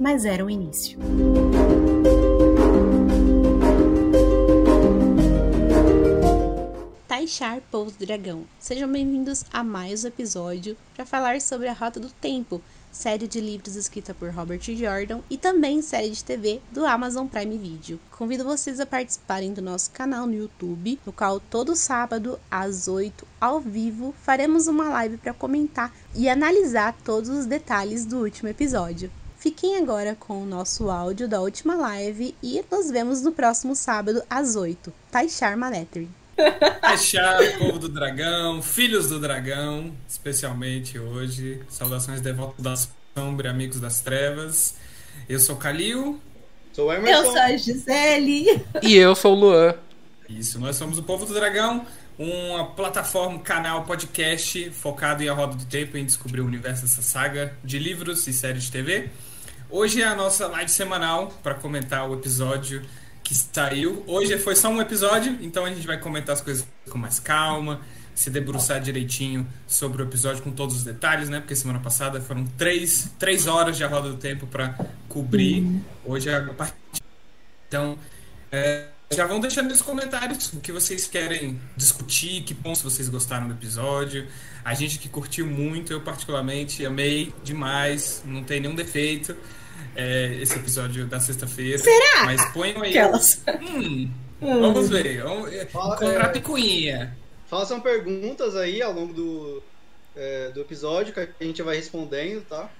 mas era o início. Taixar, povo dragão. Sejam bem-vindos a mais um episódio para falar sobre a Rota do Tempo, série de livros escrita por Robert Jordan e também série de TV do Amazon Prime Video. Convido vocês a participarem do nosso canal no YouTube, no qual todo sábado às 8 ao vivo faremos uma live para comentar e analisar todos os detalhes do último episódio. Fiquem agora com o nosso áudio da última live e nos vemos no próximo sábado às 8. Taishar Manetri. Taishar, povo do dragão, filhos do dragão, especialmente hoje. Saudações devotos da sombra, amigos das trevas. Eu sou Kalil. Sou Emerson. Eu sou a Gisele. E eu sou o Luan. Isso, nós somos o Povo do Dragão, uma plataforma, um canal, podcast focado em A Roda do Tempo, em descobrir o universo dessa saga de livros e séries de TV. Hoje é a nossa live semanal para comentar o episódio que saiu. Hoje foi só um episódio, então a gente vai comentar as coisas com mais calma, se debruçar direitinho sobre o episódio com todos os detalhes, né? Porque semana passada foram três, três horas de A Roda do Tempo para cobrir. Hoje é a parte. Então, é, já vão deixando nos comentários o que vocês querem discutir, que pontos vocês gostaram do episódio. A gente que curtiu muito, eu particularmente amei demais, não tem nenhum defeito é, esse episódio da sexta-feira. Será? Mas ponham aí. Aquelas. Hum, vamos ver. Vamos é, Fala, encontrar a é. picuinha. Façam perguntas aí ao longo do, é, do episódio que a gente vai respondendo, tá?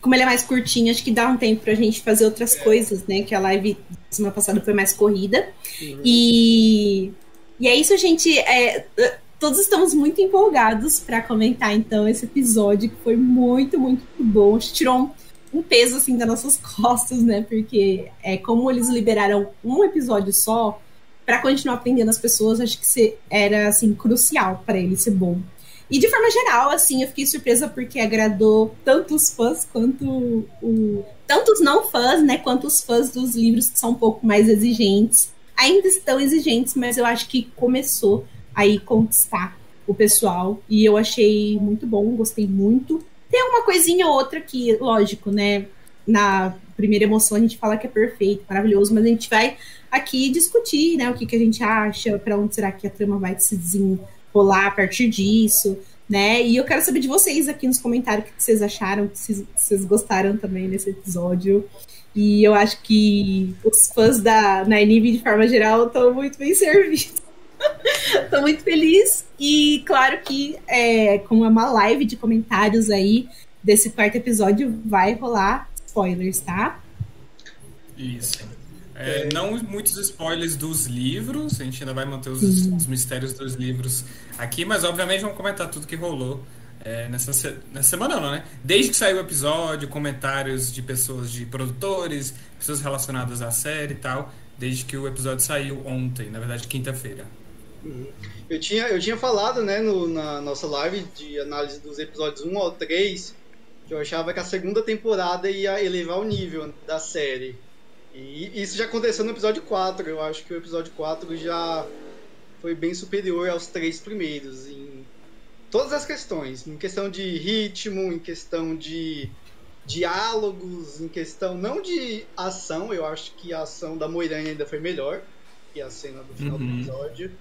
Como ele é mais curtinho, acho que dá um tempo pra gente fazer outras coisas, né? Que a live semana passada foi mais corrida. E, e é isso, gente. É, todos estamos muito empolgados para comentar, então, esse episódio que foi muito, muito bom. Acho que tirou um, um peso, assim, das nossas costas, né? Porque é como eles liberaram um episódio só para continuar aprendendo as pessoas, acho que era, assim, crucial para ele ser bom. E de forma geral, assim, eu fiquei surpresa porque agradou tanto os fãs quanto o. Tanto os não fãs, né? Quanto os fãs dos livros que são um pouco mais exigentes. Ainda estão exigentes, mas eu acho que começou aí conquistar o pessoal. E eu achei muito bom, gostei muito. Tem uma coisinha ou outra que, lógico, né? Na primeira emoção a gente fala que é perfeito, maravilhoso, mas a gente vai aqui discutir, né? O que, que a gente acha, para onde será que a trama vai se desenrolar a partir disso, né? E eu quero saber de vocês aqui nos comentários o que vocês acharam, que vocês, gostaram também desse episódio. E eu acho que os fãs da Nainive, de forma geral, estão muito bem servidos. Tô muito feliz. E claro que, é, como é uma live de comentários aí desse quarto episódio, vai rolar spoilers, tá? Isso. É, não muitos spoilers dos livros, a gente ainda vai manter os, os mistérios dos livros aqui, mas obviamente vamos comentar tudo que rolou é, nessa, se- nessa semana, não, né? Desde que saiu o episódio, comentários de pessoas, de produtores, pessoas relacionadas à série e tal, desde que o episódio saiu ontem, na verdade, quinta-feira. Eu tinha, eu tinha falado, né, no- na nossa live de análise dos episódios 1 ao 3, que eu achava que a segunda temporada ia elevar o nível da série. E isso já aconteceu no episódio 4. Eu acho que o episódio 4 já foi bem superior aos três primeiros em todas as questões, em questão de ritmo, em questão de diálogos, em questão não de ação, eu acho que a ação da Moiranha ainda foi melhor que a cena do final Uhum. do episódio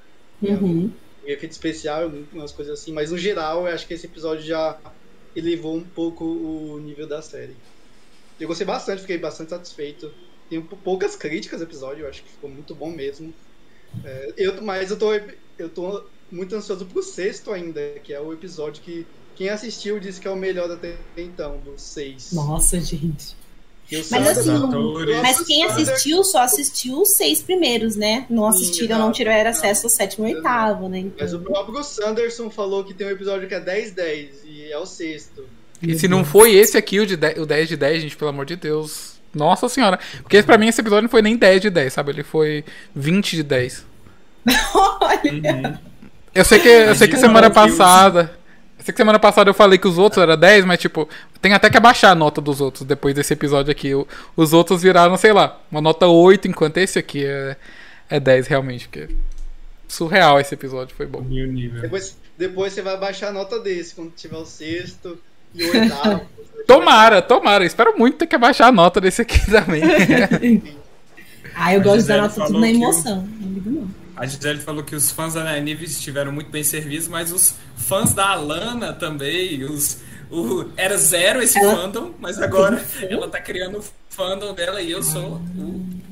Uhum. o efeito especial, umas coisas assim, mas no geral eu acho que esse episódio já elevou um pouco o nível da série. Eu gostei bastante, fiquei bastante satisfeito. Pou- poucas críticas ao episódio, eu acho que ficou muito bom mesmo. É, eu, mas eu tô, eu tô muito ansioso pro sexto ainda, que é o episódio que quem assistiu disse que é o melhor até então, dos seis. Nossa, gente. Mas assim, atores. Mas quem assistiu só assistiu os seis primeiros, né? Não assistiram, não tiveram acesso ao sétimo e oitavo, né? Mas o Então, próprio Sanderson falou que tem um episódio que é 10-10 e é o sexto. E se não foi esse aqui, o, de 10, o 10 de 10, gente, pelo amor de Deus. Nossa senhora. Porque pra mim esse episódio não foi nem 10 de 10, sabe? Ele foi 20 de 10. Olha. Uhum. Eu sei que, eu sei que semana passada. Eu sei que semana passada eu falei que os outros eram 10, mas tipo, tem até que abaixar a nota dos outros depois desse episódio aqui. Os outros viraram, sei lá, uma nota 8, enquanto esse aqui é, é 10 realmente. Porque surreal esse episódio, foi bom. Depois, depois você vai baixar a nota desse, quando tiver o sexto e o oitavo. tomara, tomara. Espero muito ter que abaixar a nota desse aqui também. ah, eu a gosto da nota tudo na emoção. Não ligo não. A Gisele falou que os fãs da Nynaeve estiveram muito bem servidos, mas os fãs da Alana também, os, o, era zero esse ela... fandom, mas agora ela tá criando o fandom dela e eu sou o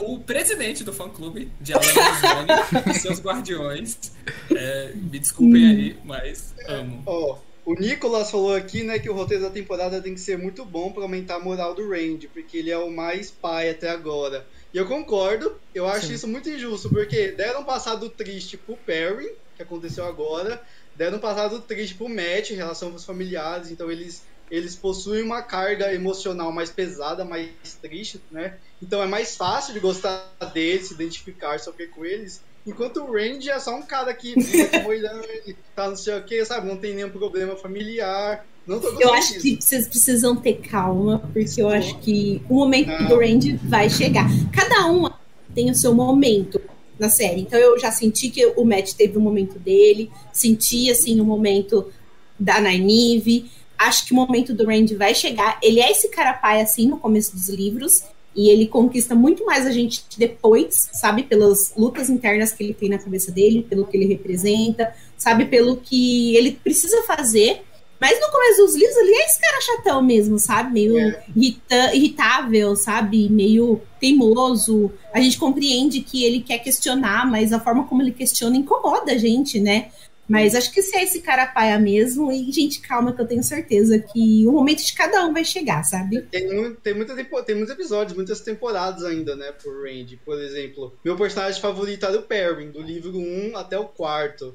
o presidente do fã clube de Alan Zane e seus guardiões. É, me desculpem aí, mas amo. Oh, o Nicolas falou aqui, né, que o roteiro da temporada tem que ser muito bom para aumentar a moral do Randy, porque ele é o mais pai até agora. E eu concordo, eu acho Sim. isso muito injusto, porque deram um passado triste pro Perry, que aconteceu agora, deram um passado triste pro Matt em relação aos familiares, então eles eles possuem uma carga emocional mais pesada, mais triste, né? Então é mais fácil de gostar deles, se identificar, sofrer com eles. Enquanto o Randy é só um cara que tá não sei o que, sabe? Não tem nenhum problema familiar. Não tô eu acho que vocês precisam ter calma, porque eu acho que o momento ah. do Randy vai chegar. Cada um tem o seu momento na série. Então eu já senti que o Matt teve o um momento dele, senti assim o um momento da Nynaeve acho que o momento do Randy vai chegar. Ele é esse cara pai, assim, no começo dos livros. E ele conquista muito mais a gente depois, sabe? Pelas lutas internas que ele tem na cabeça dele, pelo que ele representa, sabe? Pelo que ele precisa fazer. Mas no começo dos livros ele é esse cara chatão mesmo, sabe? Meio é. irrita irritável, sabe? Meio teimoso. A gente compreende que ele quer questionar, mas a forma como ele questiona incomoda a gente, né? Mas acho que se é esse cara paia mesmo, e gente, calma, que eu tenho certeza que o momento de cada um vai chegar, sabe? Tem, tem, muita, tem muitos episódios, muitas temporadas ainda, né, por Randy. Por exemplo, meu personagem favorito era o Perrin, do livro 1 até o quarto.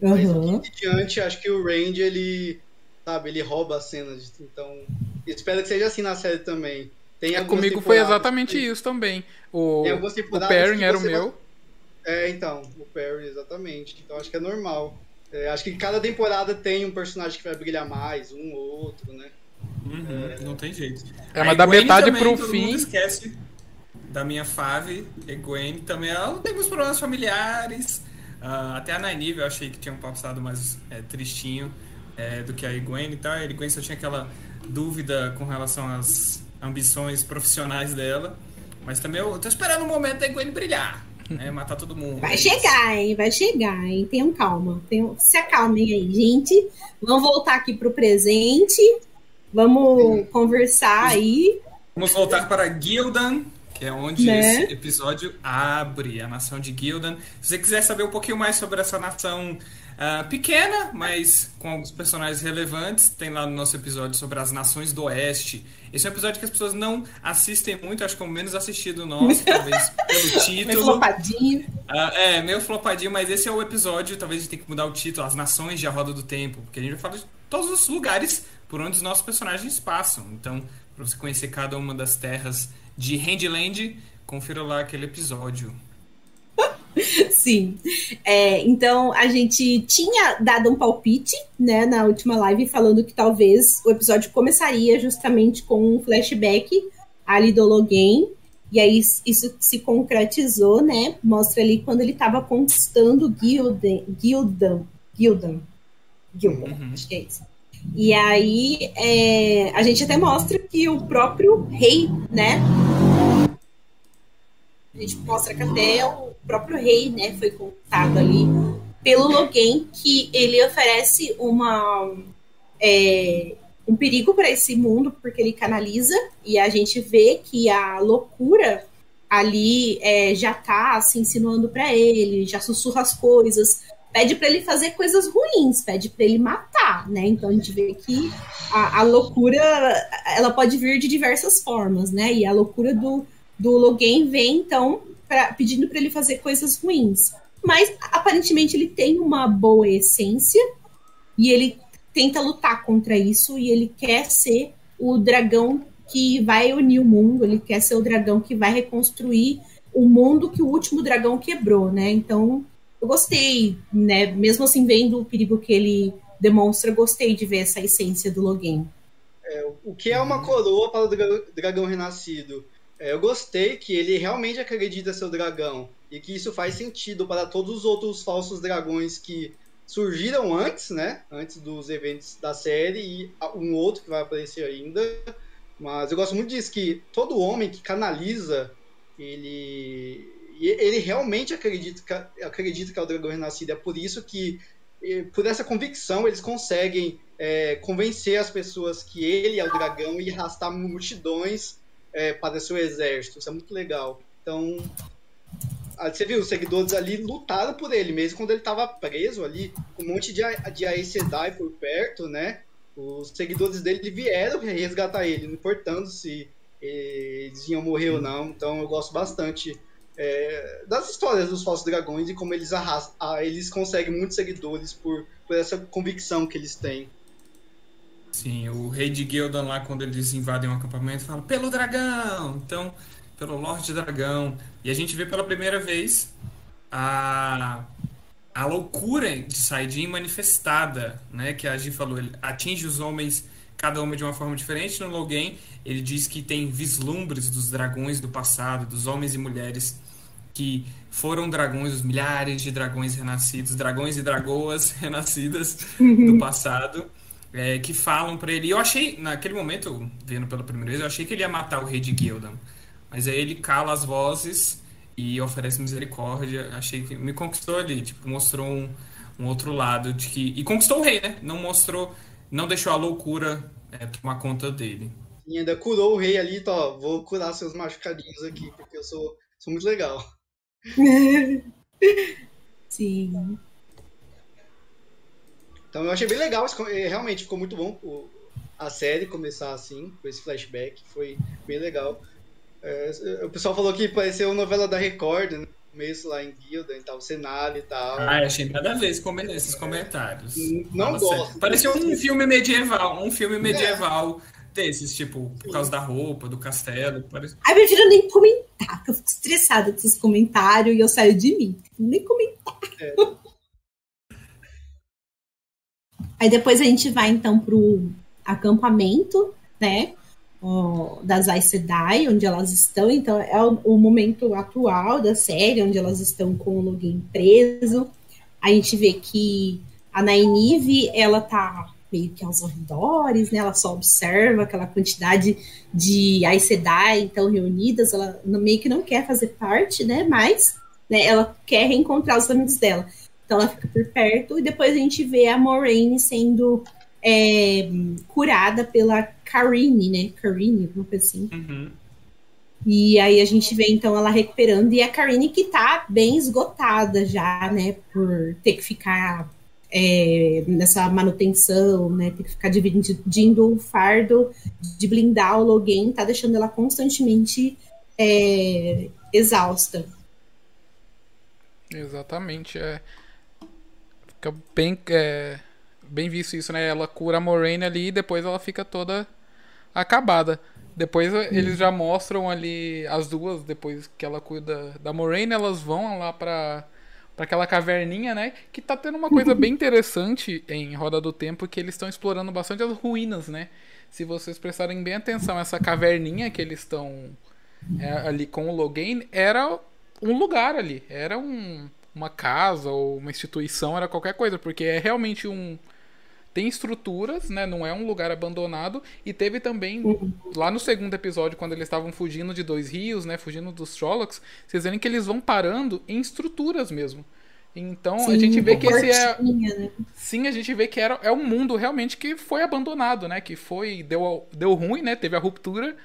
Mas uhum. aqui diante, acho que o Randy, ele, sabe, ele rouba as cenas. Então, espero que seja assim na série também. Tem é, comigo foi exatamente isso também. O, o Perrin era o meu. É, então, o Perry, exatamente. Então acho que é normal. É, acho que cada temporada tem um personagem que vai brilhar mais, um ou outro, né? Uhum, é... Não tem jeito. É, mas da metade também, pro fim. esquece da minha fave, e Gwen também. Ela tem alguns problemas familiares. Uh, até a Nynaeve eu achei que tinha um passado mais é, tristinho é, do que a Gwen e tal. A Gwen só tinha aquela dúvida com relação às ambições profissionais dela. Mas também eu tô esperando o momento da Gwen brilhar né? Matar todo mundo. Vai chegar, hein? Vai chegar, hein? Tenham calma. Tenham... Se acalmem aí, gente. Vamos voltar aqui pro presente. Vamos conversar aí. Vamos voltar para Gildan, que é onde né? esse episódio abre a nação de Gildan. Se você quiser saber um pouquinho mais sobre essa nação Uh, pequena, mas com alguns personagens relevantes. Tem lá no nosso episódio sobre as Nações do Oeste. Esse é um episódio que as pessoas não assistem muito, acho que é o menos assistido nosso, talvez pelo título. Meio flopadinho. Uh, é, meio flopadinho, mas esse é o episódio, talvez a gente tenha que mudar o título, As Nações de A Roda do Tempo, porque a gente vai falar de todos os lugares por onde os nossos personagens passam. Então, para você conhecer cada uma das terras de Handland, confira lá aquele episódio. Sim. É, então a gente tinha dado um palpite, né, na última live, falando que talvez o episódio começaria justamente com um flashback ali do Logan. E aí isso se concretizou, né? Mostra ali quando ele estava conquistando Gildan. Gildan. Gildan. Gildan, uhum. acho que é isso. E aí é, a gente até mostra que o próprio rei, né? A gente mostra que até o próprio rei, né, foi contato ali pelo Logan, que ele oferece uma é, um perigo para esse mundo, porque ele canaliza, e a gente vê que a loucura ali é, já tá se insinuando para ele, já sussurra as coisas, pede para ele fazer coisas ruins, pede para ele matar, né? Então a gente vê que a, a, loucura ela pode vir de diversas formas, né? E a loucura do, do Logan vem então pra, pedindo para ele fazer coisas ruins. Mas aparentemente ele tem uma boa essência e ele tenta lutar contra isso e ele quer ser o dragão que vai unir o mundo, ele quer ser o dragão que vai reconstruir o mundo que o último dragão quebrou, né? Então, eu gostei, né? Mesmo assim, vendo o perigo que ele demonstra, gostei de ver essa essência do Logan. É, o que é uma coroa para o dragão renascido? É, eu gostei que ele realmente acredita ser o dragão e que isso faz sentido para todos os outros falsos dragões que surgiram antes, né? Antes dos eventos da série e um outro que vai aparecer ainda. Mas eu gosto muito disso que todo homem que canaliza ele ele realmente acredita que, acredita que é o dragão renascido. É por isso que por essa convicção eles conseguem é, convencer as pessoas que ele é o dragão e arrastar multidões é, para seu exército. Isso é muito legal. Então, você viu, os seguidores ali lutaram por ele, mesmo quando ele estava preso ali, com um monte de, de Aes Sedai por perto, né? Os seguidores dele vieram resgatar ele, não importando se eles iam morrer ou não. Então, eu gosto bastante é, das histórias dos falsos dragões e como eles arrastam, ah, eles conseguem muitos seguidores por, por essa convicção que eles têm. Sim, o rei de Gildan lá, quando eles invadem um acampamento, fala pelo dragão! Então, pelo Lorde Dragão. E a gente vê pela primeira vez a, a loucura de Saidin manifestada, né? Que a Gi falou, ele atinge os homens, cada homem de uma forma diferente. No Logan, ele diz que tem vislumbres dos dragões do passado, dos homens e mulheres que foram dragões, os milhares de dragões renascidos, dragões e dragoas renascidas do passado é, que falam para ele. E eu achei, naquele momento, vendo pela primeira vez, eu achei que ele ia matar o rei de Gildan. Mas aí ele cala as vozes e oferece misericórdia. Achei que me conquistou ali, tipo, mostrou um, um outro lado de que. E conquistou o rei, né? Não mostrou, não deixou a loucura é, tomar conta dele. E ainda curou o rei ali, ó, vou curar seus machucadinhos aqui, porque eu sou, sou muito legal. Sim. Então eu achei bem legal, eh, realmente ficou muito bom a série começar assim, com esse flashback, foi bem legal. É, o pessoal falou que pareceu uma novela da Record, né? Começo lá em Guilda e tal, o cenário e tal. Ah, achei nada a ver esses comentários. Não Fala gosto. Parecia um filme medieval, um filme medieval é. desses, tipo, por causa da roupa, do castelo. Parece... Ai, eu prefiro nem comentar, porque eu fico estressada com esses comentários e eu saio de mim. Nem comentar. É. Aí depois a gente vai então pro acampamento, né? das Aes Sedai, onde elas estão. Então é o, o, momento atual da série, onde elas estão com o Login preso. A gente vê que a Nainive, ela tá meio que aos arredores, né? Ela só observa aquela quantidade de Aes Sedai, então reunidas, ela meio que não quer fazer parte, né? Mas né, ela quer reencontrar os amigos dela. Então ela fica por perto e depois a gente vê a Moraine sendo é, curada pela Karine, né? Karine, alguma coisa assim. Uhum. E aí a gente vê então ela recuperando e a Karine que tá bem esgotada já, né? Por ter que ficar é, nessa manutenção, né? Ter que ficar dividindo o fardo de blindar o Logan, tá deixando ela constantemente é, exausta. Exatamente. É. Fica bem, é, bem visto isso, né? Ela cura a Moraine ali e depois ela fica toda acabada. Depois hum. eles já mostram ali as duas, depois que ela cuida da Moraine, elas vão lá pra, pra aquela caverninha, né? Que tá tendo uma coisa bem interessante em Roda do Tempo, que eles estão explorando bastante as ruínas, né? Se vocês prestarem bem atenção, essa caverninha que eles estão é, ali com o Logain era um lugar ali, era um uma casa ou uma instituição, era qualquer coisa, porque é realmente um tem estruturas, né? Não é um lugar abandonado. E teve também, lá no segundo episódio, quando eles estavam fugindo de dois rios, né? Fugindo dos Sherlocks, vocês verem que eles vão parando em estruturas mesmo. Então Sim, a gente vê que esse é. Né? Sim, a gente vê que era, é um mundo realmente que foi abandonado, né? Que foi. Deu, deu ruim, né? Teve a ruptura.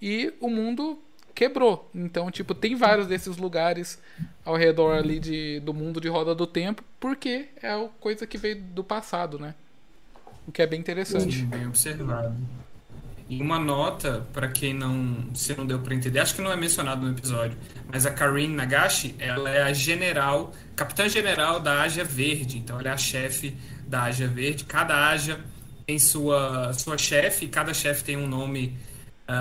E o mundo quebrou. Então, tipo, tem vários desses lugares ao redor ali de, do mundo de roda do tempo, porque é a coisa que veio do passado, né? O que é bem interessante. Sim, bem observado. E uma nota, para quem não se não deu para entender, acho que não é mencionado no episódio, mas a Karin Nagashi, ela é a general, capitã general da Ásia Verde, então ela é a chefe da Ásia Verde. Cada Ásia tem sua, sua chefe, cada chefe tem um nome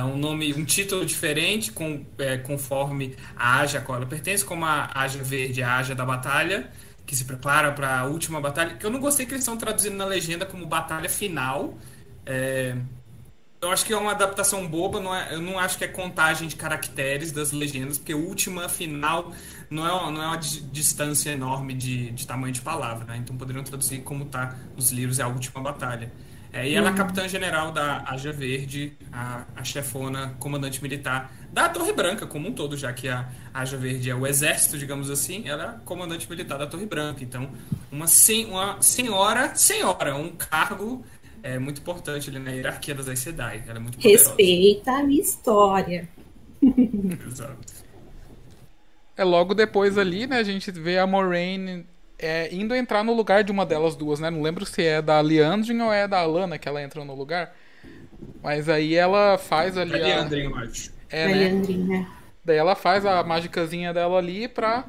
um nome, um título diferente com, é, conforme a Aja a qual ela pertence, como a Aja Verde, a Aja da Batalha, que se prepara para a última batalha. Que eu não gostei que eles estão traduzindo na legenda como batalha final. É, eu acho que é uma adaptação boba, não é, eu não acho que é contagem de caracteres das legendas, porque última, final, não é, não é uma distância enorme de, de tamanho de palavra, né? Então poderiam traduzir como tá nos livros, é a última batalha. É, e ela é a uhum. capitã general da Aja Verde, a, a chefona, comandante militar da Torre Branca como um todo, já que a Aja Verde é o exército, digamos assim, ela é a comandante militar da Torre Branca. Então, uma, sen, uma senhora, senhora, um cargo é muito importante ali na hierarquia das Aes Sedai. Ela é muito poderosa. Respeita a minha história. Exato. É logo depois ali, né, a gente vê a Moraine é, indo entrar no lugar de uma delas duas, né? Não lembro se é da Leandrin ou é da Alana que ela entra no lugar. Mas aí ela faz ali. A Leandrin, eu acho. É, né? né? Daí ela faz a mágicazinha dela ali pra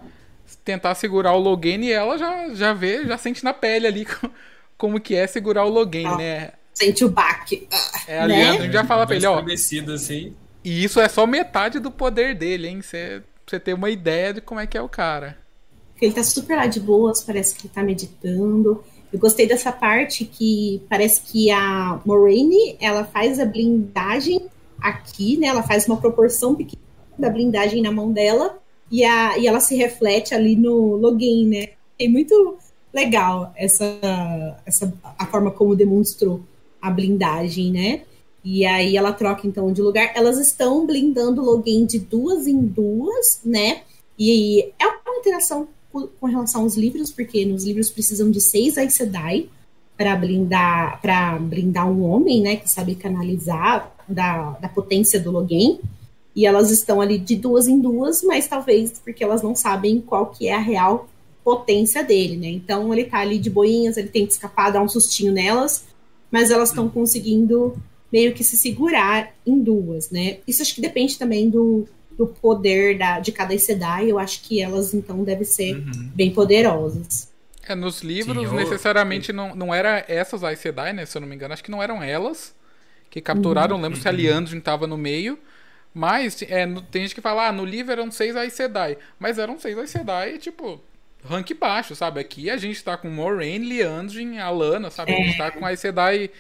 tentar segurar o Logan e ela já, já vê, já sente na pele ali como que é segurar o Logan, ah, né? Sente o baque. É, a né? Leandro já fala pra ele, ó. Assim. E isso é só metade do poder dele, hein? Você, você ter uma ideia de como é que é o cara. Ele tá super lá de boas, parece que ele tá meditando. Eu gostei dessa parte que parece que a Moraine, ela faz a blindagem aqui, né? Ela faz uma proporção pequena da blindagem na mão dela e, a, e ela se reflete ali no login, né? É muito legal essa, essa a forma como demonstrou a blindagem, né? E aí ela troca então de lugar. Elas estão blindando o login de duas em duas, né? E é uma interação com relação aos livros, porque nos livros precisam de seis Aes Sedai para blindar para blindar um homem, né, que sabe canalizar da, da potência do Logan. E elas estão ali de duas em duas, mas talvez porque elas não sabem qual que é a real potência dele, né? Então ele tá ali de boinhas, ele tenta escapar, dar um sustinho nelas, mas elas estão conseguindo meio que se segurar em duas, né? Isso acho que depende também do, do poder da, de cada Sedai. Eu acho que elas então devem ser uhum. bem poderosas. É, nos livros, Sim, eu... necessariamente não, não era essas Aes Sedai, né? Se eu não me engano, acho que não eram elas que capturaram. Uhum. Lembro se a Liandrin estava no meio. Mas é, tem gente que fala, ah, no livro eram seis Aes Sedai. Mas eram seis Aes Sedai, tipo, rank baixo, sabe? Aqui a gente tá com Moraine, Liandrin, Alana, sabe? É. A gente tá com Aes Sedai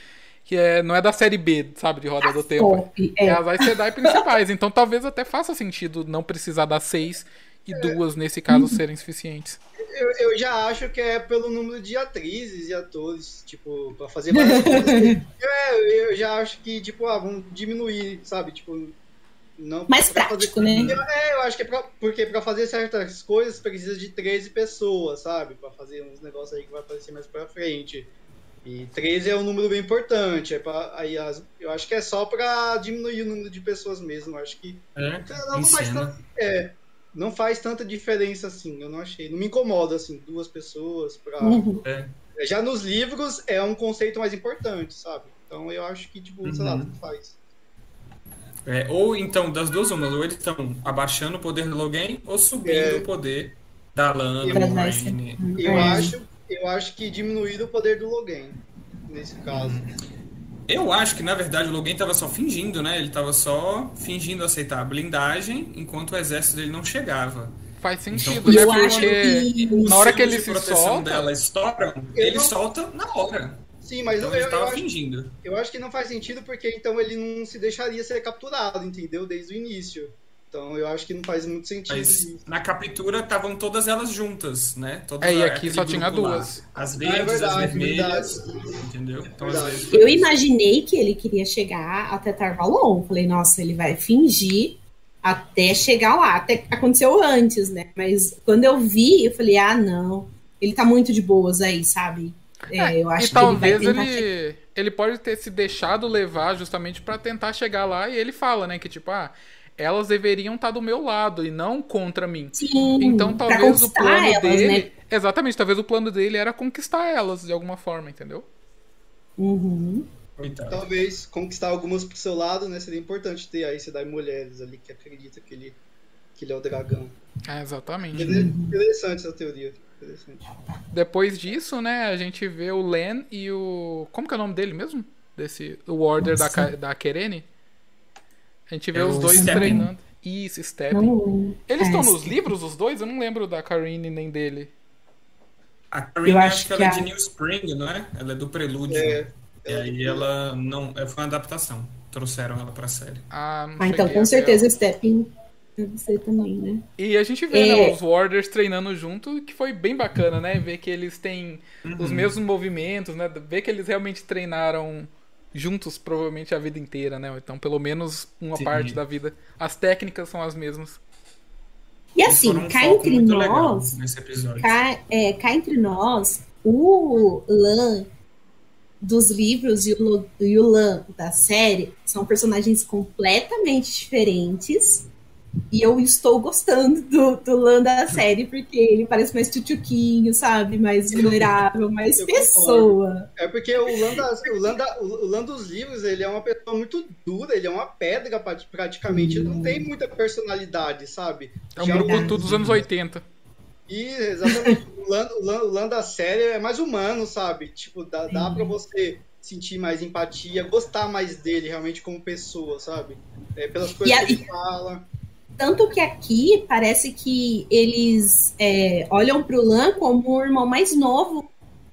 que é, não é da série B, sabe, de Roda a do Tempo. é. é as Aes Sedai principais. Então talvez até faça sentido não precisar das seis e é. duas, nesse caso, uhum. serem suficientes. Eu, eu, já acho que é pelo número de atrizes e atores, tipo, pra fazer várias coisas. Eu, eu já acho que, tipo, ah, vamos diminuir, sabe? Tipo, não mais prático, fazer... né? É, eu acho que é pra, porque para fazer certas coisas precisa de 13 pessoas, sabe? Para fazer uns negócios aí que vai aparecer mais para frente. E 13 é um número bem importante. É pra, aí as, eu acho que é só para diminuir o número de pessoas mesmo. Eu acho que é, não, faz tanta, é, não faz tanta diferença assim. Eu não achei. Não me incomoda assim, duas pessoas para. Uhum. É. Já nos livros é um conceito mais importante, sabe? Então eu acho que, tipo, uhum. sei lá, não uhum. faz. É, ou então, das duas, uma, ou eles estão abaixando o poder do Logan ou subindo é. o poder da Lana, eu, eu acho, eu acho que diminuir o poder do Logan, nesse caso. Eu acho que, na verdade, o Logan estava só fingindo, né? Ele estava só fingindo aceitar a blindagem enquanto o exército dele não chegava. Faz então, sentido, então, né? Porque que... na hora que ele se solta... dela estouram, ele não... solta na hora. Sim, mas então eu, ele eu, fingindo. Acho, eu acho que não faz sentido porque então ele não se deixaria ser capturado, entendeu? Desde o início. Então eu acho que não faz muito sentido. Mas na captura estavam todas elas juntas, né? Todas é, e aqui só tinha duas. Lá. As verdes, ah, é verdade, as vermelhas. Entendeu? Então, vezes... Eu imaginei que ele queria chegar até Tarvalon. Falei, nossa, ele vai fingir até chegar lá. Até aconteceu antes, né? Mas quando eu vi, eu falei, ah, não. Ele tá muito de boas aí, sabe? É, é, eu acho e que talvez ele, ele, ele, pode ter se deixado levar justamente para tentar chegar lá e ele fala, né, que tipo, ah, elas deveriam estar tá do meu lado e não contra mim. Sim, então talvez o plano elas, dele, né? exatamente, talvez o plano dele era conquistar elas de alguma forma, entendeu? Uhum. Então. Talvez conquistar algumas pro seu lado, né? Seria importante ter aí você dá mulheres ali que acredita que ele, que ele é o dragão. É, exatamente. Interessante essa teoria. Depois disso, né, a gente vê o Len e o. Como que é o nome dele mesmo? Desse. O Order da, da Kerene? A gente vê É os dois Stepping. treinando. Isso, Stepping. Eles é, estão nos sim. livros, os dois? Eu não lembro da Karine nem dele. A Karine, Eu acho, que ela é de a- New Spring, não é? Ela é do Prelúdio. É, E aí ela não. é, Foi uma adaptação. Trouxeram ela pra série. Ah, Ah, então com certeza Stepping deve ser também, né? E a gente vê É. né, os Warders treinando junto, que foi bem bacana, né? Ver que eles têm os mesmos movimentos, né? Ver que eles realmente treinaram juntos, provavelmente a vida inteira, né? Então, pelo menos uma Sim. parte da vida. As técnicas são as mesmas. E assim, um cá entre nós, cá, é, cá entre nós, o Lan dos livros e o, e o Lan da série são personagens completamente diferentes. E eu estou gostando do, do Lan da série, porque ele parece mais tchutchuquinho, sabe? Mais vulnerável, mais eu pessoa. É porque o Landa, o, Landa, o Landa dos livros, ele é uma pessoa muito dura, ele é uma pedra pra- praticamente, ele não tem muita personalidade, sabe? É um tudo dos anos 80. E exatamente, o Lan, o, Lan, o Lan da série é mais humano, sabe? Tipo, dá, dá pra você sentir mais empatia, gostar mais dele realmente como pessoa, sabe? É, pelas coisas E a- que ele fala. Tanto que aqui parece que eles é, olham pro Lan como o irmão mais novo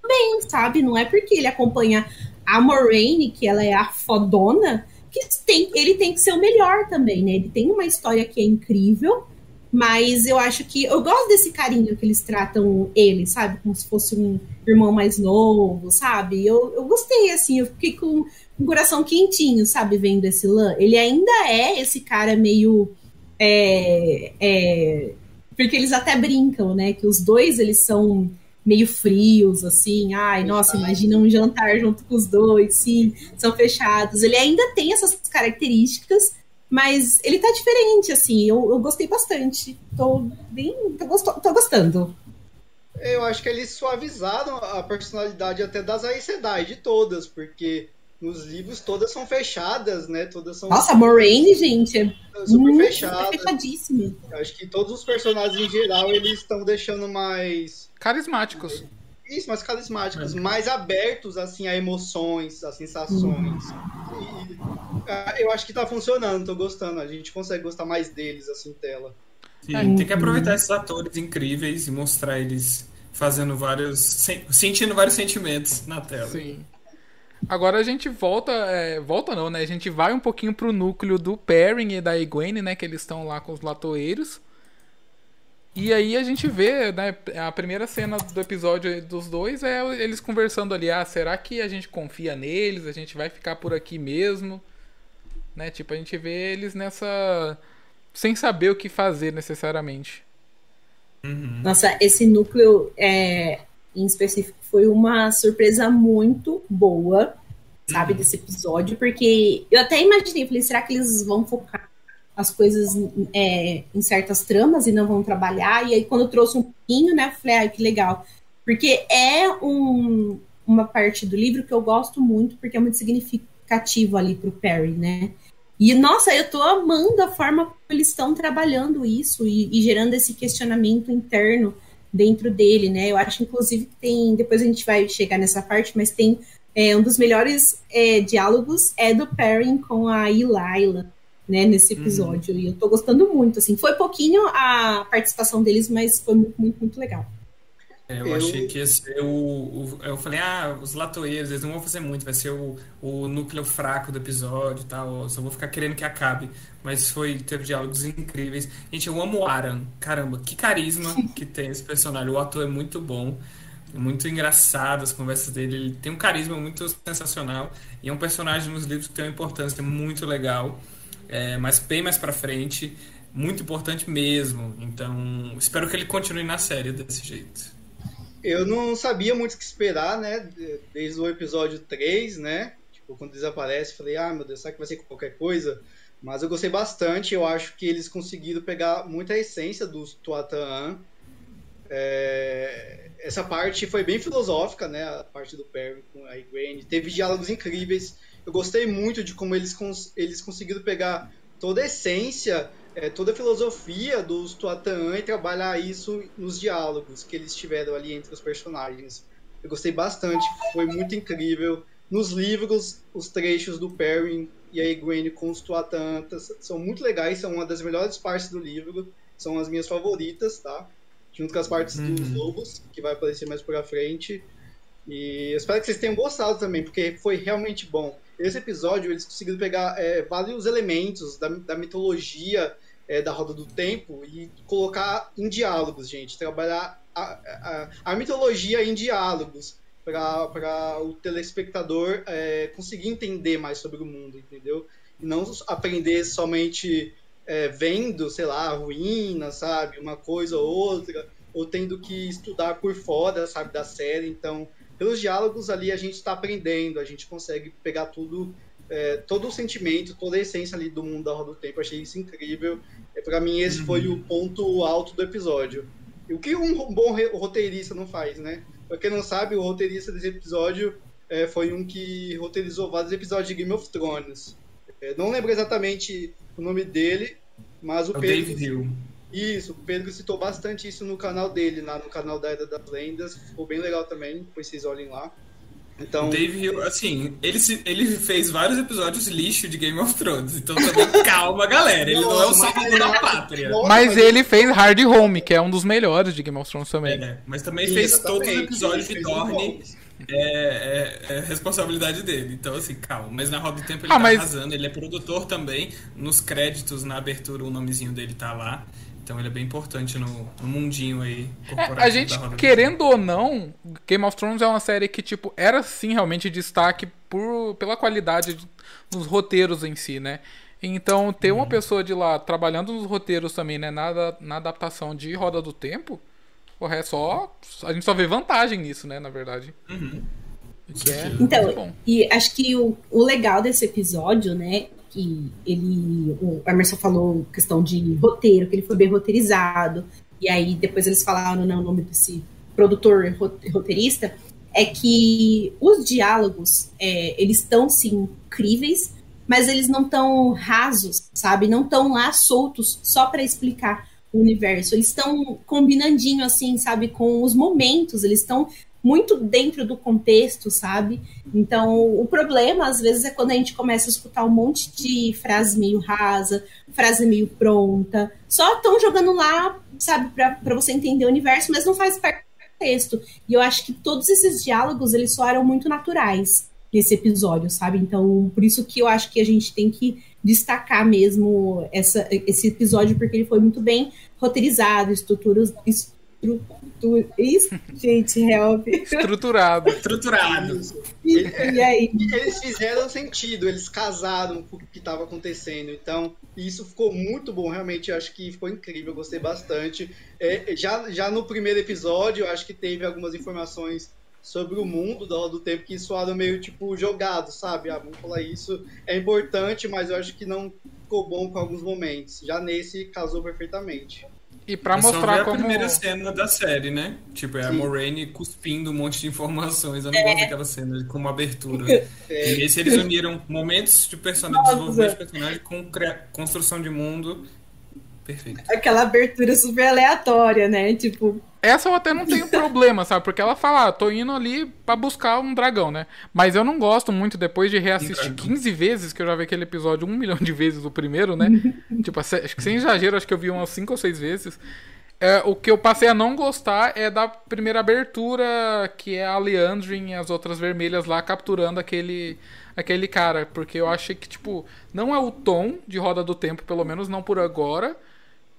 também, sabe? Não é porque ele acompanha a Moraine, que ela é a fodona, que tem, ele tem que ser o melhor também, né? Ele tem uma história que é incrível, mas eu acho que eu gosto desse carinho que eles tratam ele, sabe? Como se fosse um irmão mais novo, sabe? Eu, eu gostei, assim, eu fiquei com, o coração quentinho, sabe? Vendo esse Lan. Ele ainda é esse cara meio. É, é, porque eles até brincam, né? Que os dois eles são meio frios, assim. Ai, nossa, imagina um jantar junto com os dois, sim, são fechados. Ele ainda tem essas características, mas ele tá diferente, assim. Eu, eu gostei bastante. Tô bem. Tô, gosto, tô gostando. Eu acho que eles suavizaram a personalidade até das Aes Sedai, de todas, porque nos livros todas são fechadas, né? Todas são Nossa, a Moraine, gente, é super muito fechadas. fechadíssima. Acho que todos os personagens em geral eles estão deixando mais Carismáticos. isso, mais carismáticos, mais abertos assim a emoções, a sensações. E, ah, eu acho que tá funcionando, tô gostando. A gente consegue gostar mais deles assim tela. Sim, tem que aproveitar esses atores incríveis e mostrar eles fazendo vários. sen- sentindo vários sentimentos na tela. Sim. Agora a gente volta, é, volta não, né? A gente vai um pouquinho pro núcleo do Perrin e da Egwene, né? Que eles estão lá com os latoeiros. E aí a gente vê, né? A primeira cena do episódio dos dois é eles conversando ali. Ah, será que a gente confia neles? A gente vai ficar por aqui mesmo? Né? Tipo, a gente vê eles nessa... Sem saber o que fazer necessariamente. Nossa, esse núcleo é, em específico foi uma surpresa muito boa, sabe, desse episódio, porque eu até imaginei, falei, será que eles vão focar as coisas é, em certas tramas e não vão trabalhar? E aí, quando eu trouxe um pouquinho, né, eu falei, ai, que legal. Porque é um, uma parte do livro que eu gosto muito, porque é muito significativo ali pro Perry, né? E, nossa, eu tô amando a forma como eles estão trabalhando isso e, e gerando esse questionamento interno dentro dele, né? Eu acho, inclusive, que tem. Depois a gente vai chegar nessa parte, mas tem é, um dos melhores é, diálogos é do Perrin com a Elila, né? Nesse episódio. E eu tô gostando muito, assim. Foi pouquinho a participação deles, mas foi muito, muito, muito legal. É, eu, Eu- achei que ia ser o, o- Eu falei, ah, os latoeiros, eles não vão fazer muito, vai ser o, o núcleo fraco do episódio e tal. Só vou ficar querendo que acabe. Mas foi, teve diálogos incríveis. Gente, eu amo o Aran. Caramba, que carisma que tem esse personagem. O ator é muito bom. Muito engraçado as conversas dele. Ele tem um carisma muito sensacional. E é um personagem nos livros que tem uma importância muito legal. É, mas bem mais pra frente. Muito importante mesmo. Então, espero que ele continue na série desse jeito. Eu não sabia muito o que esperar, né? Desde o episódio 3, né? Tipo, quando desaparece, falei, ah, meu Deus, será que vai ser qualquer coisa? Mas eu gostei bastante, eu acho que eles conseguiram pegar muita essência dos Tuatan. É, Essa parte foi bem filosófica, né? A parte do Perry com a Egwene. Teve diálogos incríveis. Eu gostei muito de como eles, cons eles conseguiram pegar toda a essência é, toda a filosofia dos Tuatan e trabalhar isso nos diálogos que eles tiveram ali entre os personagens. Eu gostei bastante, foi muito incrível. Nos livros, os trechos do Perry e a Egwene com os Tuatantas são muito legais, são uma das melhores partes do livro, são as minhas favoritas, tá? Junto com as partes Uhum. dos lobos, que vai aparecer mais pra frente. E eu espero que vocês tenham gostado também, porque foi realmente bom. Esse episódio, eles conseguiram pegar é, vários elementos da, da mitologia é, da Roda do Tempo e colocar em diálogos, gente. Trabalhar a, a, a mitologia em diálogos para o telespectador é, conseguir entender mais sobre o mundo, entendeu? E não aprender somente é, vendo, sei lá, ruínas, sabe? Uma coisa ou outra, ou tendo que estudar por fora, sabe, da série. Então, pelos diálogos ali a gente está aprendendo, a gente consegue pegar tudo, é, todo o sentimento, toda a essência ali do mundo da Roda do Tempo. Achei isso incrível. É, para mim, esse foi o ponto alto do episódio. E o que um bom roteirista não faz, né? Pra quem não sabe, o roteirista desse episódio é, foi um que roteirizou vários episódios de Game of Thrones. É, não lembro exatamente o nome dele, mas o É o Pedro. David Hill. Isso, o Pedro citou bastante isso no canal dele, lá no canal da Era das Lendas. Ficou bem legal também, depois vocês olhem lá. Então, O Dave Hill, assim, ele, se- ele fez vários episódios lixo de Game of Thrones. Então também calma, galera. Ele não é o salvador da pátria. Nossa, Mas ele fez Hard Home, que é um dos melhores de Game of Thrones também. É, mas também fez todos os episódios de Dorne. É, é- é responsabilidade dele. Então, assim, calma. Mas na Roda do Tempo ele Ah, tá mas- arrasando. Ele é produtor também. Nos créditos, na abertura, o nomezinho dele tá lá. Então ele é bem importante no, no mundinho aí É, corporativo a gente, querendo ou não, Game of Thrones é uma série que, tipo, era sim realmente destaque por, pela qualidade de- dos roteiros em si, né? Então, ter Uhum. uma pessoa de lá trabalhando nos roteiros também, né? Na, na adaptação de Roda do Tempo, o resto só. A gente só vê vantagem nisso, né? Na verdade. Uhum. Que é Então. E acho que o, o legal desse episódio, né, que ele, o Emerson falou questão de roteiro, que ele foi bem roteirizado, e aí depois eles falaram né, o nome desse produtor ro- roteirista, é que os diálogos, é, eles estão, sim, incríveis, mas eles não estão rasos, sabe? Não estão lá soltos só para explicar o universo. Eles estão combinandinho, assim, sabe? Com os momentos, eles estão muito dentro do contexto, sabe? Então, o problema, às vezes, é quando a gente começa a escutar um monte de frase meio rasa, frase meio pronta, só estão jogando lá, sabe, pra você entender o universo, mas não faz parte do texto. E eu acho que todos esses diálogos, eles soaram muito naturais nesse episódio, sabe? Então, por isso que eu acho que a gente tem que destacar mesmo essa, esse episódio, porque ele foi muito bem roteirizado, estruturas. Estrutura, isso, gente, help. Estruturado. Estruturado. E, e aí? eles fizeram sentido, eles casaram com o que estava acontecendo. Então, isso ficou muito bom, realmente. Eu acho que ficou incrível, eu gostei bastante. É, já, já no primeiro episódio, eu acho que teve algumas informações sobre o mundo da Roda do Tempo que soaram meio tipo jogado, sabe? Ah, vamos falar isso. É importante, mas eu acho que não ficou bom com alguns momentos. Já nesse casou perfeitamente. E pra É mostrar a como. primeira cena da série, né? Tipo, é a Sim. Moraine cuspindo um monte de informações. Eu não gosto daquela cena como abertura. É. E nesse eles uniram momentos de personagem, Nossa. desenvolvimento de personagem com construção de mundo. Perfeito. Aquela abertura super aleatória, né? Tipo, Essa eu até não tenho problema, sabe? Porque ela fala, ah, tô indo ali pra buscar um dragão, né? Mas eu não gosto muito depois de reassistir Um dragão. 15 vezes, que eu já vi aquele episódio um milhão de vezes o primeiro, né? tipo, acho que sem exagero, acho que eu vi umas 5 ou 6 vezes. É, o que eu passei a não gostar é da primeira abertura, que é a Leandrin e as outras vermelhas lá capturando aquele, aquele cara. Porque eu achei que, tipo, não é o tom de Roda do Tempo, pelo menos não por agora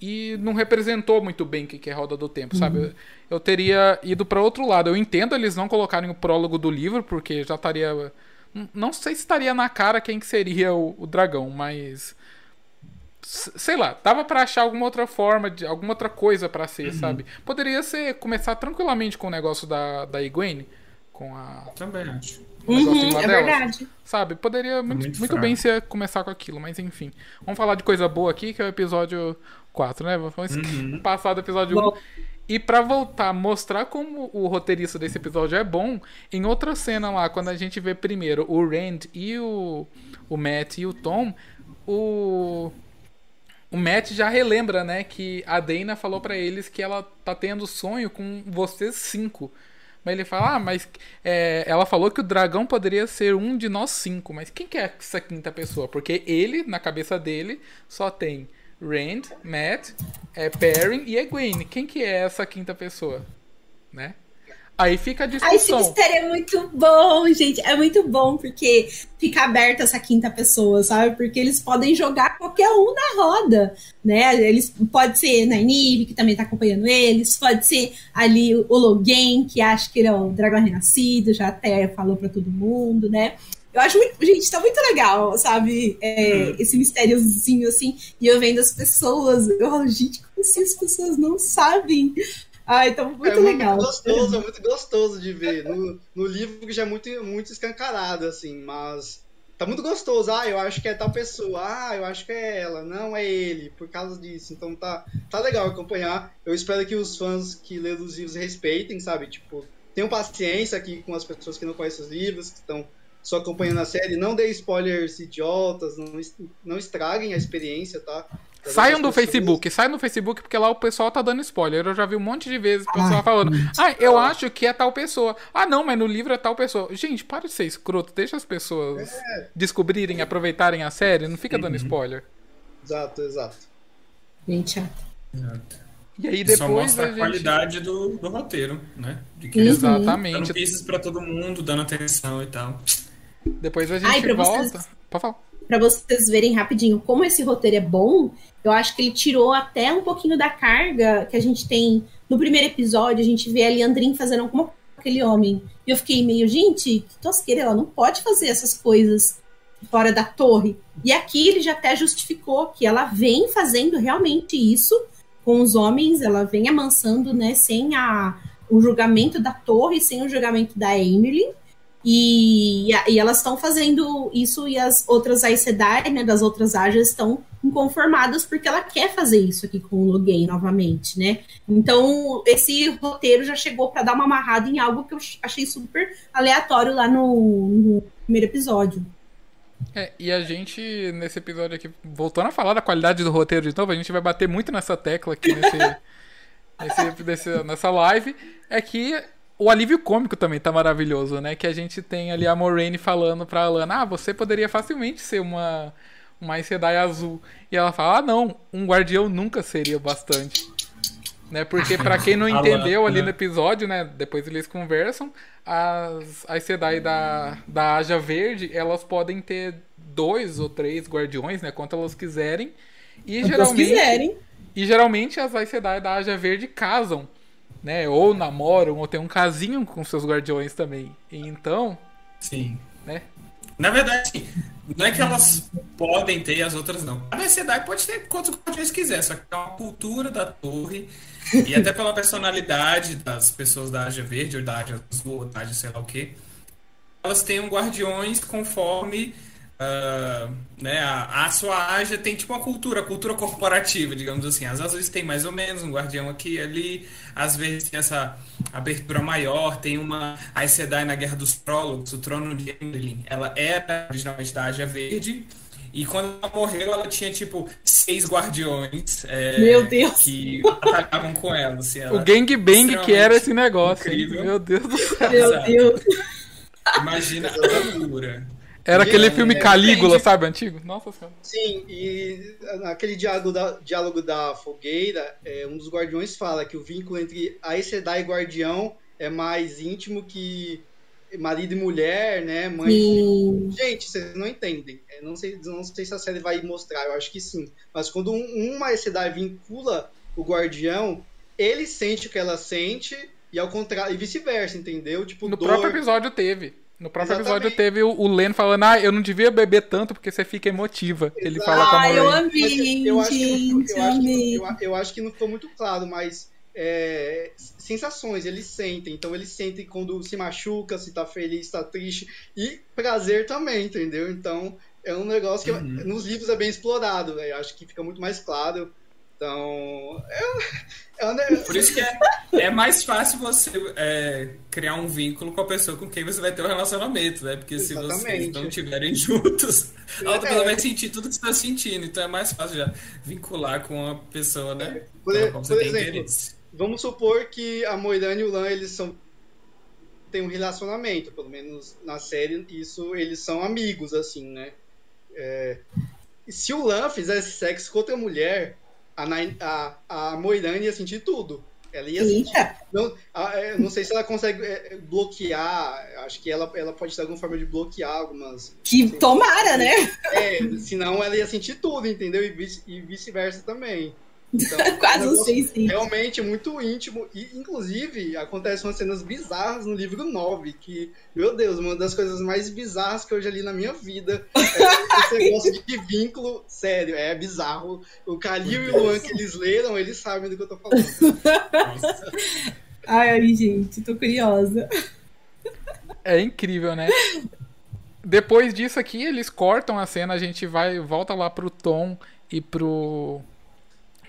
e não representou muito bem o que é Roda do Tempo, sabe? Eu, eu teria ido pra outro lado. Eu entendo eles não colocarem o prólogo do livro, porque já estaria. n- Não sei se estaria na cara quem que seria o, o dragão, mas. Sei lá, dava pra achar alguma outra forma, de alguma outra coisa pra ser, sabe? Poderia ser começar tranquilamente com o negócio da, da Egwene, com a. Também acho. uhum, é verdade. Sabe, poderia muito, muito muito fraco. bem ser começar com aquilo, mas enfim. Vamos falar de coisa boa aqui, que é o episódio 4, né? Vamos Uhum. passar do episódio Bom. 1. E pra voltar, mostrar como o roteirista desse episódio é bom, em outra cena lá, quando a gente vê primeiro o Rand e o, o Matt e o Tom, o. O Matt já relembra, né, que a Dana falou pra eles que ela tá tendo sonho com vocês cinco. Mas ele fala, ah, mas é, ela falou que o dragão poderia ser um de nós cinco. Mas quem que é essa quinta pessoa? Porque ele, na cabeça dele, só tem Rand, Matt, é Perrin e Egwene. Quem que é essa quinta pessoa? Né? Aí fica a discussão. esse mistério é muito bom, gente. É muito bom porque fica aberta essa quinta pessoa, sabe? Porque eles podem jogar qualquer um na roda, né? Eles pode ser Nynaeve, que também tá acompanhando eles, pode ser ali o Logan, que acha que ele é o dragão renascido, já até falou para todo mundo, né? Eu acho muito, gente, tá muito legal, sabe? É, hum. Esse mistériozinho assim, e eu vendo as pessoas, eu falo, gente, como assim as pessoas não sabem ah, então muito é legal. Muito gostoso, é muito gostoso de ver. No, no livro já é muito, muito escancarado, assim, mas tá muito gostoso. Ah, eu acho que é tal pessoa. Ah, eu acho que é ela. Não, é ele, por causa disso. Então tá, tá legal acompanhar. Eu espero que os fãs que lêem os livros respeitem, sabe? Tipo, tenham paciência aqui com as pessoas que não conhecem os livros, que estão só acompanhando a série. Não dê spoilers idiotas, não, não estraguem a experiência, tá? Saiam do Facebook, saiam do Facebook, porque lá o pessoal tá dando spoiler. Eu já vi um monte de vezes o pessoal falando, ah, eu acho que é tal pessoa. Ah, não, mas no livro é tal pessoa. Gente, para de ser escroto, deixa as pessoas é. descobrirem, aproveitarem a série, não fica dando uhum. spoiler. Exato, exato. Gente chato. E aí depois Só mostra a, gente... qualidade do, do roteiro, né? De que uhum. Exatamente. Dando pistas pra todo mundo, dando atenção e tal. Depois a gente Ai, volta. Vocês... Pode falar para vocês verem rapidinho como esse roteiro é bom, eu acho que ele tirou até um pouquinho da carga que a gente tem no primeiro episódio. A gente vê a Leandrin fazendo alguma aquele homem. E eu fiquei meio, gente, que tosqueira, ela não pode fazer essas coisas fora da torre. E aqui ele já até justificou que ela vem fazendo realmente isso com os homens, ela vem amansando, né, sem a, o julgamento da torre, sem o julgamento da Emily. E, e elas estão fazendo isso e as outras Aes Sedai, né, das outras Ajas, estão inconformadas porque ela quer fazer isso aqui com o Logan novamente, né? Então, esse roteiro já chegou para dar uma amarrada em algo que eu achei super aleatório lá no, no primeiro episódio. É, e a gente, nesse episódio aqui, voltando a falar da qualidade do roteiro de novo, a gente vai bater muito nessa tecla aqui nesse, nesse, nesse, nessa live, é que o alívio cômico também tá maravilhoso, né? Que a gente tem ali a Moraine falando pra Alana, ah, você poderia facilmente ser uma, uma Sedai azul. E ela fala, ah, não, um guardião nunca seria bastante. Né? Porque para quem não entendeu ali no episódio, né? Depois eles conversam, as, as Sedai da, da Aja Verde, elas podem ter dois ou três guardiões, né? Quanto elas quiserem. E geralmente... Quiserem. E geralmente as Aes Sedai da Aja Verde casam né? Ou namoram, ou tem um casinho com seus guardiões também. Então. Sim. Né? Na verdade, não é que elas podem ter e as outras não. A Mercedário pode ter quantos guardiões quiser, só que é uma cultura da torre. e até pela personalidade das pessoas da Ágia Verde, ou da Ágia Azul, ou da Ágia sei lá o que. Elas têm guardiões conforme Uh, né, a, a sua Ágia tem tipo uma cultura, cultura corporativa, digamos assim. As azuis tem mais ou menos um guardião aqui e ali, às vezes tem essa abertura maior, tem uma a Sedai na Guerra dos Prólogos, o trono de Emlyn, ela era originalmente da Ágia Verde, e quando ela morreu, ela tinha tipo seis guardiões é, Meu Deus. que atacavam com ela. Assim, ela o gangbang que era esse negócio. Incrível. Meu Deus do céu. Meu Deus. Imagina a loucura. Era e aquele é, filme Calígula, sabe, antigo? Nossa senhora. Sim, e naquele diálogo da, diálogo da fogueira, é, um dos guardiões fala que o vínculo entre a Sedai e Guardião é mais íntimo que marido e mulher, né? Mãe. Sim. Gente, vocês não entendem. Eu é, não sei, não sei se a série vai mostrar, eu acho que sim. Mas quando um, uma Sedai vincula o Guardião, ele sente o que ela sente e ao contrário, e vice-versa, entendeu? Tipo, no dor... próprio episódio teve. No próprio Exatamente. episódio teve o, o Len falando, ah, eu não devia beber tanto porque você fica emotiva. Exato. Ele fala com a Moraine. eu amei, eu acho, que, eu, acho que, eu, eu acho que não ficou muito claro, mas é, sensações, eles sentem. Então eles sentem quando se machuca, se tá feliz, se tá triste. E prazer também, entendeu? Então é um negócio que uhum. nos livros é bem explorado, né? Acho que fica muito mais claro. Então, é, é, é, Por isso que é, é mais fácil você é, criar um vínculo com a pessoa com quem você vai ter um relacionamento, né? Porque Exatamente. se vocês não estiverem juntos, a outra pessoa vai sentir tudo que você está sentindo. Então é mais fácil já vincular com a pessoa, né? Por, por exemplo, vamos supor que a Moirane e o Lan eles são tem um relacionamento, pelo menos na série isso eles são amigos assim, né? É, se o Lan fizesse sexo com outra mulher, a, a, a Moirane ia sentir tudo. Ela ia sentir. Não, é, não sei se ela consegue é, bloquear. Acho que ela, ela pode ter alguma forma de bloquear algumas. Que tomara, né? É, senão ela ia sentir tudo, entendeu? E vice-versa também. Então, Quase um sei sim. Realmente muito íntimo. E, inclusive, acontecem umas cenas bizarras no livro 9, que, meu Deus, uma das coisas mais bizarras que eu já li na minha vida é esse negócio de vínculo. Sério, é bizarro. O Kalil e o Luan que eles leram, eles sabem do que eu tô falando. ai, ai, gente, tô curiosa. É incrível, né? Depois disso aqui, eles cortam a cena, a gente vai volta lá pro Tom e pro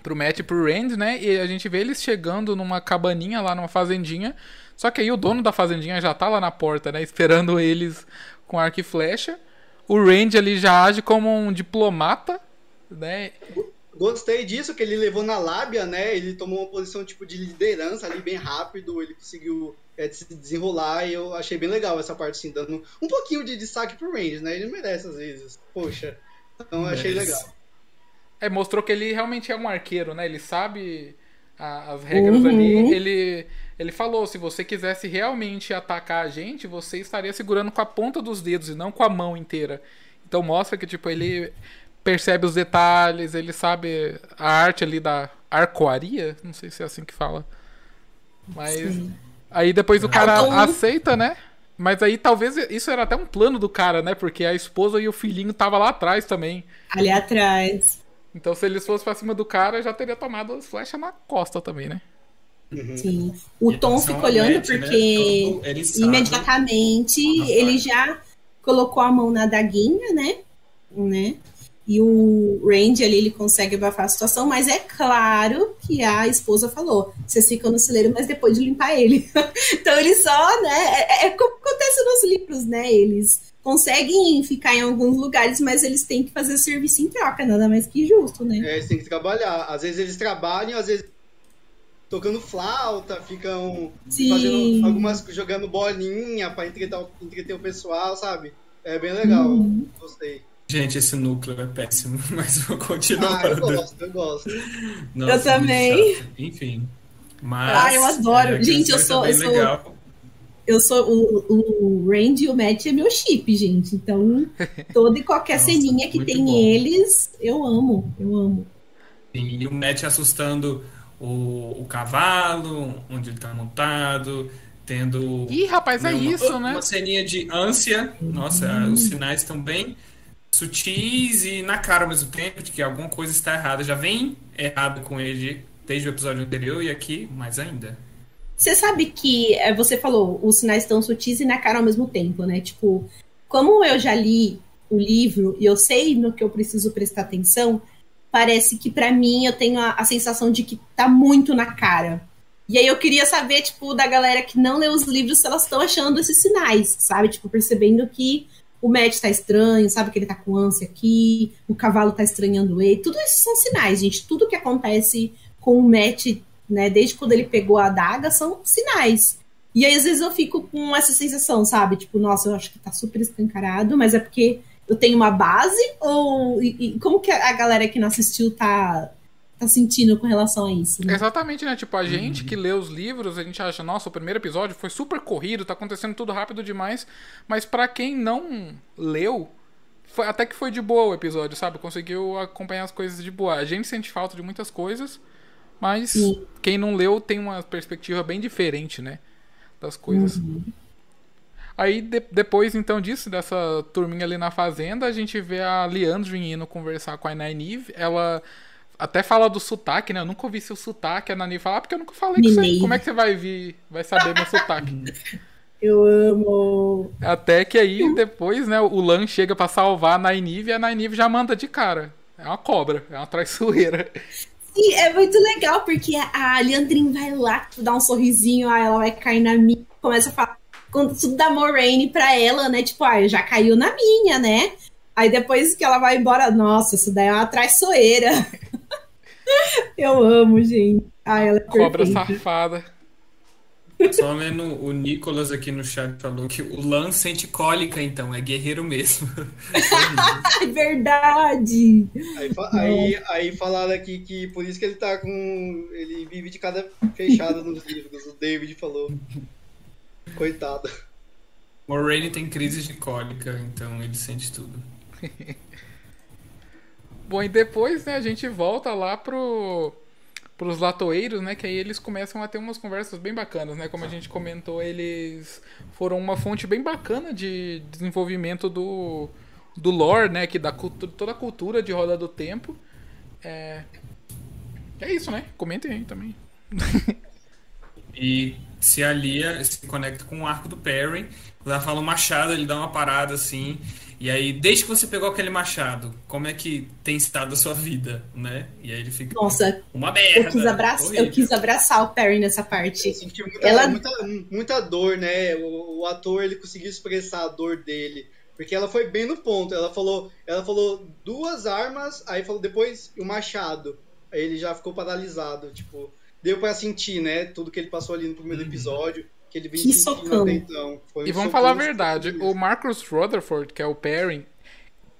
pro Matt e pro Rand, né? E a gente vê eles chegando numa cabaninha lá, numa fazendinha. Só que aí o dono da fazendinha já tá lá na porta, né? Esperando eles com arco e flecha. O Rand ali já age como um diplomata, né? Gostei disso, que ele levou na lábia, né? Ele tomou uma posição tipo de liderança ali bem rápido, ele conseguiu é, se desenrolar e eu achei bem legal essa parte, assim, dando um pouquinho de destaque pro Range, né? Ele merece às vezes. Poxa. Então eu achei legal. É, mostrou que ele realmente é um arqueiro, né? Ele sabe a, as regras uhum. ali. Ele, ele falou: se você quisesse realmente atacar a gente, você estaria segurando com a ponta dos dedos e não com a mão inteira. Então mostra que, tipo, ele percebe os detalhes, ele sabe a arte ali da arcoaria. Não sei se é assim que fala. Mas. Sim. Aí depois o cara então... aceita, né? Mas aí talvez isso era até um plano do cara, né? Porque a esposa e o filhinho tava lá atrás também. Ali atrás. Então, se eles fossem pra cima do cara, já teria tomado as flechas na costa também, né? Uhum. Sim. O Tom fica olhando porque né? imediatamente ele já colocou a mão na daguinha, né? né? E o Randy ali ele consegue abafar a situação, mas é claro que a esposa falou: vocês ficam no celeiro, mas depois de limpar ele. então ele só, né? É, é como acontece nos livros, né? Eles conseguem ficar em alguns lugares, mas eles têm que fazer serviço em troca, nada mais que justo, né? É, eles têm que trabalhar. Às vezes eles trabalham, às vezes tocando flauta, ficam Sim. fazendo algumas jogando bolinha para entreter, entreter o pessoal, sabe? É bem legal. Uhum. Gostei. Gente, esse núcleo é péssimo, mas vou continuar. Ah, eu gosto, eu gosto. Nossa, eu também. Enfim. Mas, ah, eu adoro. É, Gente, eu sou, eu sou, legal eu sou o, o Randy e o Matt é meu chip, gente. Então, toda e qualquer Nossa, ceninha que tem bom. eles, eu amo, eu amo. Sim, e o Matt assustando o, o cavalo, onde ele tá montado, tendo. Ih, rapaz, é uma, isso, né? Uma ceninha de ânsia. Nossa, uhum. os sinais estão bem sutis e na cara ao mesmo tempo de que alguma coisa está errada. Já vem errado com ele desde o episódio anterior e aqui mais ainda. Você sabe que é, você falou, os sinais estão sutis e na cara ao mesmo tempo, né? Tipo, como eu já li o livro e eu sei no que eu preciso prestar atenção, parece que para mim eu tenho a, a, sensação de que tá muito na cara. E aí eu queria saber, tipo, da galera que não lê os livros, se elas estão achando esses sinais, sabe? Tipo, percebendo que o Matt tá estranho, sabe que ele tá com ânsia aqui, o cavalo tá estranhando ele. Tudo isso são sinais, gente. Tudo que acontece com o Matt né? Desde quando ele pegou a adaga, são sinais. E aí, às vezes, eu fico com essa sensação, sabe? Tipo, nossa, eu acho que tá super escancarado, mas é porque eu tenho uma base? Ou e, e como que a galera que não assistiu tá, tá sentindo com relação a isso? Né? Exatamente, né? Tipo, a gente que lê os livros, a gente acha, nossa, o primeiro episódio foi super corrido, tá acontecendo tudo rápido demais. Mas para quem não leu, foi, até que foi de boa o episódio, sabe? Conseguiu acompanhar as coisas de boa. A gente sente falta de muitas coisas. Mas Sim. quem não leu tem uma perspectiva bem diferente, né? Das coisas. Uhum. Aí de, depois então disso, dessa turminha ali na fazenda, a gente vê a Leandrin indo conversar com a Nynaeve. Ela até fala do sotaque, né? Eu nunca ouvi seu sotaque. A Nani fala, ah, porque eu nunca falei com você. Como é que você vai vir, vai saber meu sotaque? Eu amo. Até que aí depois, né, o Lan chega para salvar a Nynaeve e a Nynaeve já manda de cara. É uma cobra, é uma traiçoeira. E é muito legal, porque a Leandrin vai lá, dá um sorrisinho, aí ela vai cair na minha, começa a falar tudo da Moraine pra ela, né? Tipo, ah, já caiu na minha, né? Aí depois que ela vai embora, nossa, isso daí é uma traiçoeira. Eu amo, gente. Ai, ela é Cobra safada. Só vendo o Nicolas aqui no chat falou que o Lan sente cólica, então, é guerreiro mesmo. É verdade! Aí, aí, aí falaram aqui que por isso que ele tá com. Ele vive de cada fechada nos livros, o David falou. Coitado. Moraine tem crise de cólica, então ele sente tudo. Bom, e depois, né, a gente volta lá pro pros latoeiros, né, que aí eles começam a ter umas conversas bem bacanas, né? Como a gente comentou, eles foram uma fonte bem bacana de desenvolvimento do do lore, né, que da toda a cultura de Roda do Tempo. É É isso, né? Comentem aí também. e se alia, se conecta com o arco do Perry. Ela fala o machado, ele dá uma parada assim. E aí, desde que você pegou aquele machado, como é que tem estado a sua vida, né? E aí ele fica. Nossa, uma merda. Eu quis, abraçar, eu quis abraçar o Perry nessa parte. Eu senti muita, ela... muita, muita dor, né? O, o, ator ele conseguiu expressar a dor dele. Porque ela foi bem no ponto. Ela falou, ela falou duas armas, aí falou depois o machado. Aí ele já ficou paralisado. Tipo, deu para sentir, né? Tudo que ele passou ali no primeiro uhum. episódio que ele vem que socando. então. Foi e vamos falar a verdade, o Marcus Rutherford, que é o Perry,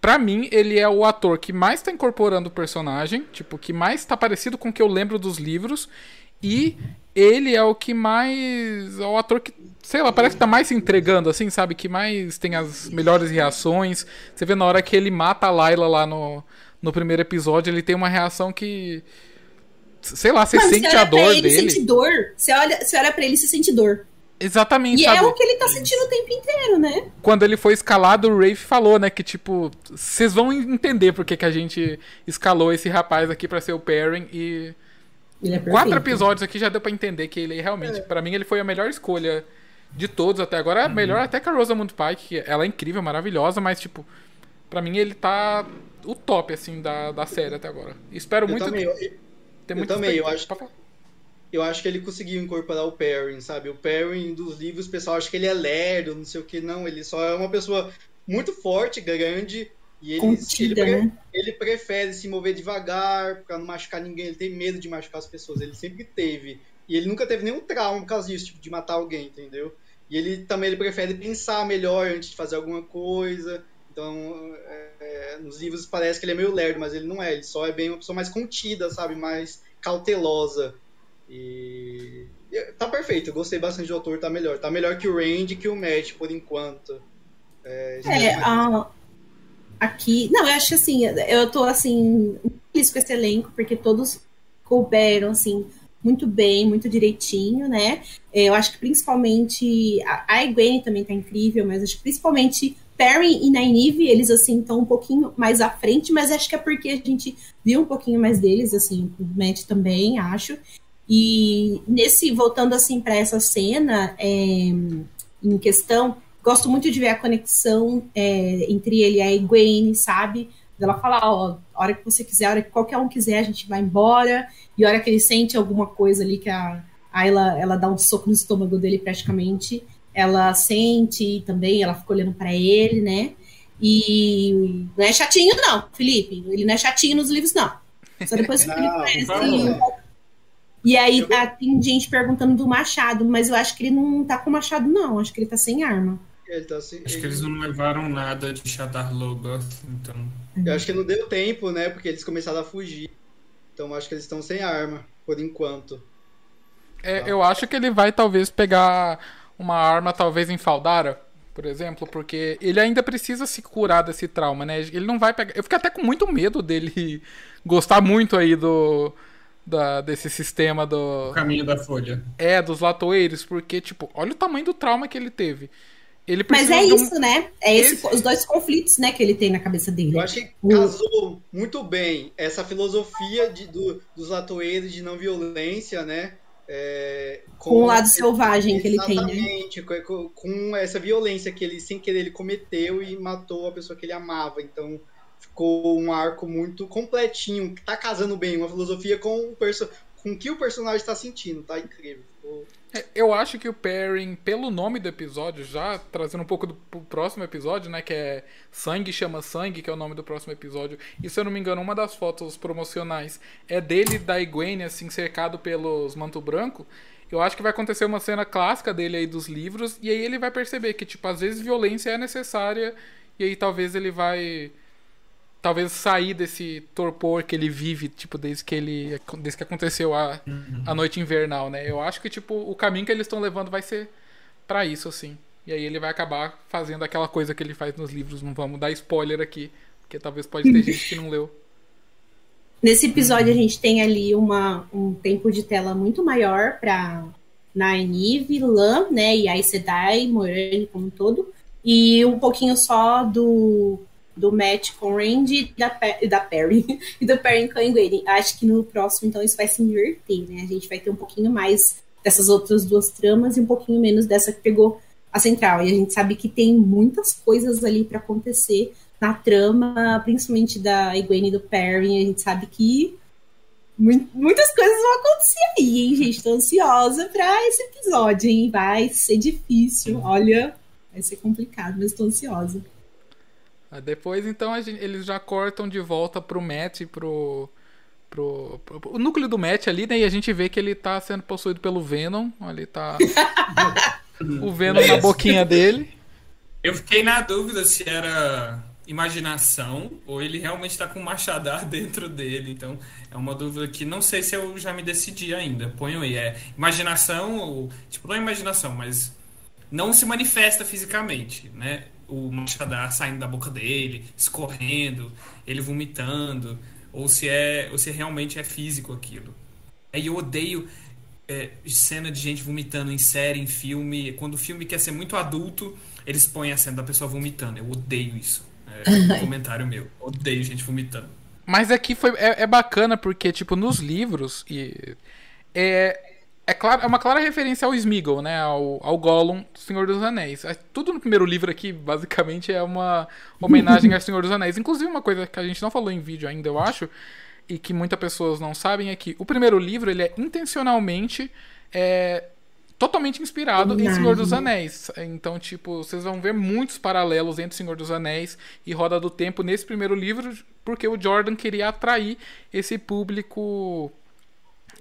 Pra mim, ele é o ator que mais tá incorporando o personagem, tipo, que mais tá parecido com o que eu lembro dos livros. E ele é o que mais. É o ator que, sei lá, parece que tá mais se entregando, assim, sabe? Que mais tem as melhores reações. Você vê na hora que ele mata a Layla lá no, no primeiro episódio, ele tem uma reação que. Sei lá, você Mano, sente você a dor ele, dele. Sente dor. Você olha, você olha pra ele e você sente dor. Exatamente. E é sabe? é o que ele tá sentindo o tempo inteiro, né? Quando ele foi escalado, o Rafe falou, né? Que tipo, vocês vão entender por que, que a gente escalou esse rapaz aqui para ser o Perrin e. É Quatro episódios aqui já deu para entender que ele realmente, é. para mim, ele foi a melhor escolha de todos até agora. Uhum. Melhor até que a Rosamund Pike, que ela é incrível, maravilhosa, mas tipo, para mim ele tá o top, assim, da, da série até agora. Espero eu muito. Também, eu, eu também, eu acho. Pra eu acho que ele conseguiu incorporar o Perrin, sabe? O Perrin dos livros, o pessoal acha que ele é lerdo, não sei o que, não. Ele só é uma pessoa muito forte, grande, e ele, Contida, ele, né? ele, prefere se mover devagar, pra não machucar ninguém. Ele tem medo de machucar as pessoas, ele sempre teve. E ele nunca teve nenhum trauma por causa disso, tipo, de matar alguém, entendeu? E ele também ele prefere pensar melhor antes de fazer alguma coisa. Então, é nos livros parece que ele é meio lerdo, mas ele não é. Ele só é bem uma pessoa mais contida, sabe? Mais cautelosa. E tá perfeito, eu gostei bastante do autor, tá melhor. Tá melhor que o Randy que o Matt, por enquanto. É, é a... aqui. Não, eu acho assim, eu tô assim, feliz com esse elenco, porque todos couberam, assim, muito bem, muito direitinho, né? É, eu acho que principalmente. A Gwen também tá incrível, mas acho que principalmente Perry e Nynaeve, eles assim estão um pouquinho mais à frente, mas acho que é porque a gente viu um pouquinho mais deles, assim, o Matt também, acho. E nesse, voltando assim para essa cena é, em questão, gosto muito de ver a conexão é, entre ele e a Egwene, sabe? Ela fala, ó, a hora que você quiser, a hora que qualquer um quiser, a gente vai embora. E a hora que ele sente alguma coisa ali, que a Ayla, ela dá um soco no estômago dele praticamente, ela sente também, ela fica olhando para ele, né? E não é chatinho, não, Felipe. Ele não é chatinho nos livros, não. Só depois que o Felipe conhece e aí eu... tem gente perguntando do machado, mas eu acho que ele não tá com machado, não. Acho que ele tá sem arma. Tá sem... Acho que eles não levaram nada de Shadar Logoth, então. Eu acho que não deu tempo, né? Porque eles começaram a fugir. Então acho que eles estão sem arma, por enquanto. É, tá. Eu acho que ele vai talvez pegar uma arma, talvez em Faldara, por exemplo, porque ele ainda precisa se curar desse trauma, né? Ele não vai pegar. Eu fico até com muito medo dele gostar muito aí do da, desse sistema do. O caminho da folha. É, dos latoeiros, porque, tipo, olha o tamanho do trauma que ele teve. Ele Mas é isso, um... né? É esse, esse, os dois conflitos, né, que ele tem na cabeça dele. Eu acho que casou muito bem essa filosofia de, do, dos latoeiros de não violência, né? É, com, com, o lado selvagem que ele tem, né? Exatamente, com, com essa violência que ele, sem querer, ele cometeu e matou a pessoa que ele amava. Então, ficou um arco muito completinho, que tá casando bem uma filosofia com o perso com que o personagem está sentindo, tá incrível. Ficou... É, eu acho que o pairing, pelo nome do episódio, já trazendo um pouco do próximo episódio, né, que é Sangue chama Sangue, que é o nome do próximo episódio. E se eu não me engano, uma das fotos promocionais é dele da Egwene assim cercado pelos manto branco. Eu acho que vai acontecer uma cena clássica dele aí dos livros, e aí ele vai perceber que, tipo, às vezes violência é necessária, e aí talvez ele vai. Talvez sair desse torpor que ele vive, tipo, desde que ele. Desde que aconteceu a, a noite invernal, né? Eu acho que, tipo, o caminho que eles estão levando vai ser para isso, assim. E aí ele vai acabar fazendo aquela coisa que ele faz nos livros. Não vamos dar spoiler aqui, porque talvez pode ter gente que não leu. Nesse episódio a gente tem ali uma, um tempo de tela muito maior para Nynaeve, Lan, né, e Aes Sedai, Moiraine como um todo, e um pouquinho só do do Matt com Randy e da, da Perry e do Perry com. Acho que no próximo então isso vai se inverter, né? A gente vai ter um pouquinho mais dessas outras duas tramas e um pouquinho menos dessa que pegou a central. E a gente sabe que tem muitas coisas ali para acontecer na trama, principalmente da Egwene e do Perry. A gente sabe que muitas coisas vão acontecer aí, hein, gente? Tô ansiosa para esse episódio, hein? Vai ser difícil. Olha, vai ser complicado, mas tô ansiosa. Depois, então, gente, eles já cortam de volta pro Matt e pro, pro, pro, pro, o núcleo do Matt ali, né? E a gente vê que ele tá sendo possuído pelo Venom. Ele tá. o Venom na boquinha dele. Eu fiquei na dúvida se era imaginação ou ele realmente está com um machadar dentro dele. Então é uma dúvida que não sei se eu já me decidi ainda. Ponho aí. É imaginação ou. Tipo, não é imaginação, mas não se manifesta fisicamente, né? O machadar saindo da boca dele, escorrendo, ele vomitando, ou se é, ou se realmente é físico aquilo. Aí eu odeio é, cena de gente vomitando em série, em filme. Quando o filme quer ser muito adulto, eles põem a cena da pessoa vomitando. Eu odeio isso. É um comentário meu. Odeio gente vomitando. Mas aqui foi, é, é bacana porque, tipo, nos livros. E, é, é, claro, é uma clara referência ao Smeagol, né? Ao, ao Gollum do Senhor dos Anéis. É, tudo no primeiro livro aqui, basicamente, é uma homenagem ao Senhor dos Anéis. Inclusive, uma coisa que a gente não falou em vídeo ainda, eu acho, e que muitas pessoas não sabem é que o primeiro livro ele é intencionalmente é, totalmente inspirado em Senhor dos Anéis. Então, tipo, vocês vão ver muitos paralelos entre Senhor dos Anéis e Roda do Tempo nesse primeiro livro, porque o Jordan queria atrair esse público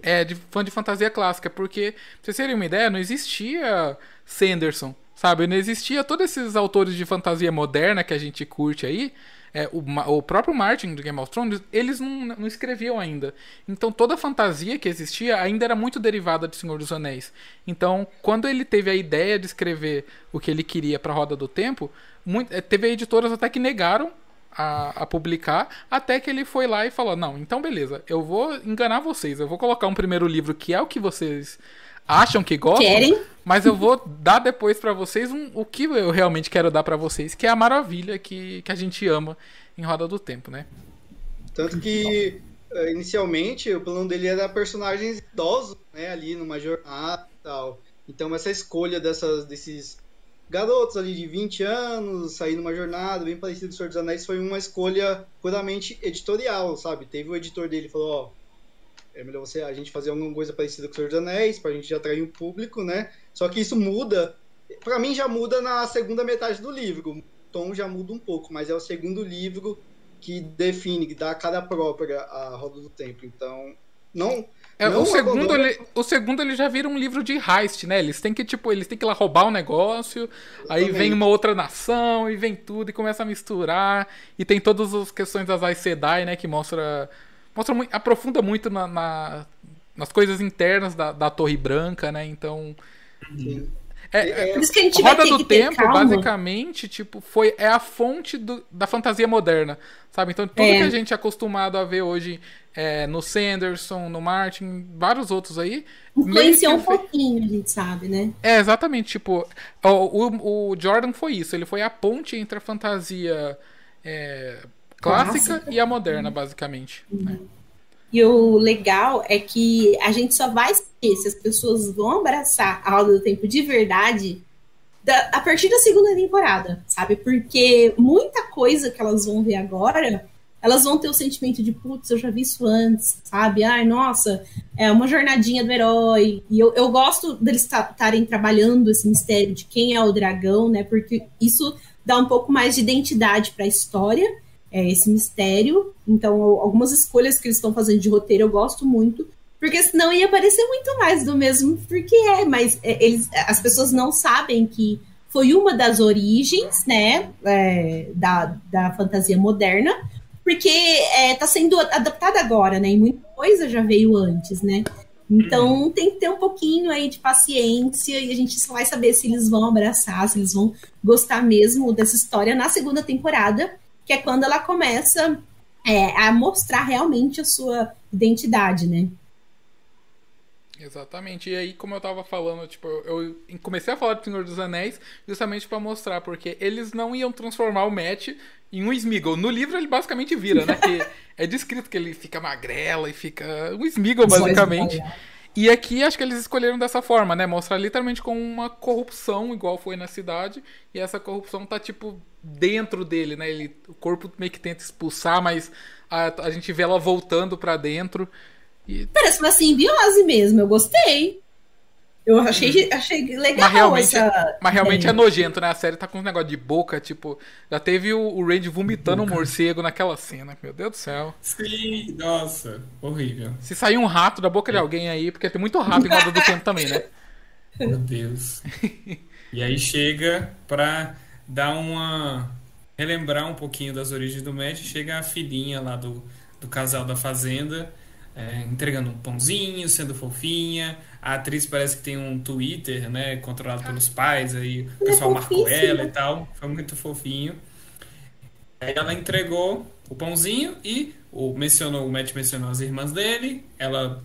é, de fã de fantasia clássica. Porque, pra vocês terem uma ideia, não existia Sanderson, sabe? Não existia todos esses autores de fantasia moderna que a gente curte aí é, o, o, próprio Martin do Game of Thrones, eles não, não, escreviam ainda. Então toda a fantasia que existia ainda era muito derivada de Senhor dos Anéis. Então, quando ele teve a ideia de escrever o que ele queria para a Roda do Tempo, muito, é, teve editoras até que negaram a, a, publicar, até que ele foi lá e falou: Não, então beleza, eu vou enganar vocês, eu vou colocar um primeiro livro que é o que vocês acham que gostam, Querem? mas eu vou dar depois para vocês um, o que eu realmente quero dar para vocês, que é a maravilha que, que a gente ama em Roda do Tempo, né? Tanto que eh, inicialmente o plano dele era personagens idosos, né, ali numa jornada e tal. Então essa escolha dessas, desses garotos ali de 20 anos, sair numa jornada bem parecida com o Senhor dos Anéis, foi uma escolha puramente editorial, sabe? Teve o editor dele falou, ó, é melhor você, a gente fazer alguma coisa parecida com o Senhor dos Anéis, pra gente atrair o público, né? Só que isso muda, para mim já muda na segunda metade do livro. O tom já muda um pouco, mas é o segundo livro que define, que dá a cara própria à Roda do Tempo. Então, não. É, o, segundo, ele, o segundo ele já vira um livro de heist, né? Eles têm que, tipo, eles têm que ir lá roubar um negócio, Exatamente. aí vem uma outra nação, e vem tudo, e começa a misturar. E tem todas as questões das Aes Sedai, né? Que mostra mostra muito, aprofunda muito na, na, nas coisas internas da, da Torre Branca, né? Então. É, é, que a gente Roda do Tempo, basicamente, tipo, foi, é a fonte do, da fantasia moderna, sabe? Então, tudo é. que a gente é acostumado a ver hoje é, no Sanderson, no Martin, vários outros aí... Influenciou um pouquinho, a gente sabe, né? É, exatamente, tipo, o, o, o, Jordan foi isso, ele foi a ponte entre a fantasia é, clássica, clássica, e a moderna, basicamente. Uhum. Né? E o legal é que a gente só vai saber se as pessoas vão abraçar a roda do tempo de verdade da, a partir da segunda temporada, sabe? Porque muita coisa que elas vão ver agora, elas vão ter o sentimento de, putz, eu já vi isso antes, sabe? Ai, nossa, é uma jornadinha do herói. E eu, eu gosto deles estarem trabalhando esse mistério de quem é o dragão, né? Porque isso dá um pouco mais de identidade para a história é, esse mistério. Então, algumas escolhas que eles estão fazendo de roteiro eu gosto muito. Porque senão ia parecer muito mais do mesmo, porque é, mas é, eles, as pessoas não sabem que foi uma das origens, né, é, da, da fantasia moderna, porque está é, sendo adaptada agora, né, e muita coisa já veio antes, né. Então uhum. tem que ter um pouquinho aí de paciência e a gente só vai saber se eles vão abraçar, se eles vão gostar mesmo dessa história na segunda temporada, que é quando ela começa é, a mostrar realmente a sua identidade, né? Exatamente. E aí, como eu tava falando, tipo, eu comecei a falar do Senhor dos Anéis justamente para mostrar, porque eles não iam transformar o Matt em um Smeagol. No livro ele basicamente vira, né? Que é descrito que ele fica magrela e fica um Smeagol, basicamente. E aqui acho que eles escolheram dessa forma, né? Mostrar literalmente com uma corrupção, igual foi na cidade. E essa corrupção tá, tipo, dentro dele, né? Ele, o corpo meio que tenta expulsar, mas a, a gente vê ela voltando para dentro. Parece uma simbiose mesmo, eu gostei. Eu achei, achei legal mas realmente, essa... Mas realmente é nojento, né? A série tá com um negócio de boca, tipo... Já teve o, o Randy vomitando boca. um morcego naquela cena. Meu Deus do céu. Sim, nossa. Horrível. Se sair um rato da boca de alguém aí, porque tem muito rato em roda do tempo também, né? Meu Deus. E aí chega pra dar uma... Relembrar um pouquinho das origens do Matt. Chega a filhinha lá do, do casal da fazenda é, entregando um pãozinho, sendo fofinha. A atriz parece que tem um Twitter, né, controlado pelos pais, aí o pessoal é marcou ela e tal. Foi muito fofinho. Aí ela entregou o pãozinho e o mencionou, o Matt mencionou as irmãs dele, ela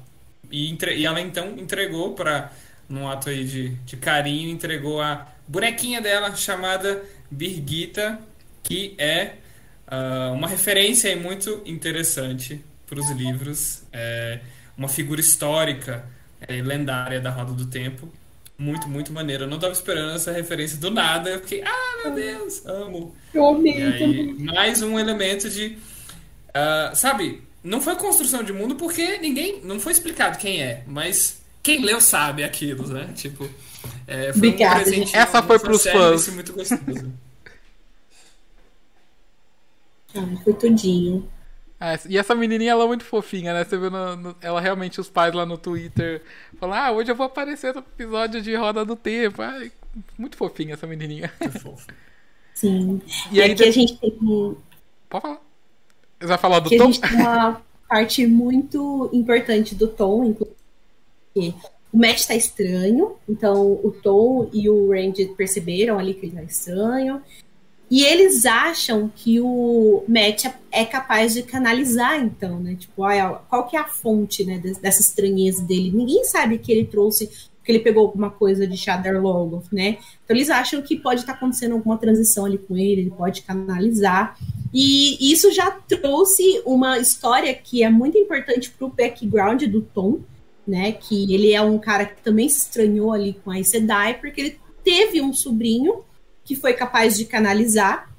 e, entre, e ela então entregou para num ato aí de, de carinho, entregou a bonequinha dela chamada Birgita, que é uh, uma referência aí muito interessante para os livros. É uma figura histórica, é, lendária da Roda do Tempo. Muito, muito maneiro. Eu não estava esperando essa referência do nada. Eu fiquei, ah, meu Deus, amo. Eu amei. E aí, mais um elemento de. Uh, sabe, não foi construção de mundo porque ninguém. Não foi explicado quem é, mas quem leu sabe aquilo, né? Tipo. É, foi Obrigada, um presente, Essa foi para os fãs. Muito gostoso. Ah, foi tudinho. É, e essa menininha, ela é muito fofinha, né? Você vê no, no, ela realmente, os pais lá no Twitter falam, ah, hoje eu vou aparecer no episódio de Roda do Tempo. Ai, muito fofinha essa menininha. Muito fofa. Sim. E, e aí aqui de... a gente tem um... Pode falar. Você vai falar do aqui Tom? A gente tem uma parte muito importante do Tom, inclusive. O Matt tá estranho, então o Tom e o Randy perceberam ali que ele tá estranho. E eles acham que o Matt é capaz de canalizar, então, né? Tipo, qual que é a fonte, né, dessa estranheza dele? Ninguém sabe que ele trouxe, que ele pegou alguma coisa de Shadar Logoth, né? Então eles acham que pode estar tá acontecendo alguma transição ali com ele, ele pode canalizar. E isso já trouxe uma história que é muito importante para o background do Tom, né? Que ele é um cara que também se estranhou ali com a Sedai, porque ele teve um sobrinho que foi capaz de canalizar.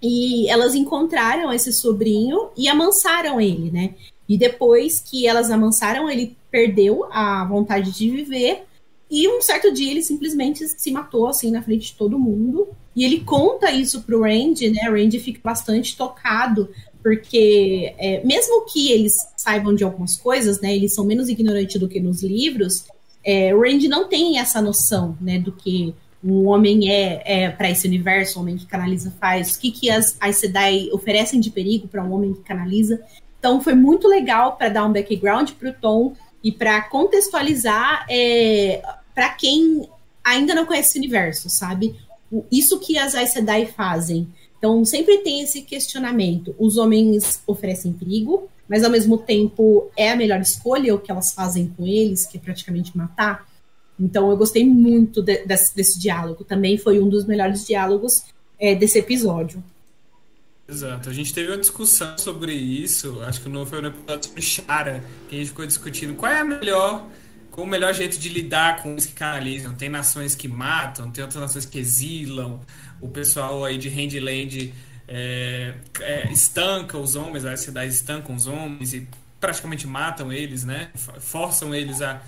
E elas encontraram esse sobrinho e amansaram ele, né? E depois que elas amansaram, ele perdeu a vontade de viver. E um certo dia ele simplesmente se matou assim na frente de todo mundo. E ele conta isso pro Randy, né? O Randy fica bastante tocado, porque é, mesmo que eles saibam de algumas coisas, né? Eles são menos ignorantes do que nos livros. É, o Randy não tem essa noção, né? Do que um homem é, é para esse universo, um homem que canaliza faz, o que, que as, as Sedai oferecem de perigo para um homem que canaliza. Então foi muito legal para dar um background para o Tom e para contextualizar é, para quem ainda não conhece esse universo, sabe? Isso que as Aes Sedai fazem. Então sempre tem esse questionamento. Os homens oferecem perigo, mas ao mesmo tempo é a melhor escolha o que elas fazem com eles, que é praticamente matar. Então eu gostei muito de, desse, desse, diálogo. Também foi um dos melhores diálogos é, desse episódio. Exato. A gente teve uma discussão sobre isso. Acho que não foi no episódio sobre Chara que a gente ficou discutindo qual é a melhor, qual o melhor jeito de lidar com os que canalizam. Tem nações que matam, tem outras nações que exilam. O pessoal aí de Handland é, é, estanca os homens, a cidade estancam os homens e praticamente matam eles, né? Forçam eles a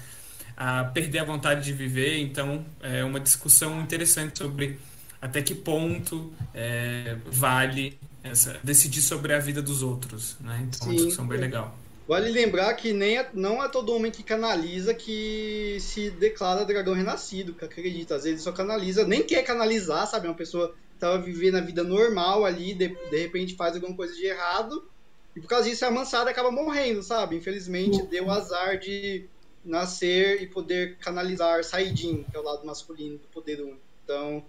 a perder a vontade de viver. Então, é uma discussão interessante sobre até que ponto é, vale essa, decidir sobre a vida dos outros. Né? Então, Sim, é uma discussão bem legal. Vale lembrar que nem é, não é todo homem que canaliza que se declara dragão renascido, que acredita. Às vezes só canaliza, nem quer canalizar, sabe? Uma pessoa tava vivendo a vida normal ali, de, de repente faz alguma coisa de errado, e por causa disso a mansada acaba morrendo, sabe? Infelizmente deu o azar de nascer e poder canalizar Saidin, que é o lado masculino do poder único. Então,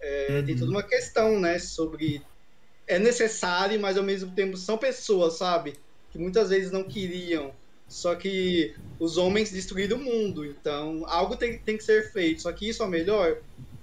é, uhum. tem toda uma questão, né, sobre é necessário, mas ao mesmo tempo são pessoas, sabe? Que muitas vezes não queriam. Só que os homens destruíram o mundo, então algo tem, tem que ser feito. Só que isso é melhor.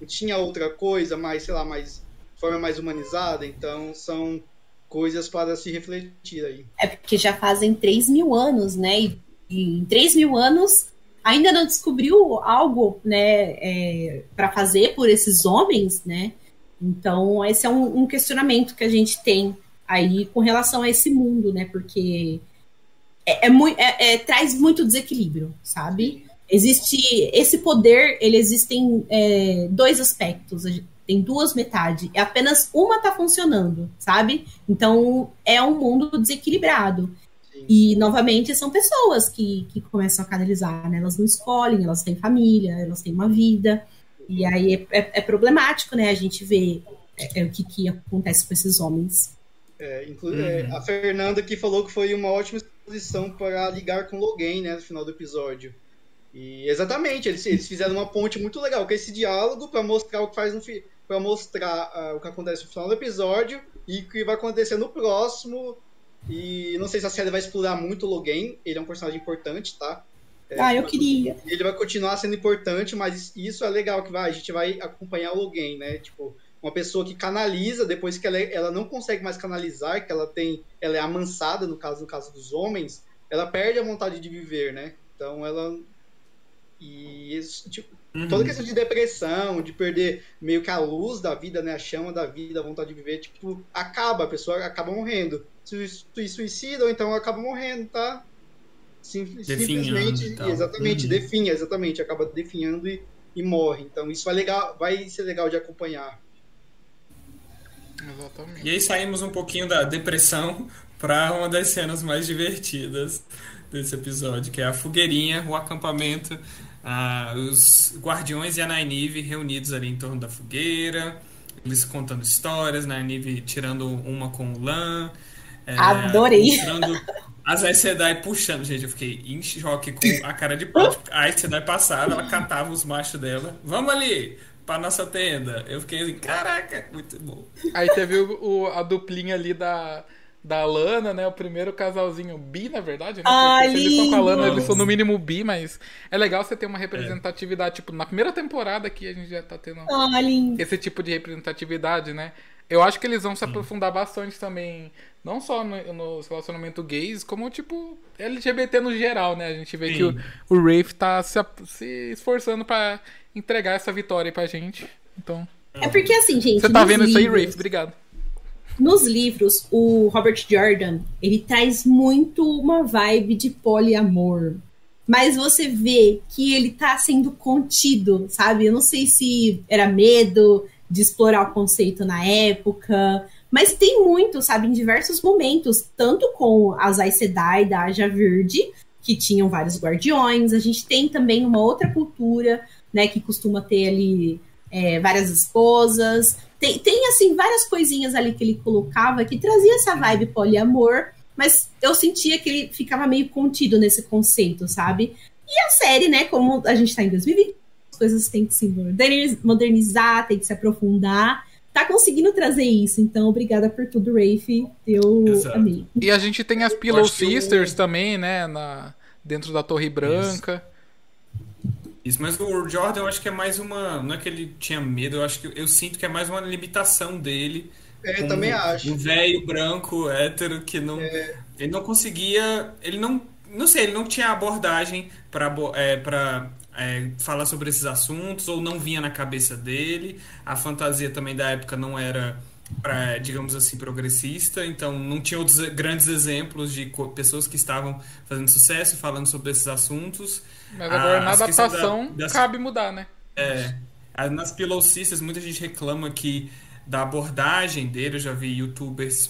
Tinha outra coisa, mais, sei lá, mais forma mais humanizada, então são coisas para se refletir aí. É porque já fazem 3 mil anos, né? E em 3 mil anos ainda não descobriu algo, né, é, para fazer por esses homens, né? Então, esse é um, um, questionamento que a gente tem aí com relação a esse mundo, né? Porque é, é, é, é traz muito desequilíbrio, sabe? Existe esse poder, ele existem é, dois aspectos tem duas metades, e apenas uma tá funcionando, sabe? Então é um mundo desequilibrado. E, novamente, são pessoas que, que começam a canalizar, né? Elas não escolhem, elas têm família, elas têm uma vida. E aí é, é, é problemático, né? A gente vê é, é o que, que acontece com esses homens. É, uhum. a Fernanda que falou que foi uma ótima exposição para ligar com Logan, né? No final do episódio. E exatamente, eles, eles fizeram uma ponte muito legal com esse diálogo para mostrar o que faz no, para mostrar uh, o que acontece no final do episódio e o que vai acontecer no próximo. E não sei se a série vai explorar muito o Logan, ele é um personagem importante, tá? É, ah, eu queria. Ele vai continuar sendo importante, mas isso é legal que vai, a gente vai acompanhar o Logan, né? Tipo, uma pessoa que canaliza depois que ela, ela não consegue mais canalizar, que ela tem, ela é amansada no caso no caso dos homens, ela perde a vontade de viver, né? Então ela e isso, tipo, Uhum. Toda questão de depressão, de perder meio que a luz da vida, né? A chama da vida, a vontade de viver, tipo, acaba, a pessoa acaba morrendo. Se suicida ou então acaba morrendo, tá? Sim, simplesmente, então. exatamente, uhum. definha, exatamente, acaba definhando e, e morre. Então isso vai, legal, vai ser legal de acompanhar. Exatamente. E aí saímos um pouquinho da depressão para uma das cenas mais divertidas desse episódio, que é a fogueirinha, o acampamento ah, os guardiões e a Nynaeve reunidos ali em torno da fogueira, eles contando histórias, Nynaeve tirando uma com o Lan. É, Adorei! Mostrando as Aes Sedai puxando. Gente, eu fiquei em choque com a cara de pau. A Aes Sedai passava, ela catava os machos dela. Vamos ali! Pra nossa tenda. Eu fiquei assim, caraca, muito bom. Aí teve o, o a duplinha ali da, da Lana, né? O primeiro casalzinho bi, na verdade, né? Ah, Porque eles estão com a Lana, eles são no mínimo bi, mas é legal você ter uma representatividade. É. Tipo, na primeira temporada aqui a gente já tá tendo ah, esse tipo de representatividade, né? Eu acho que eles vão se aprofundar bastante também, não só no, no relacionamento gays, como, tipo, LGBT no geral, né? A gente vê Sim. que o, o Rafe tá se, se esforçando para entregar essa vitória pra gente. Então. É porque assim, gente. Você tá vendo livros... isso aí, Rafe? Obrigado. Nos livros, o Robert Jordan, ele traz muito uma vibe de poliamor. Mas você vê que ele tá sendo contido, sabe? Eu não sei se era medo de explorar o conceito na época, mas tem muito, sabe, em diversos momentos, tanto com as Aes Sedai da Aja Verde, que tinham vários guardiões, a gente tem também uma outra cultura, né, que costuma ter ali é, várias esposas, tem, tem, assim, várias coisinhas ali que ele colocava que trazia essa vibe poliamor, mas eu sentia que ele ficava meio contido nesse conceito, sabe? E a série, né, como a gente tá em 2020, as coisas têm que se modernizar, tem que se aprofundar. Tá conseguindo trazer isso, então obrigada por tudo, Rafe. Eu Exato. amei. E a gente tem as Pillow Sisters eu... também, né, na, dentro da Torre Branca. Isso. Isso, mas o Jordan eu acho que é mais uma. Não é que ele tinha medo, eu acho que eu sinto que é mais uma limitação dele. É, eu também acho. Um velho branco, hétero, que não. É. Ele não conseguia. Ele não. Não sei, ele não tinha abordagem para é, pra, é, falar sobre esses assuntos, ou não vinha na cabeça dele. A fantasia também da época não era. Pra, digamos assim, progressista, então não tinha outros grandes exemplos de pessoas que estavam fazendo sucesso falando sobre esses assuntos. Mas agora na adaptação da, das, cabe mudar, né? É. Nas Pillow Sisters, muita gente reclama que da abordagem dele, eu já vi youtubers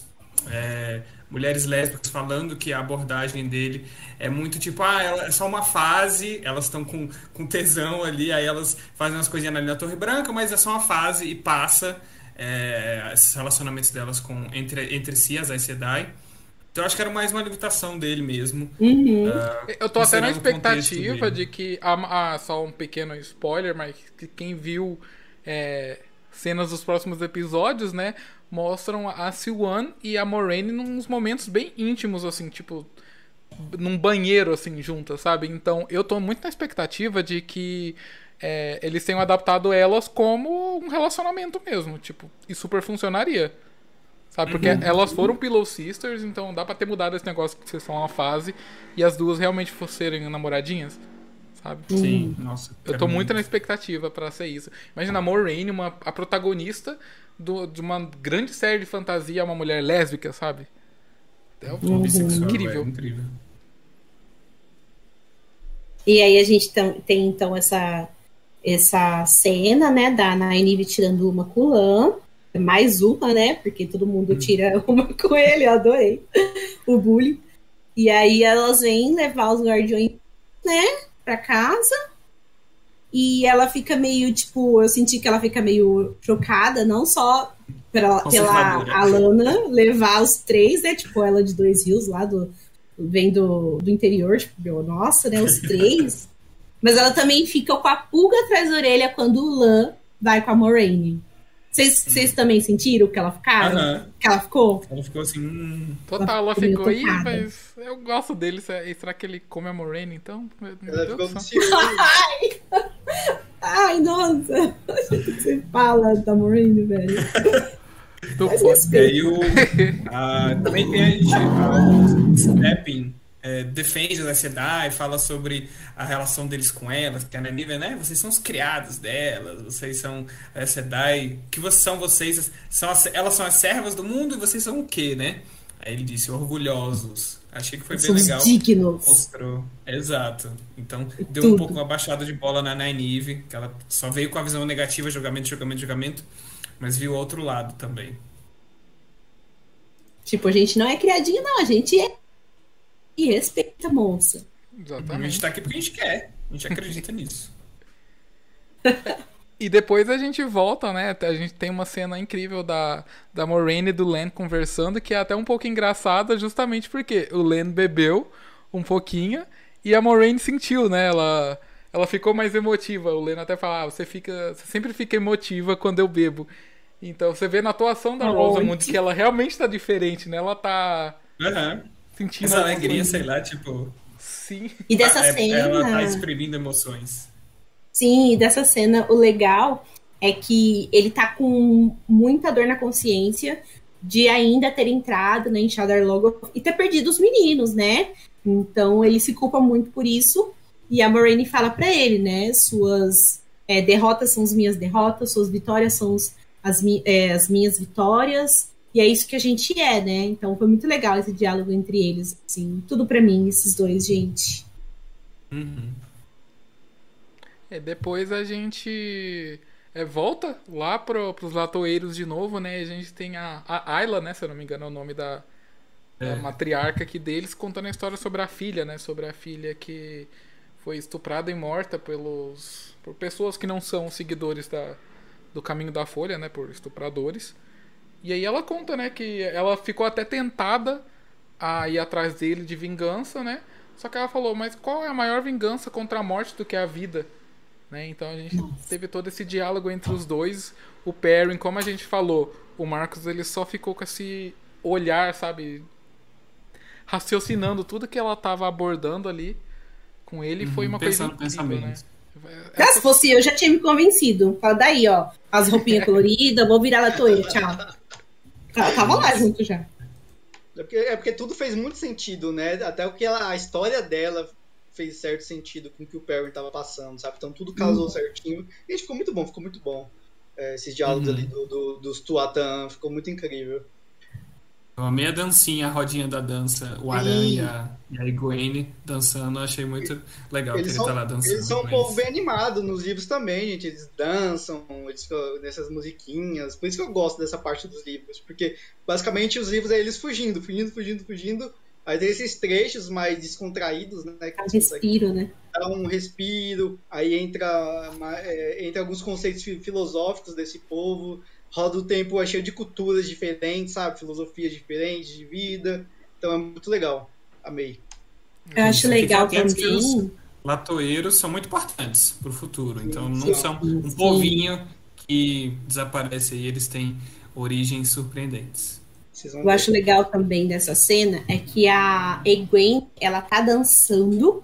é, mulheres lésbicas falando que a abordagem dele é muito tipo, ah, ela, é só uma fase, elas estão com, com tesão ali, aí elas fazem umas coisinhas ali na Torre Branca, mas é só uma fase e passa é, esses relacionamentos delas com, entre, entre si, as Aes Sedai. Então eu acho que era mais uma limitação dele mesmo. Uhum. Uh, Eu tô até na expectativa de que. Ah, só um pequeno spoiler, mas que quem viu é, cenas dos próximos episódios, né? Mostram a Siwan e a Moraine nos momentos bem íntimos, assim, tipo. Num banheiro, assim, juntas, sabe? Então eu tô muito na expectativa de que é, eles tenham adaptado elas como um relacionamento mesmo. Tipo, e super funcionaria. Sabe? Porque elas foram Pillow Sisters, então dá pra ter mudado esse negócio que vocês são uma fase e as duas realmente fossem namoradinhas. Sabe? Sim, nossa. Eu tô muito na expectativa pra ser isso. Imagina a Moraine, uma, a protagonista do- de uma grande série de fantasia, uma mulher lésbica, sabe? É um Bissexual, incrível. é incrível. E aí a gente tem então essa essa cena, né, da Nynaeve tirando uma com o Lan, mais uma, né, porque todo mundo tira uma com ele, eu adorei o bullying. E aí elas vêm levar os guardiões, né, pra casa. E ela fica meio, tipo, eu senti que ela fica meio chocada, não só pela, pela Conservadora. Alana levar os três, né, tipo, ela de dois rios lá do, vem do, do interior, tipo, meu, nossa, né, os três. Mas ela também fica com a pulga atrás da orelha quando o Lan vai com a Moraine. Vocês vocês também sentiram que ela ficaram? Aham. Que ela ficou? Ela ficou assim. Hum, Total, ela ficou aí, mas eu gosto dele. se- Será que ele come a Moraine, então? Meu Ela Deus ficou com ciúme. Ai, nossa! Você fala da Moraine, velho. Tô. E aí o. a- também tem a gente. a- O Stepping é, defende a Sedai, fala sobre a relação deles com elas, que a Nynaeve, né? Vocês são os criados delas, vocês são a Sedai. que vocês são vocês? São as- elas são as servas do mundo e vocês são o quê, né? Aí ele disse, orgulhosos. Achei que foi bem legal. dignos. Mostrou. Exato. Então, deu Tudo. um pouco uma baixada de bola na Nynaeve, que ela só veio com a visão negativa, julgamento, julgamento, julgamento, mas viu o outro lado também. Tipo, a gente não é criadinho, não. A gente é. E respeita, moça. A gente Exatamente. tá aqui porque a gente quer. A gente acredita nisso. E depois a gente volta, né? A gente tem uma cena incrível da, da Moraine e do Len conversando, que é até um pouco engraçada, justamente porque o Len bebeu um pouquinho e a Moraine sentiu, né? Ela, ela ficou mais emotiva. O Len até fala, ah, você, fica, você sempre fica emotiva quando eu bebo. Então você vê na atuação da. Rosamund que ela realmente tá diferente, né? Ela tá Aham. Sentindo Essa alegria, coisa. sei lá, tipo. Sim. E dessa é- cena. Ela tá exprimindo emoções. Sim, e dessa cena, o legal é que ele tá com muita dor na consciência de ainda ter entrado né, em Shadar Logo e ter perdido os meninos, né? Então ele se culpa muito por isso. E a Moraine fala pra ele, né? Suas é, derrotas são as minhas derrotas, suas vitórias são as, mi- é, as minhas vitórias. E é isso que a gente é, né? Então foi muito legal esse diálogo entre eles. Assim, tudo pra mim, esses dois, gente. Uhum. É, depois a gente é, volta lá pro, pros latoeiros de novo, né? A gente tem a, a Ayla, né? Se eu não me engano é o nome da, da É. matriarca aqui deles, contando a história sobre a filha, né? Sobre a filha que foi estuprada e morta pelos por pessoas que não são seguidores da, do caminho da folha, né? Por estupradores. E aí ela conta, né? Que ela ficou até tentada a ir atrás dele de vingança, né? Só que ela falou, mas qual é a maior vingança contra a morte do que a vida? Né? Então a gente teve todo esse diálogo entre os dois. O Perrin, como a gente falou, o Marcos ele só ficou com esse olhar, sabe? Raciocinando tudo que ela tava abordando ali com ele. Foi uma coisa incrível, né? pensamentos. Ah, se fosse eu, já tinha me convencido. Fala daí, ó. As roupinhas coloridas, vou virar latoeira, tchau. Tá- Tava lá junto já. É porque, é porque tudo fez muito sentido, né? Até o que ela, a história dela fez certo sentido com o que o Perry tava passando, sabe? Então tudo casou certinho. E ficou muito bom, ficou muito bom. É, esses diálogos Uhum. ali do, do- dos Tuatan ficou muito incrível. Eu amei a dancinha, a rodinha da dança, o Aranha e a Egwene dançando, eu achei muito legal Eles que são, ele tá lá dançando. eles são um povo bem animado nos livros também, gente. Eles dançam, eles ficam nessas musiquinhas. Por isso que eu gosto dessa parte dos livros. Porque basicamente os livros é eles fugindo, fugindo, fugindo, fugindo. Aí tem esses trechos mais descontraídos, né? Que Um respiro, né? dar um respiro. Aí entra, é, entra alguns conceitos fi- filosóficos desse povo. Roda o tempo é cheio de culturas diferentes, sabe? Filosofias diferentes de vida. Então é muito legal. Amei. Eu acho legal também. os- Latoeiros são muito importantes pro futuro, então não são um povinho que desaparece aí, eles têm origens surpreendentes. Eu acho legal também dessa cena é que a Egwen, ela tá dançando,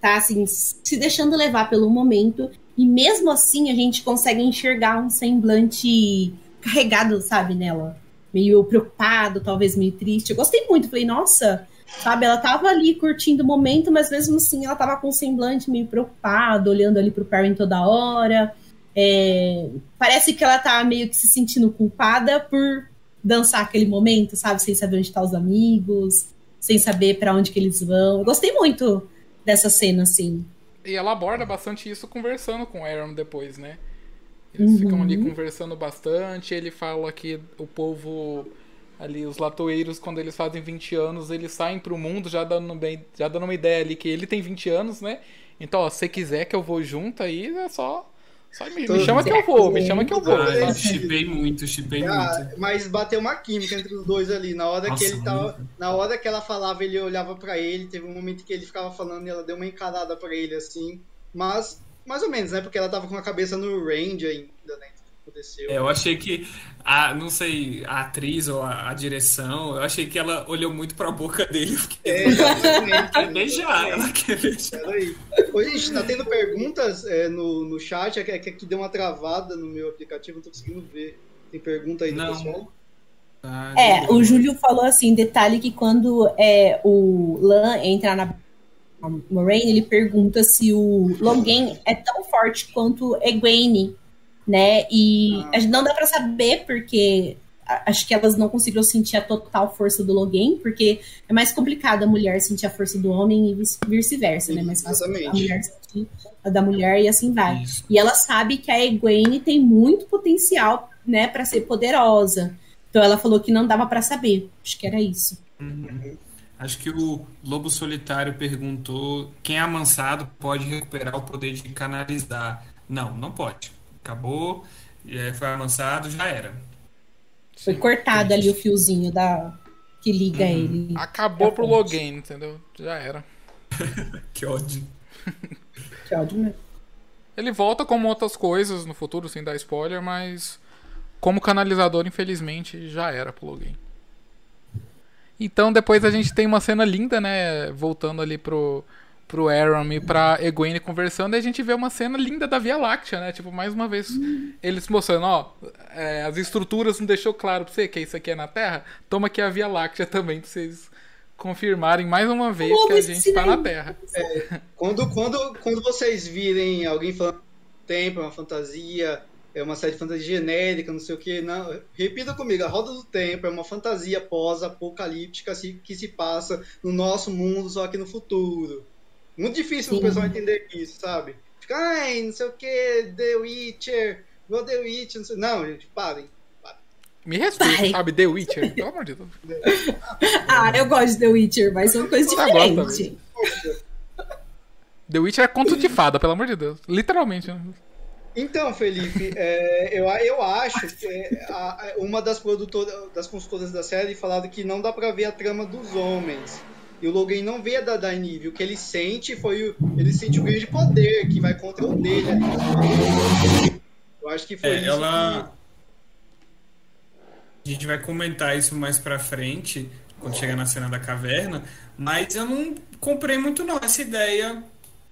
tá assim, se deixando levar pelo momento, e mesmo assim a gente consegue enxergar um semblante carregado, sabe, nela. Meio preocupado, talvez meio triste. Eu gostei muito, falei, nossa, sabe, ela tava ali curtindo o momento, mas mesmo assim ela tava com um semblante meio preocupado, olhando ali pro Perrin toda hora. É, parece que ela tá meio que se sentindo culpada por dançar aquele momento, sabe? Sem saber onde estão os amigos, sem saber pra onde que eles vão. Eu gostei muito dessa cena, assim. E ela aborda bastante isso conversando com o Aaron depois, né? Eles ficam ali conversando bastante. Ele fala que o povo ali, os latoeiros, quando eles fazem 20 anos, eles saem pro mundo já dando, bem, já dando uma ideia ali que ele tem 20 anos, né? Então, ó, se quiser que eu vou junto aí, é só. Só me, me chama que eu vou, me chama que eu vou. Ah, chipei muito, chipei Ah, muito. mas bateu uma química entre os dois ali. Na hora Nossa, que ele tava. Na hora que ela falava, ele olhava pra ele. Teve um momento que ele ficava falando e ela deu uma encarada pra ele assim. Mas, mais ou menos, né? Porque ela tava com a cabeça no range ainda, né? Que Aconteceu. É, eu achei que, a, não sei, a atriz ou a, a direção, eu achei que ela olhou muito pra boca dele. É, exatamente. quer beijar, ela quer beijar. Peraí. Gente, tá tendo perguntas é, no, no chat. É que, é que deu uma travada no meu aplicativo, não tô conseguindo ver. Tem pergunta aí do Não. pessoal? Ah, É, o Júlio falou assim, detalhe que quando é, o Lan entra na Moraine, ele pergunta se o Logan é tão forte quanto Egwene, né? E Ah. a gente não dá pra saber porque acho que elas não conseguiram sentir a total força do Logan, porque é mais complicado a mulher sentir a força do homem e vice- vice-versa, né? Mais fácil a mulher sentir a da mulher e assim vai. Isso. E ela sabe que a Egwene tem muito potencial, né, para ser poderosa. Então ela falou que não dava pra saber. Acho que era isso. Uhum. Acho que o Lobo Solitário perguntou quem é amansado pode recuperar o poder de canalizar. Não, não pode. Acabou, é, foi amansado, já era. Foi cortado ali o fiozinho da que liga Uhum. ele. Acabou pro. Logan, entendeu? Já era. Que ódio. Que ódio, né? Ele volta como outras coisas no futuro, sem dar spoiler, mas como canalizador, infelizmente, já era pro Logan. Então depois a gente tem uma cena linda, né? Voltando ali pro, pro Aaron e pra Egwene conversando, e a gente vê uma cena linda da Via Láctea, né? Tipo, mais uma vez, eles mostrando, ó, é, as estruturas não deixou claro pra você que isso aqui é na Terra, toma aqui a Via Láctea também, pra vocês confirmarem mais uma vez que a gente tá na. Terra. Quando, quando, quando vocês virem alguém falando tempo, é uma fantasia, é uma série de fantasia genérica, não sei o que, não, repita comigo, a Roda do Tempo é uma fantasia pós-apocalíptica que se passa no nosso mundo, só que no futuro. Muito difícil Sim. o pessoal entender isso, sabe? Fica, ai, não sei o que, The Witcher, igual The Witcher, não sei... Não, gente, parem. Me respeita, sabe? The Witcher, pelo amor de Deus. Ah, eu gosto de The Witcher, mas são coisas Eu gosto diferentes. The Witcher é conto de fada, pelo amor de Deus. Literalmente. né? Então, Felipe, é, eu, eu acho que é, a- a- uma das produtoras, das consultoras da série falaram que não dá pra ver a trama dos homens. E o Logan não vê a da Daenerys. O que ele sente foi o, ele sente o grande poder que vai contra o dele. ali. Eu acho que foi É, isso. ela. A gente vai comentar isso mais pra frente, quando chegar na cena da caverna, mas eu não comprei muito não essa ideia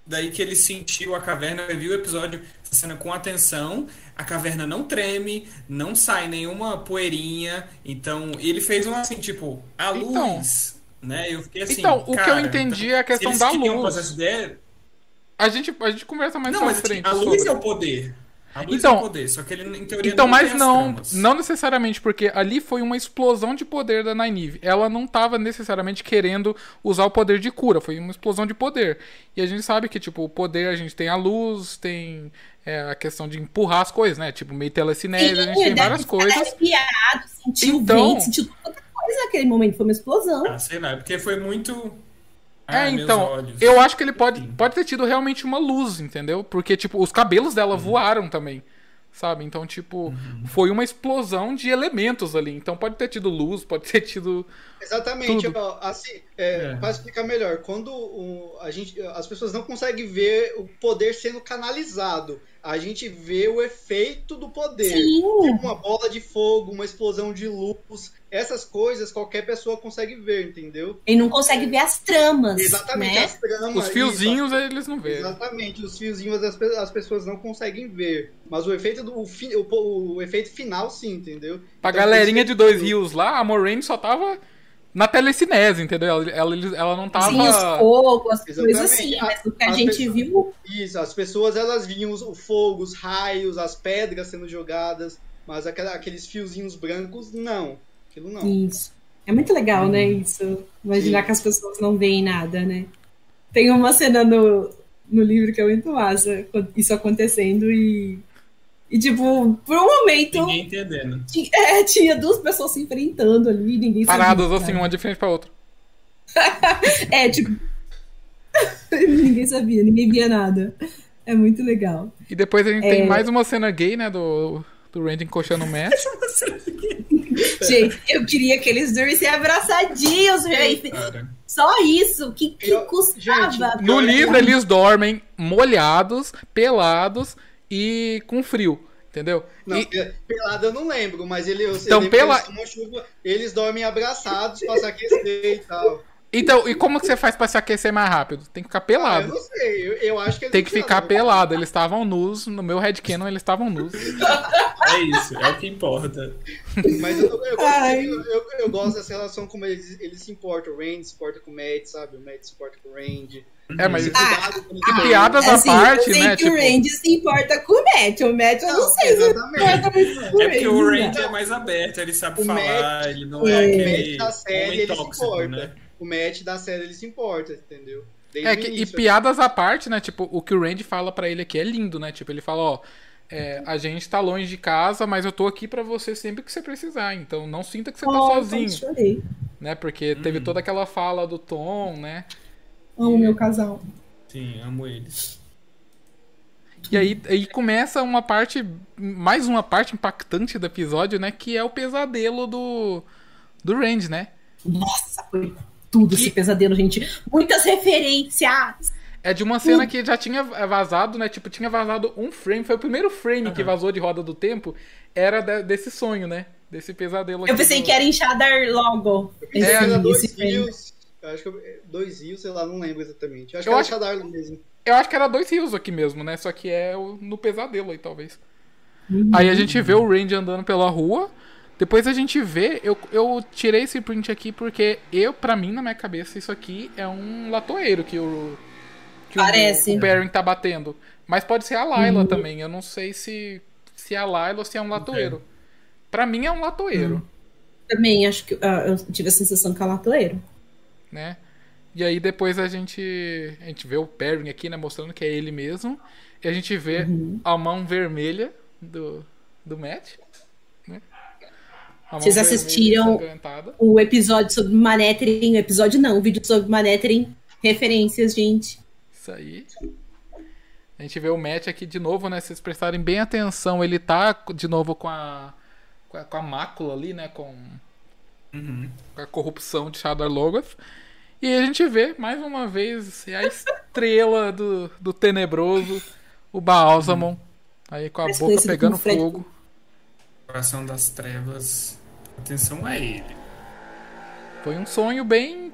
daí que ele sentiu a caverna, eu vi o episódio, essa cena com atenção, a caverna não treme, não sai nenhuma poeirinha, então ele fez um assim, tipo, a Então. Né? Eu fiquei assim, Então, o que eu cara, entendi então, é a questão da luz. ideia, A gente, a gente conversa mais não, mas assim, frente a luz sobre. é o poder. A luz Então- é poder, só que ele, em teoria, Então, não mas não, não necessariamente, porque ali foi uma explosão de poder da Nynaeve. Ela não tava necessariamente querendo usar o poder de cura, foi uma explosão de poder. E a gente sabe que, tipo, o poder, a gente tem a luz, tem é, a questão de empurrar as coisas, né? Tipo, meio telecinese, a gente tem várias coisas. arrepiado, sentiu Então- o vento, sentiu toda coisa naquele momento. Foi uma explosão. Ah, sei lá, porque foi muito. É, Ai, meus então, eu acho que ele pode, pode ter tido realmente uma luz, entendeu? Porque, tipo, os cabelos Uhum. dela voaram também, sabe? Então, tipo, foi uma explosão de elementos ali. Então, pode ter tido luz, pode ter tido... Exatamente, Tudo. ó, assim, é, É. para explicar melhor, quando o- a gente, as pessoas não conseguem ver o poder sendo canalizado, a gente vê o efeito do poder. Sim. Uma bola de fogo, uma explosão de luz, essas coisas qualquer pessoa consegue ver, entendeu? Ele não consegue ver as tramas. Exatamente, né? as tramas. Os isso, fiozinhos, eles não veem. Exatamente, os fiozinhos as, as pessoas não conseguem ver. Mas o efeito do o, fi- o- o efeito final, sim, entendeu? Pra Então, galerinha isso- de dois rios lá, a Moraine só tava na telecinese, entendeu? Ela, ela, ela não tava... Sim, os fogos, as Exatamente. coisas assim. A- Mas o que a as gente pessoas- viu. Isso, as pessoas elas viam os- o fogo, os raios, as pedras sendo jogadas, mas aquela- aqueles fiozinhos brancos, não. Aquilo não. Isso. É muito legal, né? Isso. Imaginar Sim. que as pessoas não veem nada, né? Tem uma cena no, no livro que é muito massa, isso acontecendo e. E, tipo, por um momento, Ninguém entendendo. ti- é, tinha duas pessoas se enfrentando ali, ninguém sabia. Paradas cara. assim, uma de frente pra outra. É, tipo. ninguém sabia, ninguém via nada. É muito legal. E depois a gente tem É. mais uma cena gay, né, do, do Randy encoxando o Matt. Gente, eu queria que eles dormissem abraçadinhos, gente. Cara. Só isso. Que, que Eu- custava? gente, No livro eles dormem molhados, pelados e com frio, entendeu? Não, E- pe- pelado eu não lembro, mas ele, eu, Então, pela- que eles, chuva, eles dormem abraçados pra se aquecer e tal. então, e como que você faz pra se aquecer mais rápido? Tem que ficar Ah, eu pelado. não sei, eu, eu acho que eles Tem que não ficar fizeram. pelado. Eles estavam nus, no meu headcanon eles estavam nus. É isso, é o que importa. Mas eu, eu, gosto, Ai. eu, eu- eu gosto dessa relação como eles, eles se importam. O Randy se importa com o Matt, sabe? O Matt se importa com o Randy. É, mas. Esse Ah, E têm. piadas à Assim, parte, eu sei né? que Tipo, o Randy se importa com o Matt. O Matt, eu não, Não, sei se exatamente. importa muito com É porque o Randy, né? é mais aberto, ele sabe O falar, Matt- ele não o é Matt aquele da série, ele se tóxico, importa. né? O Matt da série ele se importa, entendeu? Desde É, o que, e início. piadas à parte, né? Tipo, o que o Randy fala pra ele aqui é lindo, né? Tipo, ele fala, ó, é, a gente tá longe de casa, mas eu tô aqui pra você sempre que você precisar. Então não sinta que você tá Oh, sozinho, quase chorei. né? Porque teve Uhum. toda aquela fala do Tom, né? Amo meu casal. Sim, amo eles. E aí, aí começa uma parte, mais uma parte impactante do episódio, né? Que é o pesadelo do, do Randy, né? Nossa, foi tudo esse pesadelo, gente. Muitas referências. É de uma cena que já tinha vazado, né? Tipo, tinha vazado um frame. Foi o primeiro frame que vazou de Roda do Tempo. Era de- desse sonho, né? Desse pesadelo aqui. Eu pensei do- que era em Shadar logo. É, Esse, era dois esse frame. rios. Eu acho que eu- dois rios, sei lá, não lembro exatamente. Eu acho Eu que era acho- Shadar mesmo. Eu acho que era dois rios aqui mesmo, né? Só que é o- no pesadelo aí, talvez. Uhum. Aí a gente vê o Randy andando pela rua. Depois a gente vê. Eu, eu tirei esse print aqui porque eu, pra mim, na minha cabeça, isso aqui é um latoeiro que o. Que Parece. o, o Perrin tá batendo. Mas pode ser a Layla Uhum. também. Eu não sei se, se é a Layla ou se é um latoeiro. Pra mim é um latoeiro, Também acho que ah, eu tive a sensação que é latoeiro. Né? E aí depois a gente. A gente vê o Perrin aqui, né? Mostrando que é ele mesmo. E a gente vê Uhum. a mão vermelha do, do Matt. Né? Vocês assistiram-. O episódio sobre Manethering, o episódio não, o vídeo sobre Manethering, referências, gente. Isso aí. A gente vê o Matt aqui de novo, né? Se vocês prestarem bem atenção, ele tá de novo com a, com a, com a mácula ali, né? Com, Uhum. com a corrupção de Shadar Logoth. E aí a gente vê, mais uma vez, a estrela do, do tenebroso, o Baalzamon. Aí com a boca pegando fogo. Coração das trevas. Atenção a ele. Foi um sonho bem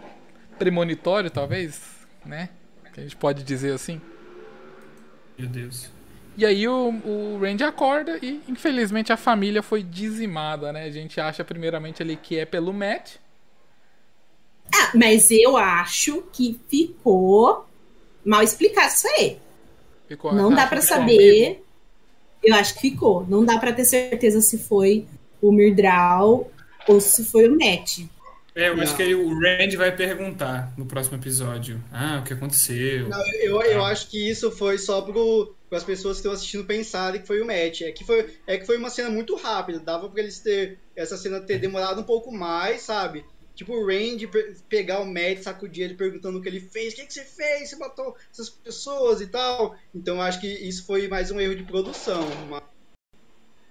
premonitório, talvez, né? Que a gente pode dizer assim. Meu Deus. E aí o, o Randy acorda e, infelizmente, a família foi dizimada, né? A gente acha primeiramente ali que é pelo Matt. Ah, mas eu acho que ficou mal explicado isso aí. Ficou- Não dá acha pra que ficou saber. Eu acho que ficou. Não dá pra ter certeza se foi o Mirdral ou se foi o Matt. É, eu acho Não. que aí o Randy vai perguntar no próximo episódio. Ah, o que aconteceu? Não, eu, eu acho que isso foi só pro, para as pessoas que estão assistindo pensarem que foi o match. É que foi, é que foi uma cena muito rápida. Dava pra eles ter. Essa cena ter demorado um pouco mais, sabe? Tipo, o Randy pe- pegar o Matt, sacudir ele perguntando o que ele fez. O que, que você fez? Você matou essas pessoas e tal. Então eu acho que isso foi mais um erro de produção. Mas,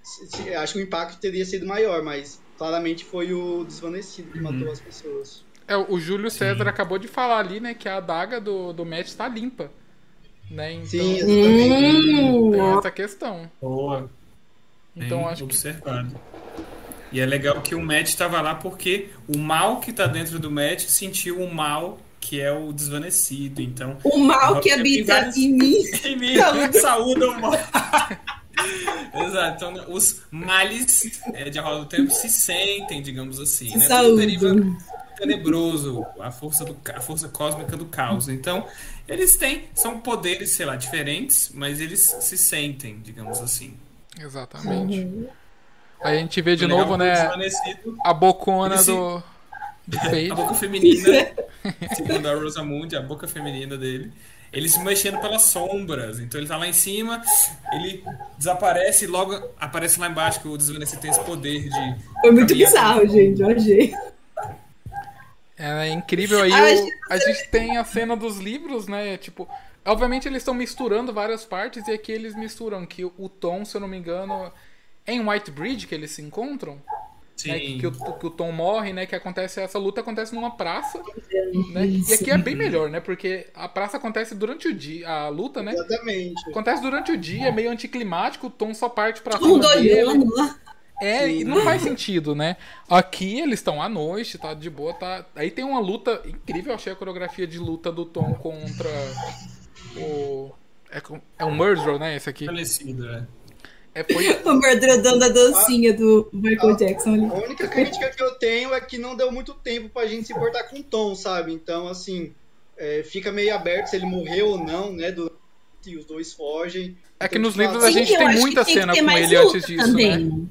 se- se- acho que o impacto teria sido maior, mas claramente foi o desvanecido que matou as pessoas. É, o Júlio César acabou de falar ali, né, que a adaga do, do Matt tá limpa. Né? Então, Sim, exatamente. Tem ó. essa questão. Boa. Então Bem acho que observado. E é legal que o Matt estava lá porque o mal que tá dentro do Matt sentiu o mal que é o desvanecido. Então, o mal que habita em mim. em mim, Saúde. saúde o mal. Exato. Então, né, os males é, de A Roda do Tempo se sentem, digamos assim. Né? Tudo Saúde. deriva do tenebroso, a força, do, a força cósmica do caos. Então, eles têm, são poderes, sei lá, diferentes, mas eles se sentem, digamos assim. Exatamente. Uhum. Aí a gente vê de Legal novo, né, a bocona Ele se- do, A boca feminina, segundo a Rosamund, a boca feminina dele. Ele se mexendo pelas sombras. Então ele tá lá em cima, ele desaparece e logo aparece lá embaixo que o desvanecido tem esse poder de. Foi muito bizarro, gente. Eu achei. É incrível aí. Ah, a o- gente- a gente tem a cena dos livros, né? Tipo, obviamente eles estão misturando várias partes e aqui eles misturam que o Tom, se eu não me engano, é em White Bridge que eles se encontram, Sim. né? Que, o, que o Tom morre, né? Que acontece essa luta acontece numa praça, né? E aqui é bem melhor, né? Porque a praça acontece durante o dia, a luta, né? Exatamente. Acontece durante o dia, é meio anticlimático, o Tom só parte pra dele. olhando lá. É, Sim. e não faz sentido, né? Aqui eles estão à noite, tá de boa, tá. Aí tem uma luta incrível, eu achei a coreografia de luta do Tom contra o. É, com- é um Murder, né? Esse aqui. Falecido, é. É, foi, O a dancinha do Michael Ah. Jackson ali. A única crítica que eu tenho é que não deu muito tempo pra gente se importar com o Tom, sabe? Então, assim, é, fica meio aberto se ele morreu ou não, né? Do... E os dois fogem. é que Então, nos tipo, livros a assim, gente eu tem que muita tem que cena com ele antes disso, também. né?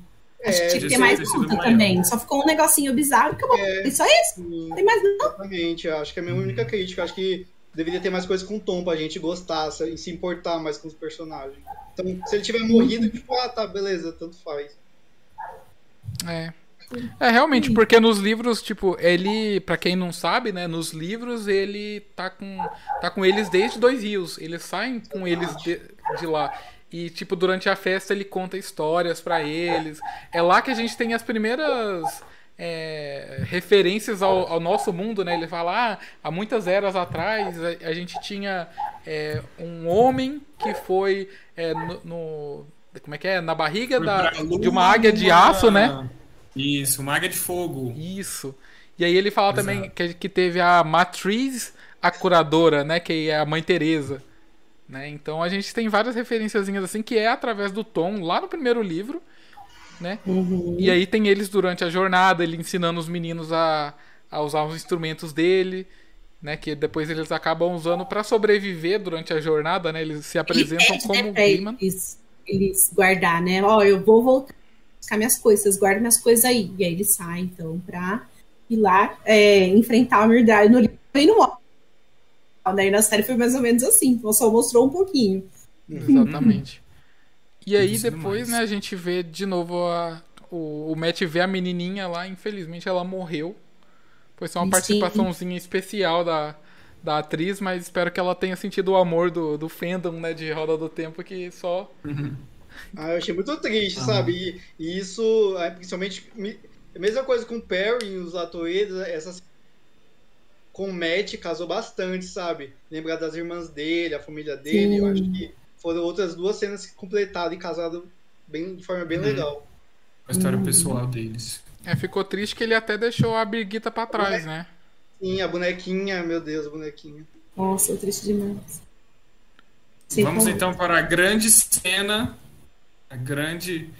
Acho que tinha que É, ter mais luta também. Só ficou um negocinho bizarro e acabou. É. E só isso. Sim, Tem mais não. exatamente. Acho que é a minha única crítica. Eu acho que deveria ter mais coisa com o Tom pra gente gostar e se importar mais com os personagens. Então, se ele tiver morrido, tipo, ah, tá, beleza, tanto faz. É. É, realmente, porque nos livros, tipo, ele, pra quem não sabe, né, nos livros ele tá com tá com eles desde Dois Rios. Eles saem com eles de, de lá. E, tipo, durante a festa ele conta histórias pra eles. É lá que a gente tem as primeiras é, referências ao, ao nosso mundo, né? Ele fala, ah, há muitas eras atrás a, a gente tinha é, um homem que foi é, no, no- Como é que é? Na barriga da, de uma águia de aço, né? Isso, uma águia de fogo. Isso. E aí ele fala também Exato. que, que teve a Matriz, a curadora, né? Que é a mãe Teresa. Né? Então a gente tem várias referenciazinhas assim que é através do Tom lá no primeiro livro, né? E aí tem eles durante a jornada, ele ensinando os meninos a, a usar os instrumentos dele, né? Que depois eles acabam usando pra sobreviver durante a jornada, né? Eles se apresentam Ele pede, como né, pra Gaiman. eles, eles guardar, né? Ó, eu vou voltar buscar minhas coisas, guardem minhas coisas aí. E aí ele sai, então, pra ir lá é, enfrentar o Mirdai no livro e não morre. Daí na série foi mais ou menos assim, então só mostrou um pouquinho. Exatamente. E aí Isso depois, né, a gente vê de novo a, o, o Matt vê a menininha lá, infelizmente ela morreu. Foi só uma Sim. participaçãozinha especial da, da atriz, mas espero que ela tenha sentido o amor do, do fandom, né, de Roda do Tempo, que só... Ah, eu achei muito triste, sabe? E, e isso, é, principalmente, me- a mesma coisa com o Perry e os atores, essas com o Matt casou bastante, sabe? Lembrar das irmãs dele, a família dele, Sim. eu acho que foram outras duas cenas que completaram e casaram bem, de forma bem Uhum. legal. A história pessoal deles. É, ficou triste que ele até deixou a Birgita pra trás, né? Sim, a bonequinha, meu Deus, a bonequinha. Nossa, triste demais. Sem Vamos falar. então para a grande cena, a grande,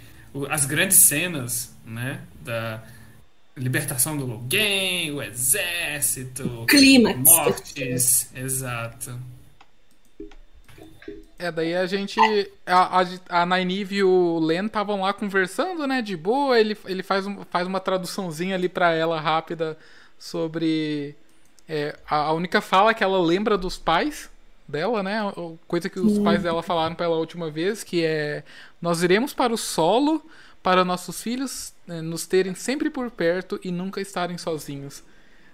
as grandes cenas, né, da libertação do Logan, o exército, Clímax. mortes, exato. É, daí a gente. A, a, a Nynaeve e o Len estavam lá conversando, né? De boa. Ele, ele faz, um, faz uma traduçãozinha ali pra ela rápida sobre. É, a, a única fala que ela lembra dos pais dela, né? Coisa que os pais dela falaram pra ela a última vez, que é. Nós iremos para o solo para nossos filhos né, nos terem sempre por perto e nunca estarem sozinhos.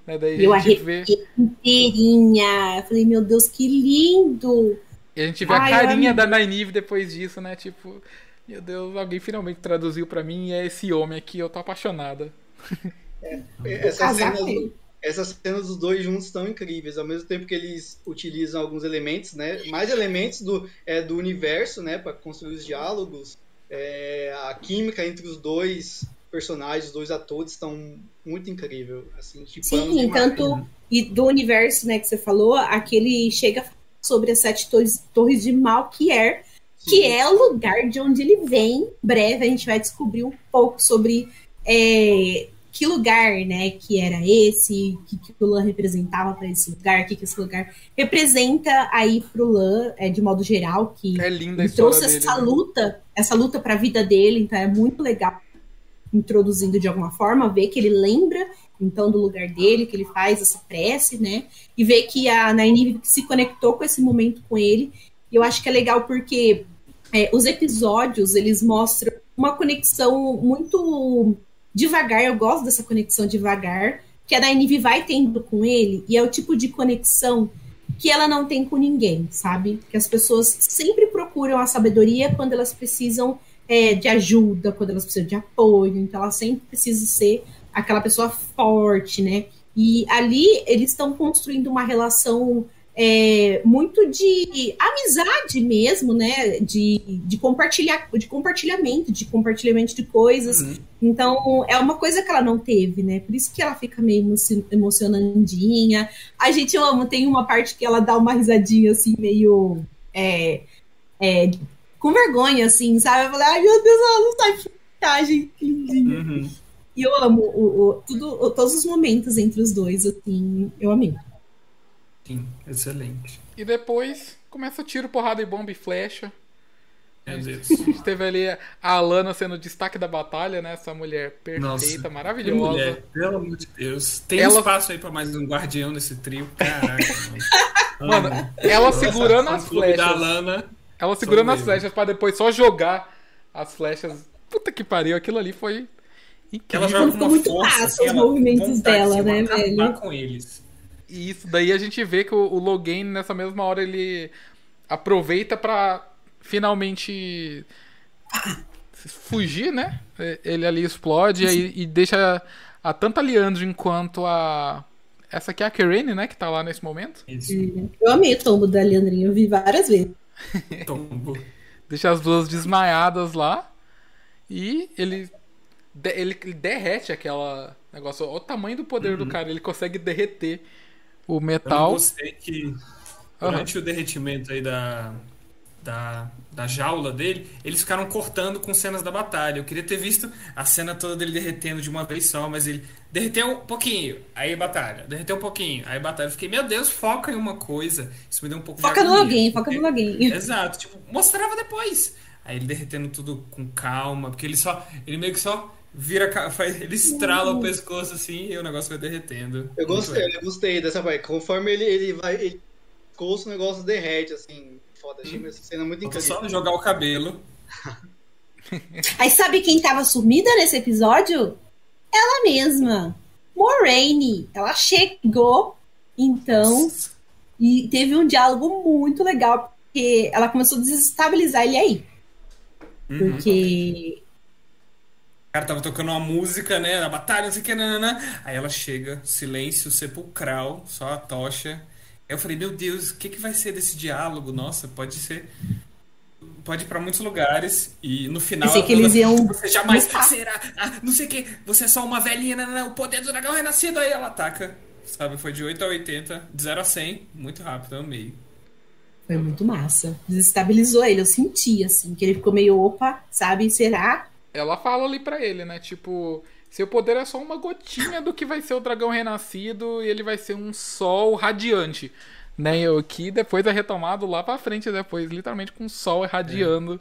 Né? Daí Eu a gente vê. inteirinha. Eu falei, meu Deus, que lindo! E a gente vê Ai, a carinha eu da Nynaeve depois disso, né? Tipo, meu Deus, alguém finalmente traduziu pra mim e é esse homem aqui, eu tô apaixonada. Ele. do- essas cenas dos dois juntos estão incríveis, ao mesmo tempo que eles utilizam alguns elementos, né? Mais elementos do, é, do universo, né? Para construir os diálogos. É, a química entre os dois personagens, os dois atores estão muito incrível. Assim, tipo, Sim, tanto e do universo, né, que você falou, aquele chega sobre as sete torres, torres de Malkier, que é o lugar de onde ele vem. Em breve a gente vai descobrir um pouco sobre é, que lugar, né, que era esse, o que, que o Lan representava para esse lugar, o que, que esse lugar representa aí pro Lan, é, de modo geral, que É linda trouxe dele. essa né? luta, essa luta para a vida dele, então é muito legal introduzindo de alguma forma, ver que ele lembra então do lugar dele, que ele faz essa prece, né? E ver que a Nynaeve se conectou com esse momento com ele. E eu acho que é legal porque é, os episódios eles mostram uma conexão muito devagar. Eu gosto dessa conexão devagar que a Nynaeve vai tendo com ele e é o tipo de conexão que ela não tem com ninguém, sabe? Que as pessoas sempre procuram a sabedoria quando elas precisam é, de ajuda, quando elas precisam de apoio. Então ela sempre precisa ser aquela pessoa forte, né? E ali eles estão construindo uma relação é, muito de amizade mesmo, né? De, de, compartilhar, de compartilhamento, de compartilhamento de coisas. Uhum. Então, é uma coisa que ela não teve, né? Por isso que ela fica meio emo- emocionandinha. A gente ama, tem uma parte que ela dá uma risadinha assim, meio. É, é, com vergonha, assim, sabe? Eu falei, ai meu Deus, ela não sabe maquiagem, que lindinha. Uhum. E eu amo o, o- tudo, o- todos os momentos entre os dois, assim, eu amei. Sim, excelente. E depois começa tiro, porrada e bomba e flecha. Meu Deus. A gente teve ali a Alana sendo o destaque da batalha, né? Essa mulher perfeita, Nossa, maravilhosa. mulher, pelo amor de Deus. Tem Ela- espaço aí pra mais um guardião nesse trio? Caraca, mano. Ela Nossa, segurando as clube Da flechas. Lana. Ela segurando as mesmo. flechas pra depois só jogar as flechas. Puta que pariu, aquilo ali foi Ela incrível. joga com uma muito força, massa assim, os ela movimentos dela, de né, velho? com eles. E isso daí a gente vê que o, o Logan nessa mesma hora ele aproveita pra finalmente fugir, né? Ele ali explode e, e deixa a tanto a Leandro quanto a essa aqui é a Karen, né, que tá lá nesse momento. Isso. Eu amei o tombo da Leandrinha, eu vi várias vezes. Tombo. Deixa as duas desmaiadas lá e ele ele, ele derrete aquela negócio. Olha o tamanho do poder do cara, ele consegue derreter o Eu não metal. gostei que durante o derretimento aí da, da, da jaula dele, eles ficaram cortando com cenas da batalha. Eu queria ter visto a cena toda dele derretendo de uma vez só, mas ele derreteu um pouquinho, aí batalha, derreteu um pouquinho, aí batalha. Eu fiquei, meu Deus, foca em uma coisa. Isso me deu um pouco Foca de no agonia, alguém, foca no alguém. Exato, tipo, mostrava depois. Aí ele derretendo tudo com calma, porque ele só. Ele meio que só vira. faz- Ele estrala o pescoço assim e o negócio vai derretendo. Eu gostei, eu gostei dessa parte. Conforme ele, ele vai. Ele coça, o negócio derrete, assim. Foda, achei essa cena muito incrível. só jogar o cabelo. Aí sabe quem tava sumida nesse episódio? Ela mesma. Moraine. Ela chegou, então, e teve um diálogo muito legal, porque ela começou a desestabilizar ele aí. Uhum. Porque cara tava tocando uma música, né? Na batalha, não sei o que, nanana. Aí ela chega, silêncio sepulcral, só a tocha. Aí eu falei, meu Deus, o que, que vai ser desse diálogo? Nossa, pode ser. Pode ir pra muitos lugares. E no final. Pensei que eles iam Você jamais lutar." será. Ah, não sei o que. Você é só uma velhinha, nanana, o poder do dragão renascido. Aí ela ataca. Sabe? Foi de 8 a 80, de 0 a 100. Muito rápido, eu amei. foi muito massa. Desestabilizou ele, eu senti, assim, que ele ficou meio, opa, sabe, será? Ela fala ali pra ele, né? Tipo, seu poder é só uma gotinha do que vai ser o dragão renascido e ele vai ser um sol radiante. né? O que depois é retomado lá pra frente, depois, literalmente com o sol irradiando.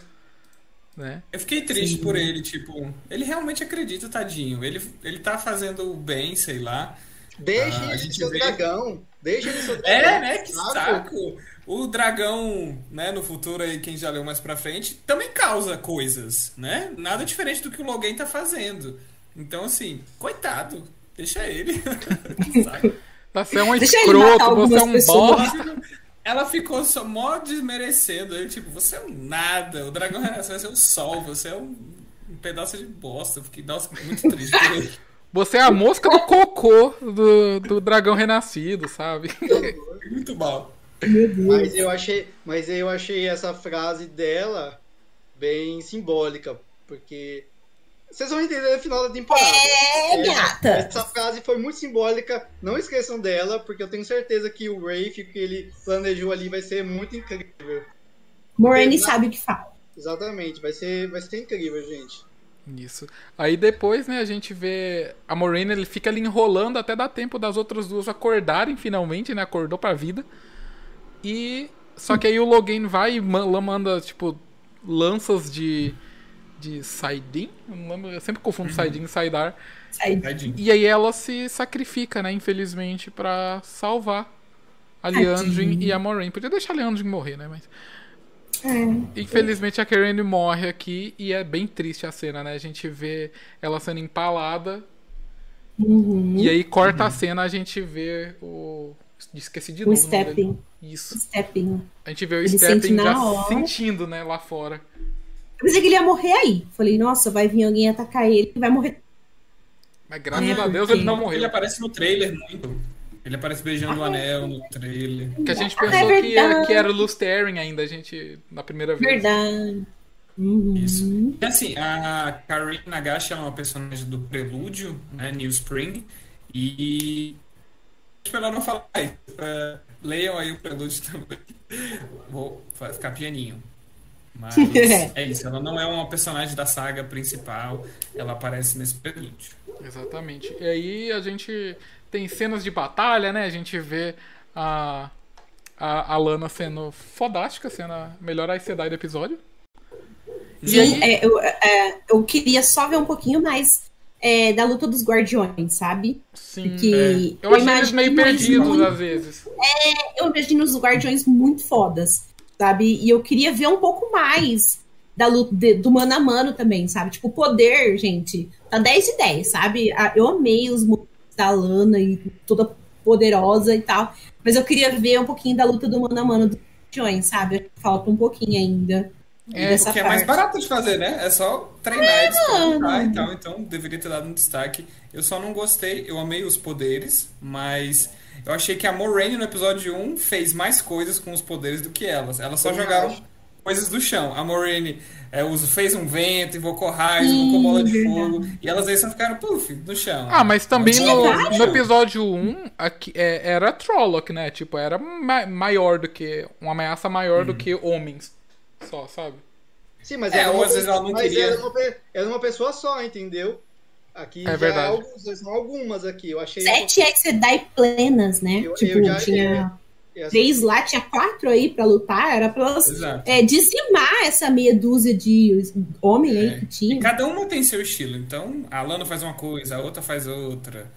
Né? Eu fiquei triste por ele, tipo, ele realmente acredita, tadinho. Ele, ele tá fazendo o bem, sei lá. Deixa Ah, ele ser o vê- dragão. Deixa ele ser o dragão. É, né? Que saco. saco! O dragão, né, no futuro aí, quem já leu mais pra frente, também causa coisas, né? Nada diferente do que o Logan tá fazendo. Então, assim, coitado. Deixa ele. Saco. Você é um Deixa escroto, você é um pessoas. bosta. Ela ficou só mó desmerecendo ele, tipo, você é um nada, o dragão renasce, vai ser o sol, você é um, um pedaço de bosta. Eu fiquei, nossa, muito triste por ele. Você é a mosca do cocô do, do dragão renascido, sabe? Muito mal. Meu Deus. Mas eu achei, mas eu achei essa frase dela bem simbólica, porque vocês vão entender no final da temporada. É, É, gata. Essa frase foi muito simbólica, não esqueçam dela, porque eu tenho certeza que o Rafe, que ele planejou ali, vai ser muito incrível. Moraine sabe o que fala. Exatamente, vai ser, vai ser incrível, gente. Isso. Aí depois, né, a gente vê a Moraine, ele fica ali enrolando até dar tempo das outras duas acordarem finalmente, né? Acordou pra vida. E só que aí o Logan vai e ma- manda tipo lanças de de Saidin, eu não lembro, eu sempre confundo Saidin e Saidar. Sai. Tadinho. E aí ela se sacrifica, né, infelizmente, pra salvar a. Liandrin e a Moraine. Podia deixar a Liandrin morrer, né, mas É. Infelizmente a Karen morre aqui e é bem triste a cena, né? A gente vê ela sendo empalada Uhum. e aí corta a cena, a gente vê o. Esqueci de O novo. o stepping. Isso. Stepping. A gente vê o Ele Stepping já hora. sentindo, né, lá fora. Eu pensei que ele ia morrer aí. Falei, nossa, vai vir alguém atacar ele e vai morrer. Mas graças É, a Deus ele não Ele morreu. aparece no trailer muito. Ele aparece beijando o anel no trailer. Que a gente Ah, é pensou que, verdade. que era o Lustering ainda, a gente, na primeira vez. Verdade. Uhum. Isso. E assim, a Karin Nagashi é uma personagem do Prelúdio, né, New Spring, e tipo, ela não fala mais. É, leiam aí o Prelúdio também. Vou ficar pianinho. Mas é isso, ela não é uma personagem da saga principal, ela aparece nesse Prelúdio. Exatamente. E aí a gente tem cenas de batalha, né? A gente vê a, a, a Lana sendo fodástica, sendo a melhor Aes Sedai do episódio. E aí- é, eu, é, eu queria só ver um pouquinho mais é, da luta dos guardiões, sabe? Sim. Porque é. eu Eu achei eles meio perdidos muito- às vezes. Eu imagino os guardiões muito fodas, sabe? E eu queria ver um pouco mais da luta de- do mano a mano também, sabe? Tipo, o poder, gente, tá 10 e 10, sabe? Ah, Eu amei os da Lana e toda poderosa e tal, mas eu queria ver um pouquinho da luta do mano a mano dos guardiões, sabe? Falta um pouquinho ainda. É, Porque é mais parte. barato de fazer, né? É só treinar pra mano. lutar e tal. Então deveria ter dado um destaque. Eu só não gostei, eu amei os poderes, mas eu achei que a Moraine no episódio 1 fez mais coisas com os poderes do que elas. Elas só Eu jogaram acho. coisas do chão. A Moraine é, fez um vento, invocou raios, invocou bola de fogo. E elas aí só ficaram, puf, no chão. Ah, mas também no, no episódio 1 aqui, é, era Trolloc, né? Tipo, era ma- maior do que. Uma ameaça maior do que homens. Só, sabe? Sim, mas É, era ou uma, às vezes ela não mas queria. era uma, era uma pessoa só, entendeu? Aqui É já verdade. alguns, são algumas aqui. Eu achei. Sete Aes Sedai plenas, né? Eu- tipo, eu já- tinha essa- três lá, tinha quatro aí pra lutar, era pra elas é, dizimar essa meia dúzia de homem aí É. que E tinha. cada uma tem seu estilo. Então, a Lana faz uma coisa, a outra faz outra.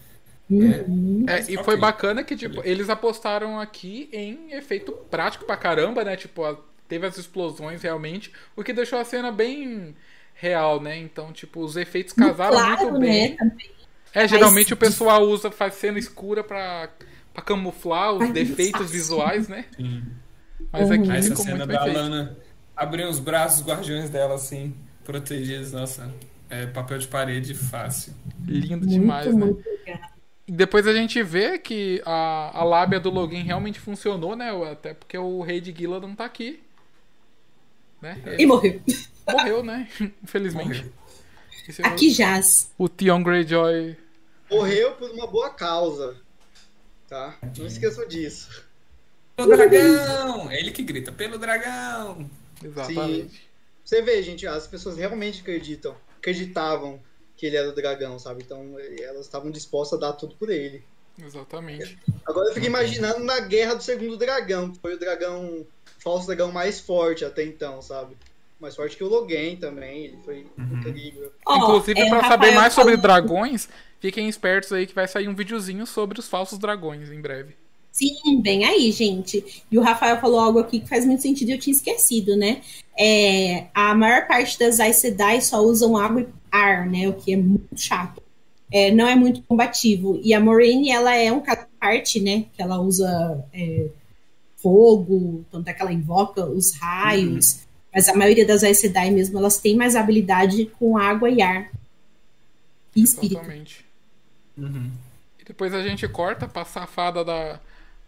Uhum. É, e Ok. foi bacana que, tipo, eles apostaram aqui em efeito prático pra caramba, né? Tipo, a- teve as explosões realmente, o que deixou a cena bem real, né? Então, tipo, os efeitos casaram claro, muito bem. né? Também. É, geralmente Mas- o pessoal usa, faz cena escura pra, pra camuflar os Ai, defeitos visuais, né? Sim. Mas Uhum. aqui Essa ficou cena muito bem da feito. Lana abrindo os braços, os guardiões dela assim, protegidos, nossa, é papel de parede fácil. Lindo Muito, demais, né? muito legal. E depois a gente vê que a, a lábia do login realmente funcionou, né? Até porque o rei de Gila não tá aqui. Né? E morreu. Morreu, né? Infelizmente. Morreu. É Aqui jaz. o Theon Greyjoy. Morreu por uma boa causa. Tá? Não esqueçam disso. Pelo dragão! É ele que grita, pelo dragão! Exatamente. Você vê, gente, as pessoas realmente acreditam, acreditavam que ele era o dragão, sabe? Então elas estavam dispostas a dar tudo por ele. Exatamente. Agora eu fico imaginando na guerra do segundo dragão, que foi o dragão, falso dragão mais forte até então, sabe? Mais forte que o Logan também, ele foi incrível. Ó, Inclusive, é, pra o saber mais sobre falou- dragões, fiquem espertos aí que vai sair um videozinho sobre os falsos dragões em breve. Sim, bem aí, gente. E o Rafael falou algo aqui que faz muito sentido e eu tinha esquecido, né? É, a maior parte das Aes Sedai só usam água e ar, né? O que é muito chato. É, não é muito combativo. E a Moraine, ela é um caso parte, né? Que ela usa é, fogo, tanto é que ela invoca os raios. Mas a maioria das Aes Sedai mesmo, elas têm mais habilidade com água e ar. E espírito. Exatamente. Uhum. E depois a gente corta pra safada da,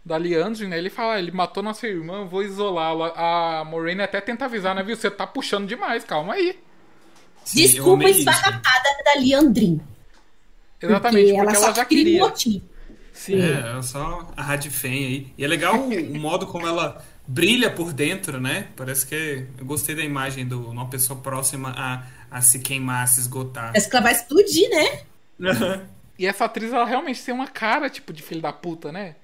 da Liandry, né? Ele fala, "Ah, ele matou nossa irmã, eu vou isolá-la. A Moraine até tenta avisar, né? Viu? Você tá puxando demais, calma aí. Sim, Desculpa esfarrapada da Liandrin. Exatamente, porque, ela, ela, só já queria queria. motivo. Sim. É, é só a Radifem aí. E é legal o, o modo como ela brilha por dentro, né? Parece que eu gostei da imagem de uma pessoa próxima a, a se queimar, a se esgotar. Parece que ela vai explodir, né? E essa atriz, ela realmente tem uma cara, tipo, de filho da puta, né?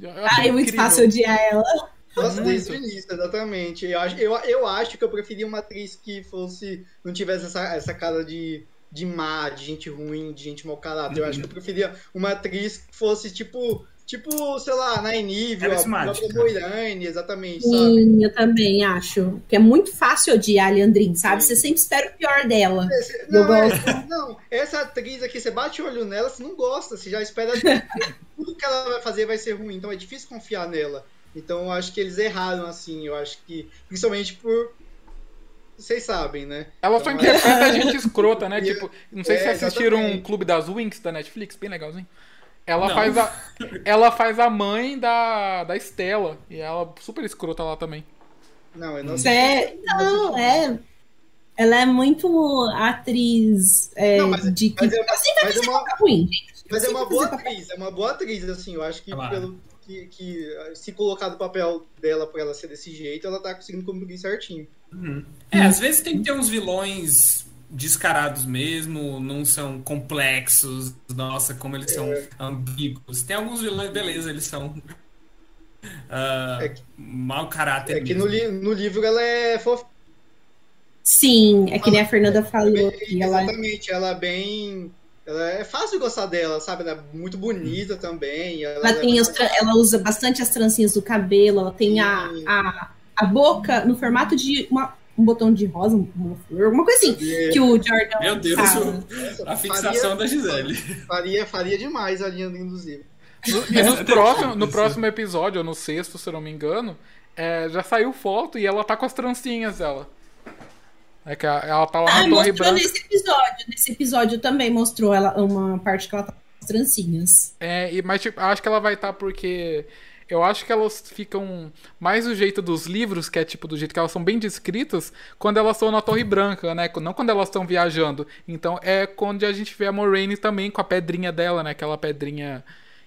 Eu Ah, achei é muito incrível. fácil odiar ela. Nossa, desde o início, exatamente. Eu acho, eu, eu acho que eu preferia uma atriz que fosse. não tivesse essa, essa cara de, de má, de gente ruim, de gente mau caráter. Eu acho que eu preferia uma atriz que fosse tipo. Tipo, sei lá, na Enível, a própria Moirane, exatamente, sabe? Sim, eu também acho. Que é muito fácil odiar a Leandrin, sabe? Você sempre espera o pior dela. Esse- Eu Não, é- gosto. não, essa atriz aqui, você bate o olho nela, você não gosta, você já espera tudo que ela vai fazer vai ser ruim, então é difícil confiar nela. Então eu acho que eles erraram, assim, eu acho que, principalmente por. Vocês sabem, né? Ela só Então, interpreta a gente escrota, né? Tipo, não sei É, se assistiram um. Clube das Wings da Netflix, bem legalzinho. Ela Não. faz a ela faz a mãe da da Estela e ela super escrota lá também. Não, eu não É, não, é. Ela é muito atriz é, Não, mas- de que. mas é uma- mas é uma- ruim, gente. Mas é uma boa atriz, é uma boa atriz, assim, eu acho que Claro. pelo que, que se colocar no papel dela pra ela ser desse jeito, ela tá conseguindo cumprir certinho. É, às vezes tem que ter uns vilões descarados mesmo, não são complexos, nossa, como eles são ambíguos. Tem alguns vilões, beleza, eles são ah, É que- mau caráter É que no, li- no livro ela é fofa. Sim, é que nem a Fernanda falou. Que ela, Exatamente, ela é bem. Ela é fácil gostar dela, sabe? Ela é muito bonita também. Ela, ela, tem é os tra- ela usa bastante as trancinhas do cabelo, ela tem a, a, a boca no formato de uma- um botão de rosa, uma flor, alguma coisa assim. É. Que o Jordan Meu Deus, a fixação da Gisele. Faria, faria demais a linha inclusive. E nos próximo, no próximo episódio, ou no sexto, se eu não me engano, é, já saiu foto e ela tá com as trancinhas dela. É que ela tá lá Ah, na Torre mostrou Branca. nesse episódio. Nesse episódio também mostrou ela uma parte que ela tá com as trancinhas. É, e, mas tipo, acho que ela vai estar porque. Eu acho que elas ficam mais do jeito dos livros, que é tipo do jeito que elas são bem descritas, quando elas estão na Torre Branca, né? Não quando elas estão viajando. Então é quando a gente vê a Moraine também com a pedrinha dela, né? Aquela pedrinha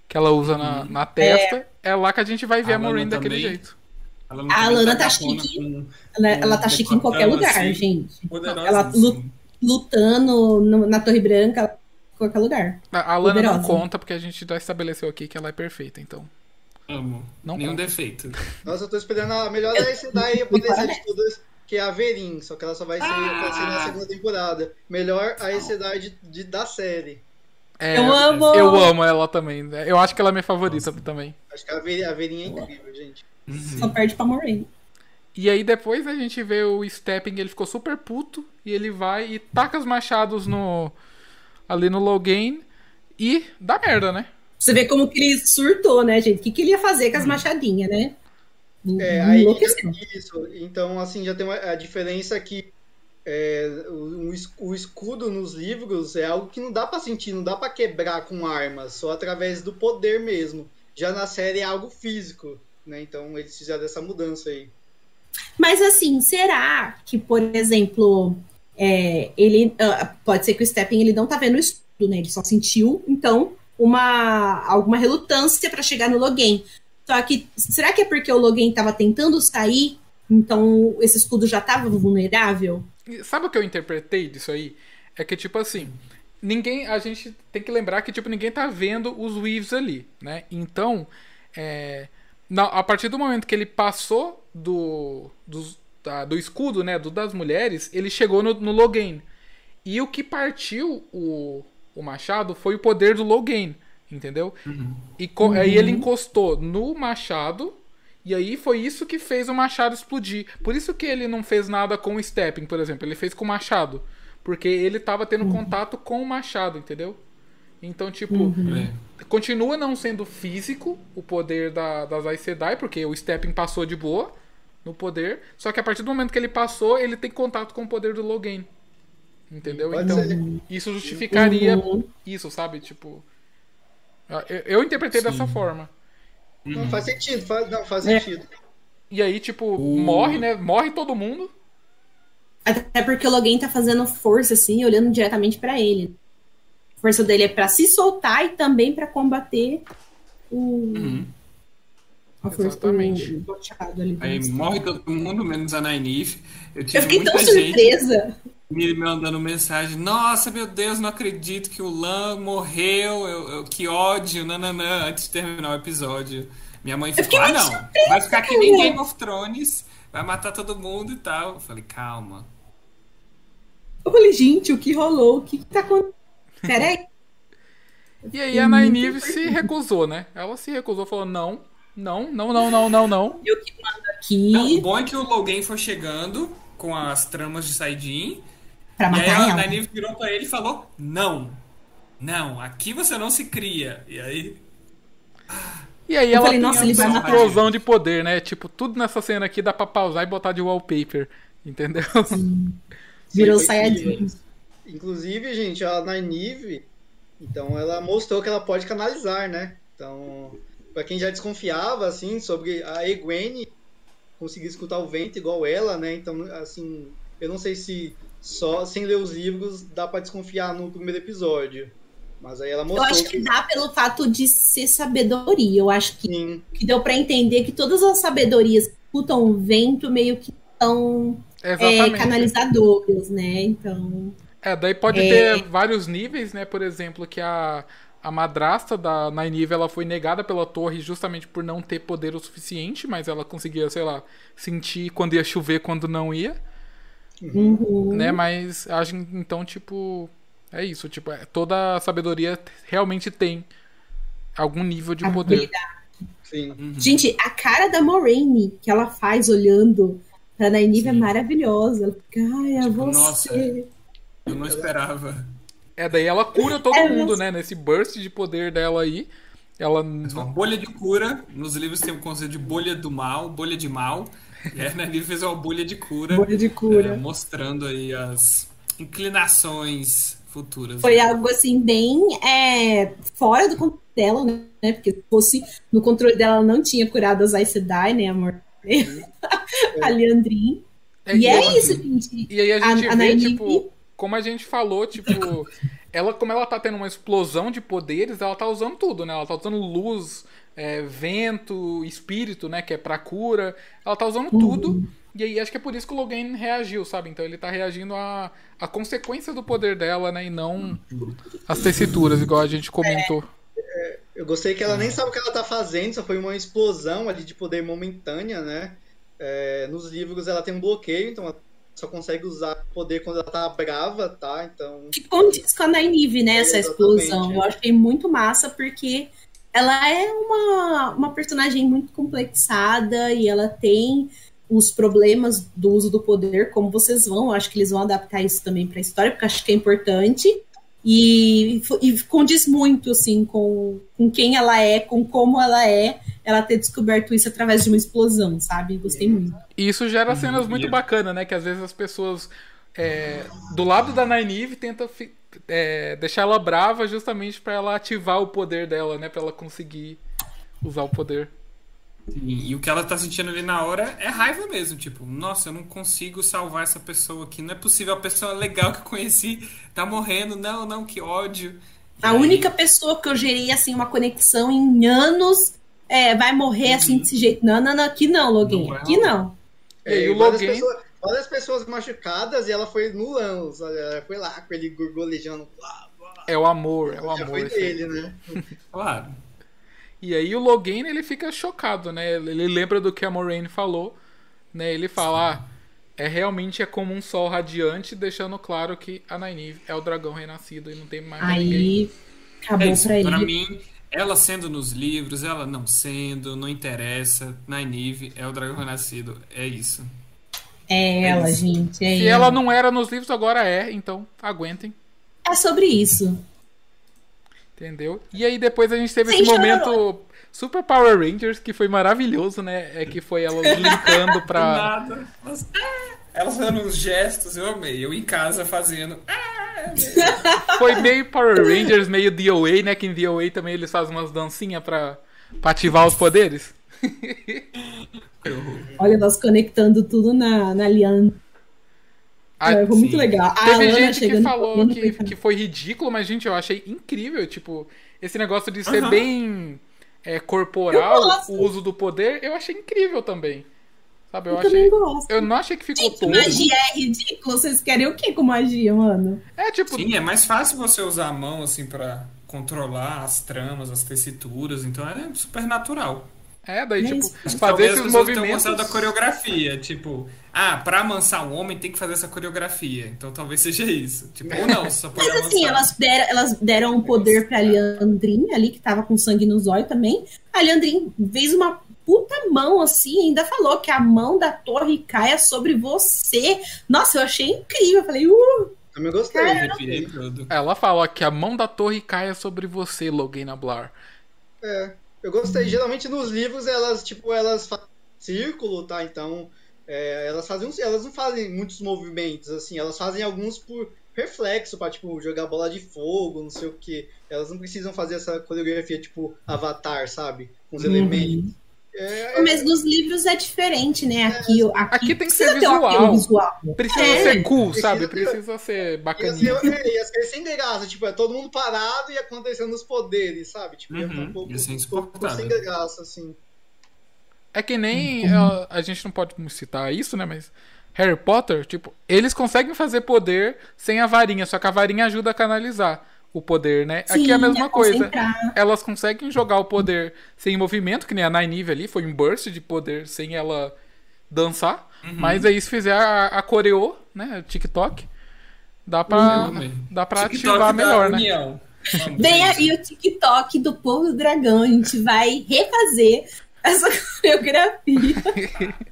que ela usa na, na testa. É. lá que a gente vai ver A a, Moraine daquele também. jeito. Ela A também Lana tá cafona chique. com- Ela, com ela tá chique em qualquer lugar, assim, gente. Poderosa, Ela assim. lu- lutando no- na Torre Branca, ela- em qualquer lugar. A, a Lana não Poderosa. conta porque a gente já estabeleceu aqui que ela é perfeita, então. Amo. Não Nenhum conta. defeito. Nossa, eu tô esperando a melhor da Sedai aparecer de todas, que é a Verin, só que ela só vai ser, ser na segunda temporada. Melhor a Sedai de, de- da série. É, Eu amo! Eu amo ela também. Eu acho que ela é minha favorita também. Acho que a Verin, a Verin é incrível, gente. Só perde pra Moraine. E aí depois a gente vê o Stepping, ele ficou super puto e ele vai e taca os machados no ali no Logain e dá merda, né? Você vê como que ele surtou, né, gente? O que, que ele ia fazer com as machadinhas, né? É, aí Enlouqueceu. isso. Então, assim, já tem uma, a diferença que é, o, o escudo nos livros é algo que não dá pra sentir, não dá pra quebrar com armas, só através do poder mesmo. Já na série é algo físico, né? Então eles fizeram essa mudança aí. Mas assim, será que, por exemplo, é, ele ah, pode ser que o Stepping ele não tá vendo o escudo, né? Ele só sentiu, então, uma alguma relutância pra chegar no Logan. Só que será que é porque o Logan tava tentando sair, então esse escudo já tava vulnerável? E Sabe o que eu interpretei disso aí? É que, tipo assim, ninguém. A gente tem que lembrar que, tipo, ninguém tá vendo os Weaves ali, né? Então, é, na, a partir do momento que ele passou do, do, da, do escudo, né? Do das mulheres, ele chegou no, no Logain. E o que partiu o, o machado foi o poder do Logain, entendeu? Uhum. E co- aí ele encostou no machado. E aí foi isso que fez o machado explodir. Por isso que ele não fez nada com o stepping, por exemplo. Ele fez com o machado. Porque ele tava tendo contato com o machado, entendeu? Então, tipo, É. continua não sendo físico o poder da, das Aes Sedai, porque o stepping passou de boa no poder. Só que a partir do momento que ele passou, ele tem contato com o poder do Logain. Entendeu? Pode então, ser. isso justificaria Uhum. isso, sabe? Tipo. Eu, eu interpretei dessa Sim. forma. Não faz sentido, faz, não faz É. sentido. E aí, tipo, morre, né? Morre todo mundo. Até porque o Logan tá fazendo força, assim, olhando diretamente pra ele. A força dele é pra se soltar e também pra combater o. Uhum. A força Exatamente. do ali. Aí morre todo mundo, menos a Nynaeve. Eu Eu fiquei tão surpresa. me mandando mensagem. Nossa, meu Deus, não acredito que o Lan morreu. Eu, eu- que ódio, nananã, antes de terminar o episódio. Minha mãe ficou, ah, não, vai ficar que nem. Game of Thrones, vai matar todo mundo e tal. Eu falei, calma. Eu falei, gente, o que rolou? O que, que tá acontecendo? Peraí. E aí a Nynaeve se recusou, né? Ela se recusou, falou: não, não, não, não, não, não, não. Eu que mando Não, o aqui bom é que o Logan foi chegando com as tramas de Saidin. pra E aí matar a. Nynaeve virou pra ele e falou, não. Não, aqui você não se cria. E aí... E aí Eu ela falei, tem nossa, ele vai uma matar explosão de poder, né? Tipo, tudo nessa cena aqui dá pra pausar e botar de wallpaper. Entendeu? Virou Sim, foi Saiyajin. Inclusive, gente, a Nynaeve, então ela mostrou que ela pode canalizar, né? Então, pra quem já desconfiava, assim, sobre a Egwene conseguir escutar o vento igual ela, né? Então, assim, eu não sei se só sem ler os livros dá pra desconfiar no primeiro episódio. Mas aí ela Eu mostrou acho que dá pelo fato de ser sabedoria. Eu acho que, sim, que deu pra entender que todas as sabedorias que escutam o vento meio que são é, canalizadoras, né? Então. É, daí pode É. ter vários níveis, né? Por exemplo, que a, a madrasta da Nynaeve, ela foi negada pela torre justamente por não ter poder o suficiente, mas ela conseguia, sei lá, sentir quando ia chover, quando não ia, Uhum. né? Mas acho então, tipo, é isso, tipo, é, toda a sabedoria realmente tem algum nível de poder. Habilidade. sim. Uhum. Gente, a cara da Moraine que ela faz olhando pra Nynaeve é maravilhosa. Ela fica, ai, é Tipo, você. nossa. Eu não esperava. É, daí ela cura todo É, mundo, mas- né? Nesse burst de poder dela aí. Ela. Uma bolha de cura. Nos livros tem o conceito de bolha do mal, bolha de mal. E a Nynaeve fez uma bolha de cura. Bolha de cura. é, mostrando aí as inclinações futuras. Foi algo assim, bem é, fora do controle dela, né? Porque se fosse no controle dela, ela não tinha curado as Aes Sedai, né, amor? a Leandrin. É, E é isso, gente. E aí a A- gente a vê, Nynaeve- tipo, como a gente falou, tipo, ela, como ela tá tendo uma explosão de poderes, ela tá usando tudo, né? Ela tá usando luz, é, vento, espírito, né? Que é pra cura. Ela tá usando tudo. E aí acho que é por isso que o Logan reagiu, sabe? Então ele tá reagindo a, a consequência do poder dela, né? E não as tessituras, igual a gente comentou. Eu gostei que ela nem sabe o que ela tá fazendo, só foi uma explosão ali de poder momentânea, né? É, nos livros ela tem um bloqueio, então ela só consegue usar poder quando ela tá brava, tá? Então. Que condiz com a Nynaeve, né, essa É, explosão. exatamente. Eu achei muito massa, porque ela é uma, uma personagem muito complexada e ela tem os problemas do uso do poder, como vocês vão. Eu acho que eles vão adaptar isso também pra história, porque acho que é importante. E, e condiz muito, assim, com, com quem ela é, com como ela é, ela ter descoberto isso através de uma explosão, sabe? Gostei muito. E isso gera cenas Uhum. muito bacanas, né? Que às vezes as pessoas é, do lado da Nynaeve tentam fi- é, deixar ela brava justamente pra ela ativar o poder dela, né? Pra ela conseguir usar o poder. E, e o que ela tá sentindo ali na hora é raiva mesmo. Tipo, nossa, eu não consigo salvar essa pessoa aqui. Não é possível. A pessoa legal que eu conheci tá morrendo. Não, não, que ódio. E A aí- única pessoa que eu gerei assim uma conexão em anos é, vai morrer assim desse jeito. Não, não, não, aqui não, Login. Não vai Aqui não. E aí É, o várias, Logan- pessoas, várias pessoas machucadas e ela foi no Lance, ela foi lá com ele gorgolejando. blá, blá. É o amor, é o Já amor. foi isso aí. dele, né? Claro. E aí o Logan, ele fica chocado, né? Ele lembra do que a Moraine falou, né? Ele fala, ah, é realmente é como um sol radiante, deixando claro que a Nynaeve é o dragão renascido e não tem mais ninguém. Aí acabou É isso. pra ele. Pra mim, ela sendo nos livros, ela não sendo, não interessa. Nynaeve é o dragão renascido. É isso. É ela, isso. gente. É, Se ela não era nos livros, agora é, então aguentem. é sobre isso. Entendeu? E aí depois a gente teve Sem esse momento chororô. Super Power Rangers, que foi maravilhoso, né? É que foi ela linkando Do pra. nada. Elas, ah! elas fazendo uns gestos, eu amei. Eu em casa fazendo. ah! Foi meio Power Rangers, meio DOA, né? Que em DOA também eles fazem umas dancinhas pra, pra ativar os poderes. Olha, nós conectando tudo na, na aliança. Ah, É, foi muito sim. legal. A Teve Alana gente que falou que, foi- que foi ridículo, mas, gente, eu achei incrível. Tipo, esse negócio de ser Aham. bem é, corporal, o uso do poder, eu achei incrível também. Sabe, eu, Eu achei. Eu não achei que ficou Gente, todo. magia é ridículo. Vocês querem o que com magia, mano? É, tipo, Sim, é mais fácil você usar a mão assim pra controlar as tramas, as tessituras. Então é super natural. é, daí, É tipo, fazer esses movimentos. da coreografia. Tipo, ah, pra amansar um homem tem que fazer essa coreografia. Então talvez seja isso. Tipo, ou não, só pode Mas assim, amansar. elas deram, elas deram um poder pra Leandrin ali, que tava com sangue nos olhos também. A Leandrin fez uma puta mão assim, ainda falou que a mão da torre caia sobre você. Nossa, eu achei incrível. Eu falei, uh, Também gostei. Eu tudo. Ela fala que a mão da torre caia sobre você, Logena Blar. É, eu gostei. Geralmente nos livros elas, tipo, elas fazem círculo, tá? Então, é, elas fazem uns- elas não fazem muitos movimentos, assim, elas fazem alguns por reflexo, pra, tipo, jogar bola de fogo, não sei o que. Elas não precisam fazer essa coreografia, tipo, avatar, sabe? Com os Uhum. elementos. É, Mas nos livros é diferente, né? Aqui, aqui, Aqui tem que precisa ser um visual. visual. Precisa É, ser cool, sabe? Precisa ser Ia ser, bacaninha. é, ia ser sem graça, tipo, é todo mundo parado e acontecendo os poderes, sabe? Tipo, Uhum, um pouco, ia ser um pouco sem graça, assim. É que nem. A, a gente não pode citar isso, né? Mas. Harry Potter, tipo, eles conseguem fazer poder sem a varinha, só que a varinha ajuda a canalizar o poder, né? Aqui é a Sim, mesma coisa. concentrar. Elas conseguem jogar o poder sem movimento, que nem a Nynaeve ali, foi um burst de poder sem ela dançar. Mas aí se fizer a, a coreô, né? o TikTok, dá pra, amei. dá pra TikTok ativar melhor, né? União. Vem aí o TikTok do povo do dragão. A gente vai refazer essa coreografia.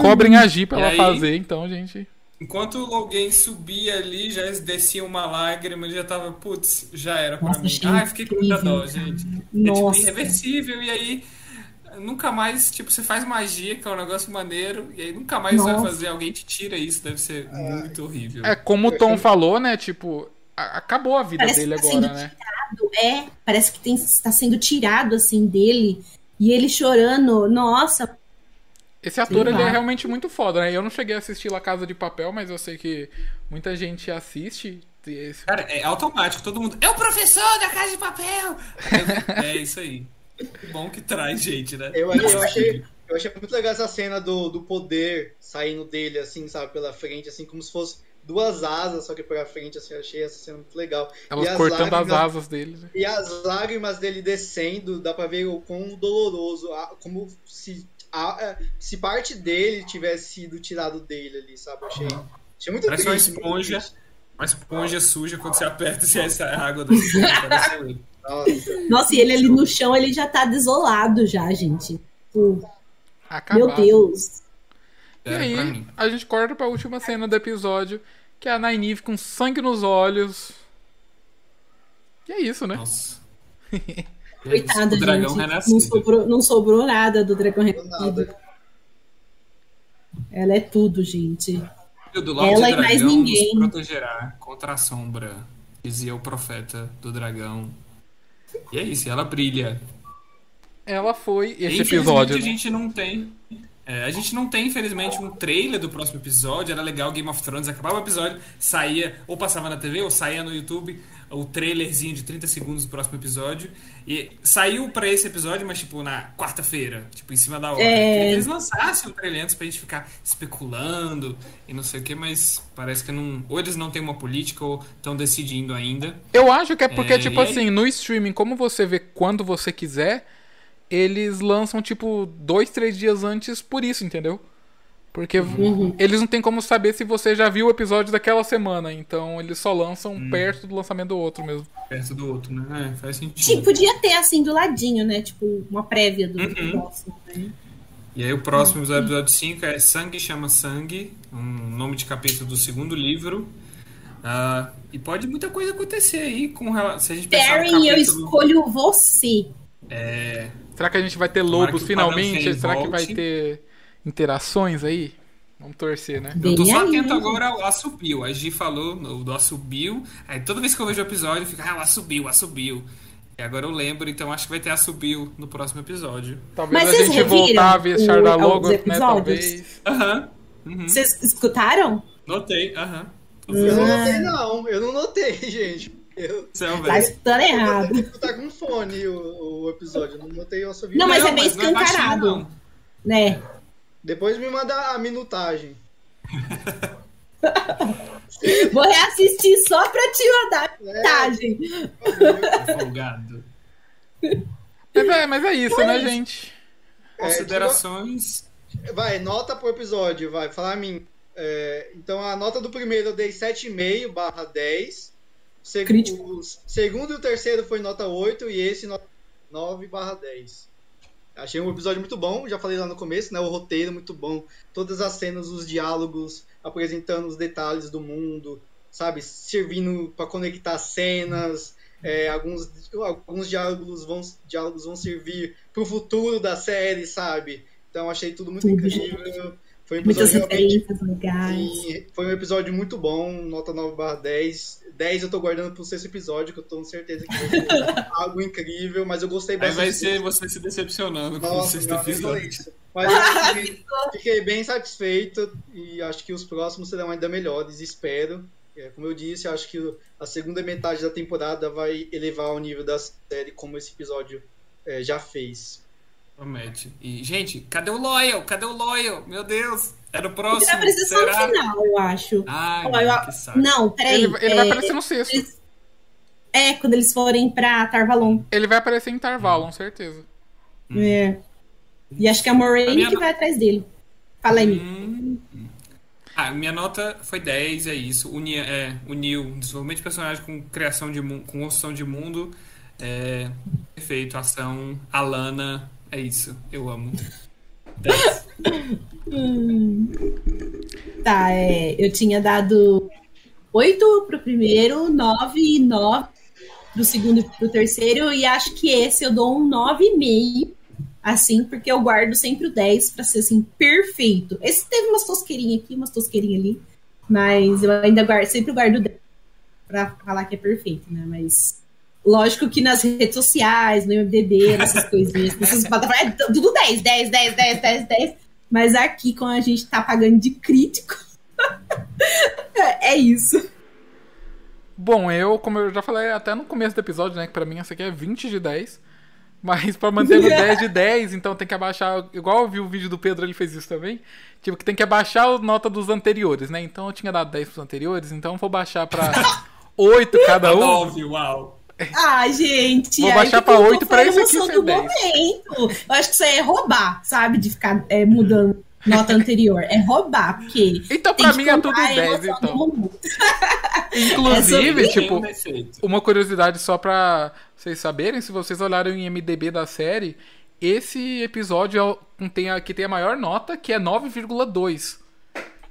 Cobrem a G pra E ela aí? fazer, então, gente. Enquanto alguém subia ali, já descia uma lágrima, já tava, putz, já era pra Nossa, mim. Ai, fiquei com muita dó, gente. É tipo Nossa. irreversível, e aí nunca mais, tipo, você faz magia, que é um negócio maneiro, e aí nunca mais vai Nossa. fazer, alguém te tira isso, deve ser muito horrível. É, como o Tom falou, né? Tipo, a- acabou a vida Parece dele tá agora, sendo né? É, parece que tem, está sendo tirado assim dele. E ele chorando. Nossa, Esse ator, ele é realmente muito foda, né? Eu não cheguei a assistir La Casa de Papel, mas eu sei que muita gente assiste. Esse- Cara, é automático, todo mundo. É o professor da Casa de Papel! é isso aí. Que bom que traz gente, né? Eu, eu, achei, eu achei muito legal essa cena do, do poder saindo dele, assim, sabe, pela frente, assim, como se fosse duas asas, só que pela frente, assim, eu achei essa cena muito legal. Elas E as cortando as lágrimas- asas dele. né? E as lágrimas dele descendo, dá pra ver o quão doloroso, a- como se, a- é, se parte dele tivesse sido tirado dele ali, sabe? Eu Achei, achei muito Parece uma triste. muito esponja. Uma esponja suja quando você aperta e sai essa água da esponja. Parece ele. Nossa, e ele ali no chão, ele já tá desolado já, gente. Tipo, Acabar. Meu Deus. E É, pra aí, a gente corta pra última cena do episódio, que é a Nynaeve com sangue nos olhos. E é isso, né? Nossa. Coitada, o dragão gente. Não renascido. sobrou, não sobrou nada do dragão renascido. Ela é tudo, gente. do Ela e Dragão mais ninguém. nos protegerá contra a sombra, dizia o profeta do dragão. E é isso, ela brilha. Ela foi esse episódio. a né? gente não tem. É, a gente não tem, infelizmente, um trailer do próximo episódio. Era legal Game of Thrones, acabava o episódio, saía, ou passava na TV, ou saía no YouTube. o trailerzinho de 30 segundos do próximo episódio. E saiu pra esse episódio, mas tipo na quarta-feira, tipo em cima da hora. É. Queria que eles lançassem o trailer antes pra gente ficar especulando e não sei o que, mas parece que não. Ou eles não têm uma política ou estão decidindo ainda. Eu acho que é porque, É, tipo aí- assim, no streaming, como você vê quando você quiser, eles lançam, tipo, dois, três dias antes por isso, entendeu? Porque eles não tem como saber se você já viu o episódio daquela semana, então eles só lançam perto do lançamento do outro mesmo. Perto do outro, né? É, faz sentido. Tipo, podia ter assim do ladinho, né? Tipo, uma prévia do Uhum. próximo. Né? E aí o próximo episódio, episódio 5 é Sangue Chama Sangue, um nome de capítulo do segundo livro. Ah, e pode muita coisa acontecer aí com rela- se a gente pensar no Darren, eu capítulo... escolho você. É, Será que a gente vai ter lobos que finalmente? Será que vai volte. ter interações aí? Vamos torcer, né? eu tô só aí. atento agora ao assobio. A Gi falou no- do assobio. Aí toda vez que eu vejo o episódio, eu fico, ah, o assobio, o assobio. E agora eu lembro, então acho que vai ter assobio no próximo episódio. Talvez Mas a vocês gente voltar a ver o- Charda Logo, né? episódios? Talvez. Aham. Uhum. Vocês escutaram? Notei, aham. Eu não Ah. notei, não. Eu não notei, gente. Eu Céu, Tá escutando errado. vou escutar com fone o, o episódio. Eu não notei o assovio. Não, mas é bem não é baixinho, escancarado. não. Né? Depois me manda a minutagem. Vou reassistir só pra te mandar É. mensagem. Folgado. Mas é, mas é isso, né, gente? É, Considerações. Vai, nota pro episódio, vai, falar a mim. É, então a nota do primeiro eu dei 7,5 barra 10. Seg- Crítico. O segundo e o terceiro foi nota 8 e esse nota 9 barra 10. Achei um episódio muito bom, já falei lá no começo, né? O roteiro muito bom. Todas as cenas, os diálogos, apresentando os detalhes do mundo, sabe? Servindo para conectar cenas. é, alguns, alguns diálogos vão, diálogos vão servir pro futuro da série, sabe? Então achei tudo muito Tudo, incrível. Foi um Muitas episódio realmente referências legais. Sim, foi um episódio muito bom, nota 9 barra 10. 10 eu tô guardando pro sexto episódio, que eu tô com certeza que vai ser algo incrível, mas eu gostei Aí bastante. vai ser você se decepcionando com o Nossa, sexto episódio. Mas eu fiquei, fiquei bem satisfeito e acho que os próximos serão ainda melhores, espero. É, como eu disse, acho que a segunda metade da temporada vai elevar o nível da série, como esse episódio é, já fez. Promete. E, gente, cadê o Loyal? Cadê o Loyal? Meu Deus. Era o Ele próximo. vai aparecer só no Será? final, eu acho. Ai, mano, eu-. Não, peraí. Ele, ele vai é, aparecer no sexto. eles- É, quando eles forem pra Tarvalon. Ele vai aparecer em Intervalo, com certeza. É. E acho que é a Moraine A minha que vai atrás dele. Fala aí. Hum. Ah, minha nota foi 10, é isso. Uni, é, uniu desenvolvimento de personagem com criação de mundo, com construção de mundo. É, perfeito, ação, Alana, é isso. Eu amo. 10. Tá, é, eu tinha dado 8 pro primeiro, 9 e 9 pro segundo e pro terceiro, e acho que esse eu dou um 9,5, assim, porque eu guardo sempre o 10 pra ser, assim, perfeito. Esse teve umas tosqueirinhas aqui, umas tosqueirinhas ali, mas eu ainda guardo, sempre guardo o 10 pra falar que é perfeito, né, mas... Lógico que nas redes sociais, no MDB, nessas coisinhas, nessas plataformas, é tudo 10, 10, 10, 10, 10, 10. Mas aqui, quando a gente tá pagando de crítico, é isso. Bom, eu, como eu já falei até no começo do episódio, né, que pra mim essa aqui é 20 de 10. Mas pra manter no 10 de 10, então tem que abaixar. Igual eu vi o vídeo do Pedro, ele fez isso também. Tipo, que tem que abaixar a nota dos anteriores, né? Então eu tinha dado 10 pros anteriores, então eu vou baixar pra 8 cada um. 9, uau. Ah, gente. Vou baixar pra um oito pouco pra a esse aqui emoção ser do 10. momento. Eu acho que isso aí é roubar, sabe? De ficar é, mudando nota anterior. É roubar, porque. Então pra mim é tudo comprar a 10, emoção do então. momento. Inclusive, É tipo, uma curiosidade só pra vocês saberem, se vocês olharem o IMDB da série, esse episódio é o que tem a, que tem a maior nota, que é 9,2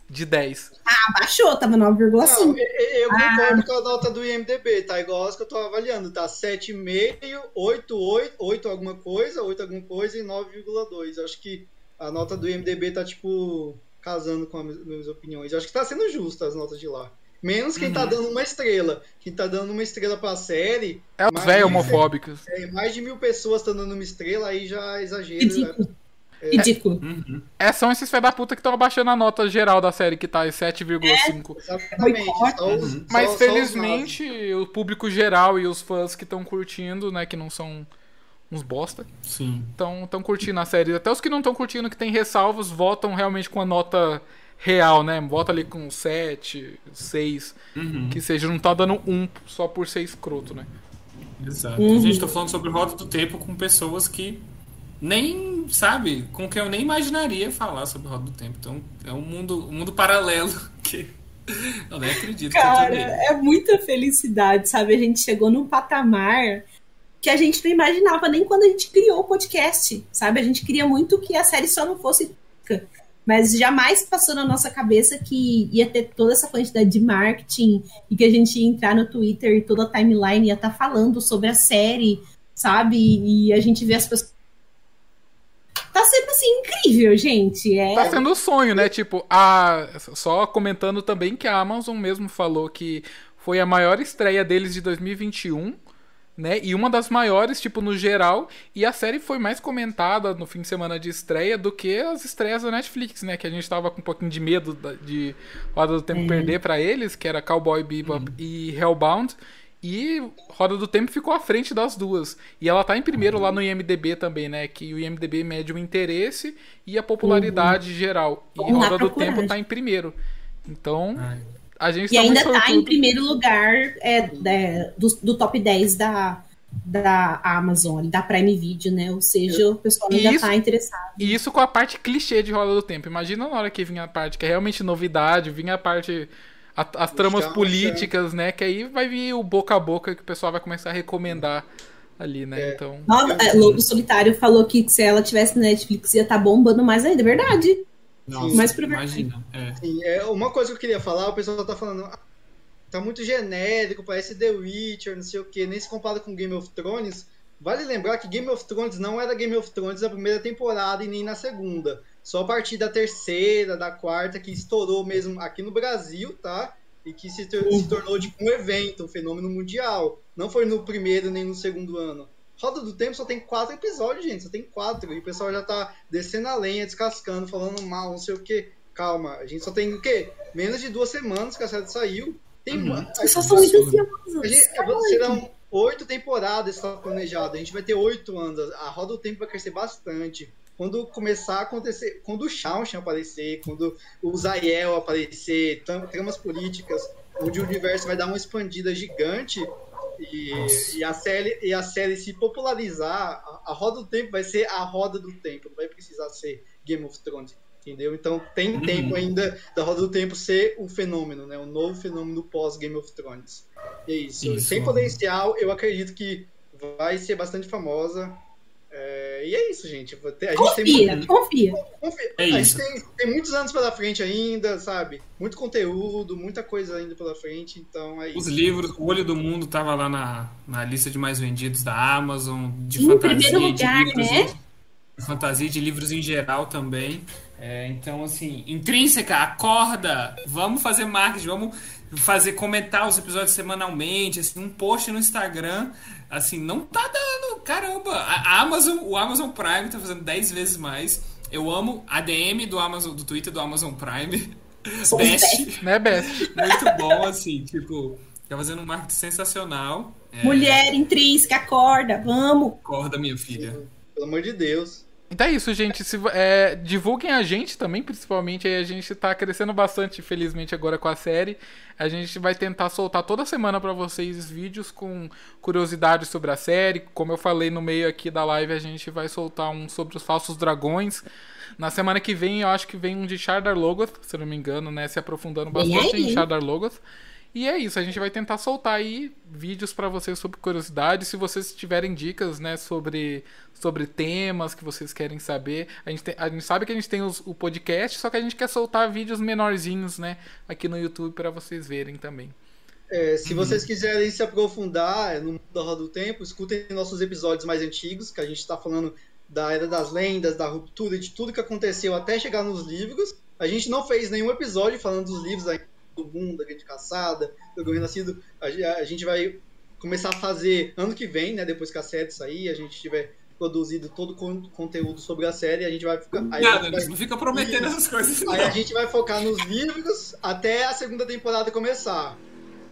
de 10. Ah, baixou, tava Não, 9,5. eu, eu concordo com a nota do IMDB, tá? Igual as que eu tô avaliando, tá? 7,5, 8, 8, 8 alguma coisa, 8 alguma coisa e 9,2. Acho que a nota do IMDB tá, tipo, casando com as minhas opiniões. Acho que tá sendo justa as notas de lá. Menos quem tá dando uma estrela. Quem tá dando uma estrela pra série, É os é- homofóbicos. é, mais de mil pessoas estão dando uma estrela, aí já é exagero. Ridículo. Ridículo. Uhum. É, são esses fé da puta que estão abaixando a nota geral da série, que tá em 7,5. Exatamente. Só os- Uhum. Mas só- só os felizmente o público geral e os fãs que estão curtindo, né, que não são uns bosta, Sim. estão tão curtindo a série. Até os que não estão curtindo, que tem ressalvas, votam realmente com a nota real, né? Vota ali com 7, 6, Uhum. que seja, não tá dando um só por ser escroto, né? Exato. Uhum. A gente tá falando sobre Roda do Tempo com pessoas que nem, sabe, com quem eu nem imaginaria falar sobre Roda do Tempo. Então, é um mundo, um mundo paralelo que eu nem acredito que eu tô Cara, é muita felicidade, sabe? A gente chegou num patamar que a gente não imaginava nem quando a gente criou o podcast, sabe? A gente queria muito que a série só não fosse mas jamais passou na nossa cabeça que ia ter toda essa quantidade de marketing e que a gente ia entrar no Twitter e toda a timeline ia estar falando sobre a série, sabe? E a gente vê as pessoas. Tá sendo assim incrível, gente. É, Tá sendo o sonho, né? Tipo, a. Só comentando também que a Amazon mesmo falou que foi a maior estreia deles de 2021, né? E uma das maiores, tipo, no geral. E a série foi mais comentada no fim de semana de estreia do que as estreias da Netflix, né? Que a gente tava com um pouquinho de medo de Roda do Tempo perder pra eles, que era Cowboy Bebop e Hellbound. E Roda do Tempo ficou à frente das duas. E ela tá em primeiro lá no IMDB também, né? Que o IMDB mede o interesse e a popularidade geral. E Vamos Roda do. Tempo tá em primeiro. Então, Ai, a gente E tá ainda tá em primeiro lugar é, é, do, do top 10 da, da Amazon, da Prime Video, né? Ou seja, o pessoal ainda Isso- tá interessado. E isso com a parte clichê de Roda do Tempo. Imagina na hora que vinha a parte que é realmente novidade, vinha a parte. A- as tramas chão, políticas, né? Que aí vai vir o boca a boca que o pessoal vai começar a recomendar ali, né? É. Então. Nossa, é, Lobo Solitário falou que se ela tivesse na Netflix ia estar bombando mais ainda, é verdade. nossa, pro imagina. É. Sim, é, uma coisa que eu queria falar, o pessoal tá falando. "Ah, Tá muito genérico, parece The Witcher, não sei o que, nem se compara com Game of Thrones. Vale lembrar que Game of Thrones não era Game of Thrones na primeira temporada e nem na segunda. Só a partir da terceira, da quarta, que estourou mesmo aqui no Brasil, tá? E que se, tor- se tornou tipo, um evento, um fenômeno mundial. Não foi no primeiro nem no segundo ano. Roda do Tempo só tem quatro episódios, gente. Só tem quatro. E o pessoal já tá descendo a lenha, descascando, falando mal, não sei o que. Calma, a gente só tem o quê? Menos de duas semanas que a série saiu. Tem Uhum. As pessoas são muito ansiosas. gente, serão oito temporadas está planejado. A gente vai ter oito anos. A roda do tempo vai crescer bastante. Quando começar a acontecer, quando o Shaoxin aparecer, quando o Zayel aparecer, tramas políticas, onde o universo vai dar uma expandida gigante e, e a série e a série se popularizar, a, a roda do tempo vai ser a roda do tempo, não vai precisar ser Game of Thrones. Entendeu? Então tem Uhum. tempo ainda da Roda do Tempo ser o fenômeno, né? O novo fenômeno pós Game of Thrones. E é isso. Isso. Tem potencial, eu acredito que vai ser bastante famosa. É, e é isso, gente. A gente tem Confia, muito- confia. confia. É a isso. gente tem, tem muitos anos pela frente ainda, sabe? Muito conteúdo, muita coisa ainda pela frente, então é Os isso. livros, O Olho do Mundo tava lá na, na lista de mais vendidos da Amazon, de Em fantasia, primeiro de lugar, livros né? de fantasia de livros em geral também. É, então, assim, intrínseca, acorda! Vamos fazer marketing, vamos fazer comentar os episódios semanalmente, assim, um post no Instagram, assim, não tá dando, caramba. A Amazon, o Amazon Prime tá fazendo 10 vezes mais. Eu amo a DM do Amazon, do Twitter do Amazon Prime. Best. Né, Beth? Muito bom, assim, tipo, tá fazendo um marketing sensacional. É, Mulher intrínseca, acorda, vamos. Acorda, minha filha. Pelo amor de Deus. Então é isso, gente. Se, é, divulguem a gente também, principalmente. Aí a gente tá crescendo bastante, felizmente, agora com a série. A gente vai tentar soltar toda semana pra vocês vídeos com curiosidades sobre a série. Como eu falei no meio aqui da live, a gente vai soltar um sobre os falsos dragões. Na semana que vem, eu acho que vem um de Shardar Logoth, se eu não me engano, né? Se aprofundando bastante em Shardar Logoth. E é isso, a gente vai tentar soltar aí vídeos pra vocês sobre curiosidades. Se vocês tiverem dicas, né, sobre, sobre temas que vocês querem saber. A gente, tem- a gente sabe que a gente tem os- o podcast, só que a gente quer soltar vídeos menorzinhos, né, aqui no YouTube pra vocês verem também. É, se vocês quiserem se aprofundar no mundo da Roda do Tempo, escutem nossos episódios mais antigos, que a gente está falando da Era das Lendas, da ruptura, de tudo que aconteceu até chegar nos livros. A gente não fez nenhum episódio falando dos livros ainda, do mundo, da Grande Caçada, do Dragão Renascido. A, a gente vai começar a fazer ano que vem, né, depois que a série sair, a gente tiver produzido todo o con conteúdo sobre a série, a gente vai ficar. aí a Nada, vai- não fica prometendo Isso. essas coisas. Aí a não. gente vai focar nos livros até a segunda temporada começar.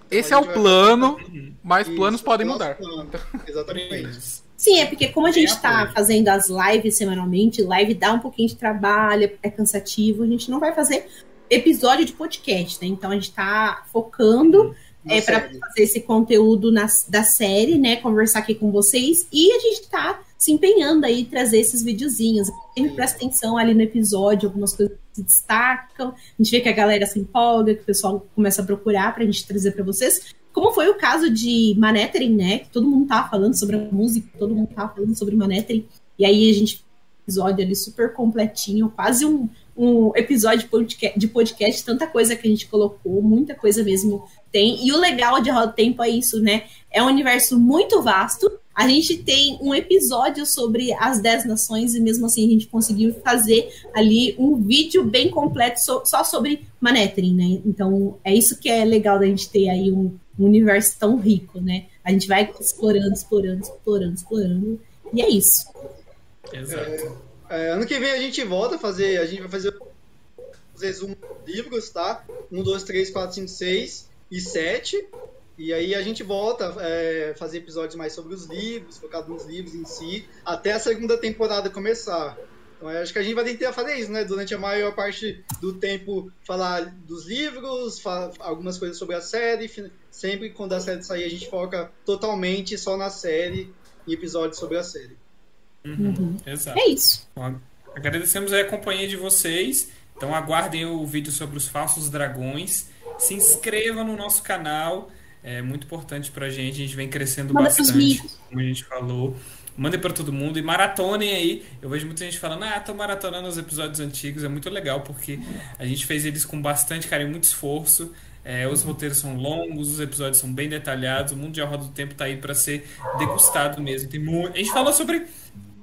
Esse a é o vai- plano, mas Isso, planos podem nosso mudar. plano. Exatamente. Sim, é porque como a Tem gente tá apoio. fazendo as lives semanalmente, live dá um pouquinho de trabalho, é cansativo, a gente não vai fazer episódio de podcast, né? Então a gente tá focando Na é para fazer esse conteúdo nas- da série, né? Conversar aqui com vocês e a gente tá se empenhando aí trazer esses videozinhos. Sempre presta atenção ali no episódio, algumas coisas se destacam. A gente vê que a galera se empolga, que o pessoal começa a procurar pra gente trazer pra vocês. Como foi o caso de Manethering, né? Que todo mundo tava falando sobre a música, todo mundo tava falando sobre Manethering. E aí a gente episódio ali super completinho, quase um, um episódio de podcast, tanta coisa que a gente colocou, muita coisa mesmo tem. E o legal de Roda Tempo é isso, né? É um universo muito vasto. A gente tem um episódio sobre as 10 nações e mesmo assim a gente conseguiu fazer ali um vídeo bem completo só sobre Manethering, né? Então é isso que é legal da gente ter aí um, um universo tão rico, né? A gente vai explorando, explorando, explorando, explorando. E é isso. Exato. É, ano que vem a gente volta a fazer. A gente vai fazer os resumos dos livros, tá? 1, 2, 3, 4, 5, 6 e 7. E aí a gente volta a fazer episódios mais sobre os livros, focado nos livros em si, até a segunda temporada começar. Então eu acho que a gente vai tentar fazer isso, né? Durante a maior parte do tempo falar dos livros, fa- algumas coisas sobre a série. Sempre quando a série sair a gente foca totalmente só na série, em episódios sobre a série. Uhum. Exato. É isso. Bom, Agradecemos aí a companhia de vocês. Então aguardem o vídeo sobre os falsos dragões. Se inscreva no nosso canal. É muito importante pra gente. A gente vem crescendo Manda bastante, como a gente falou. Mandem pra todo mundo e maratonem aí. Eu vejo muita gente falando, ah, tô maratonando os episódios antigos. É muito legal porque a gente fez eles com bastante carinho, muito esforço. É, os roteiros são longos, os episódios são bem detalhados. O mundo de A Roda do Tempo tá aí pra ser degustado mesmo. Tem muito... A gente falou sobre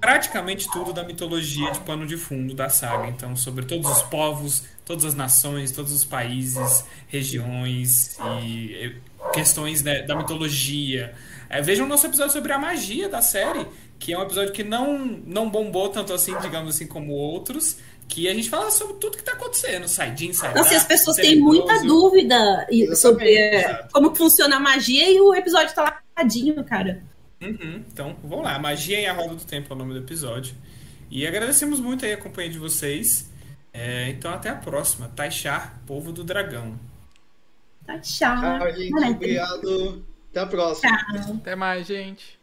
praticamente tudo da mitologia de pano de fundo da saga. Então, sobre todos os povos, todas as nações, todos os países, regiões e questões né, da mitologia. Eh, vejam o nosso episódio sobre a magia da série, que é um episódio que não, não bombou tanto assim, digamos assim, como outros. Que a gente fala sobre tudo que tá acontecendo, Saidin, Saidin. Então, se as pessoas têm muita dúvida sobre é, como funciona a magia e o episódio tá lá radinho, cara. Uhum, então, vamos lá. Magia em A Roda do Tempo é o nome do episódio. E agradecemos muito aí a companhia de vocês. É, então, até a próxima. Taixar, Povo do Dragão. Tá tchau. Tchau, gente. Obrigado. Até a próxima. Tchau. Até mais, gente.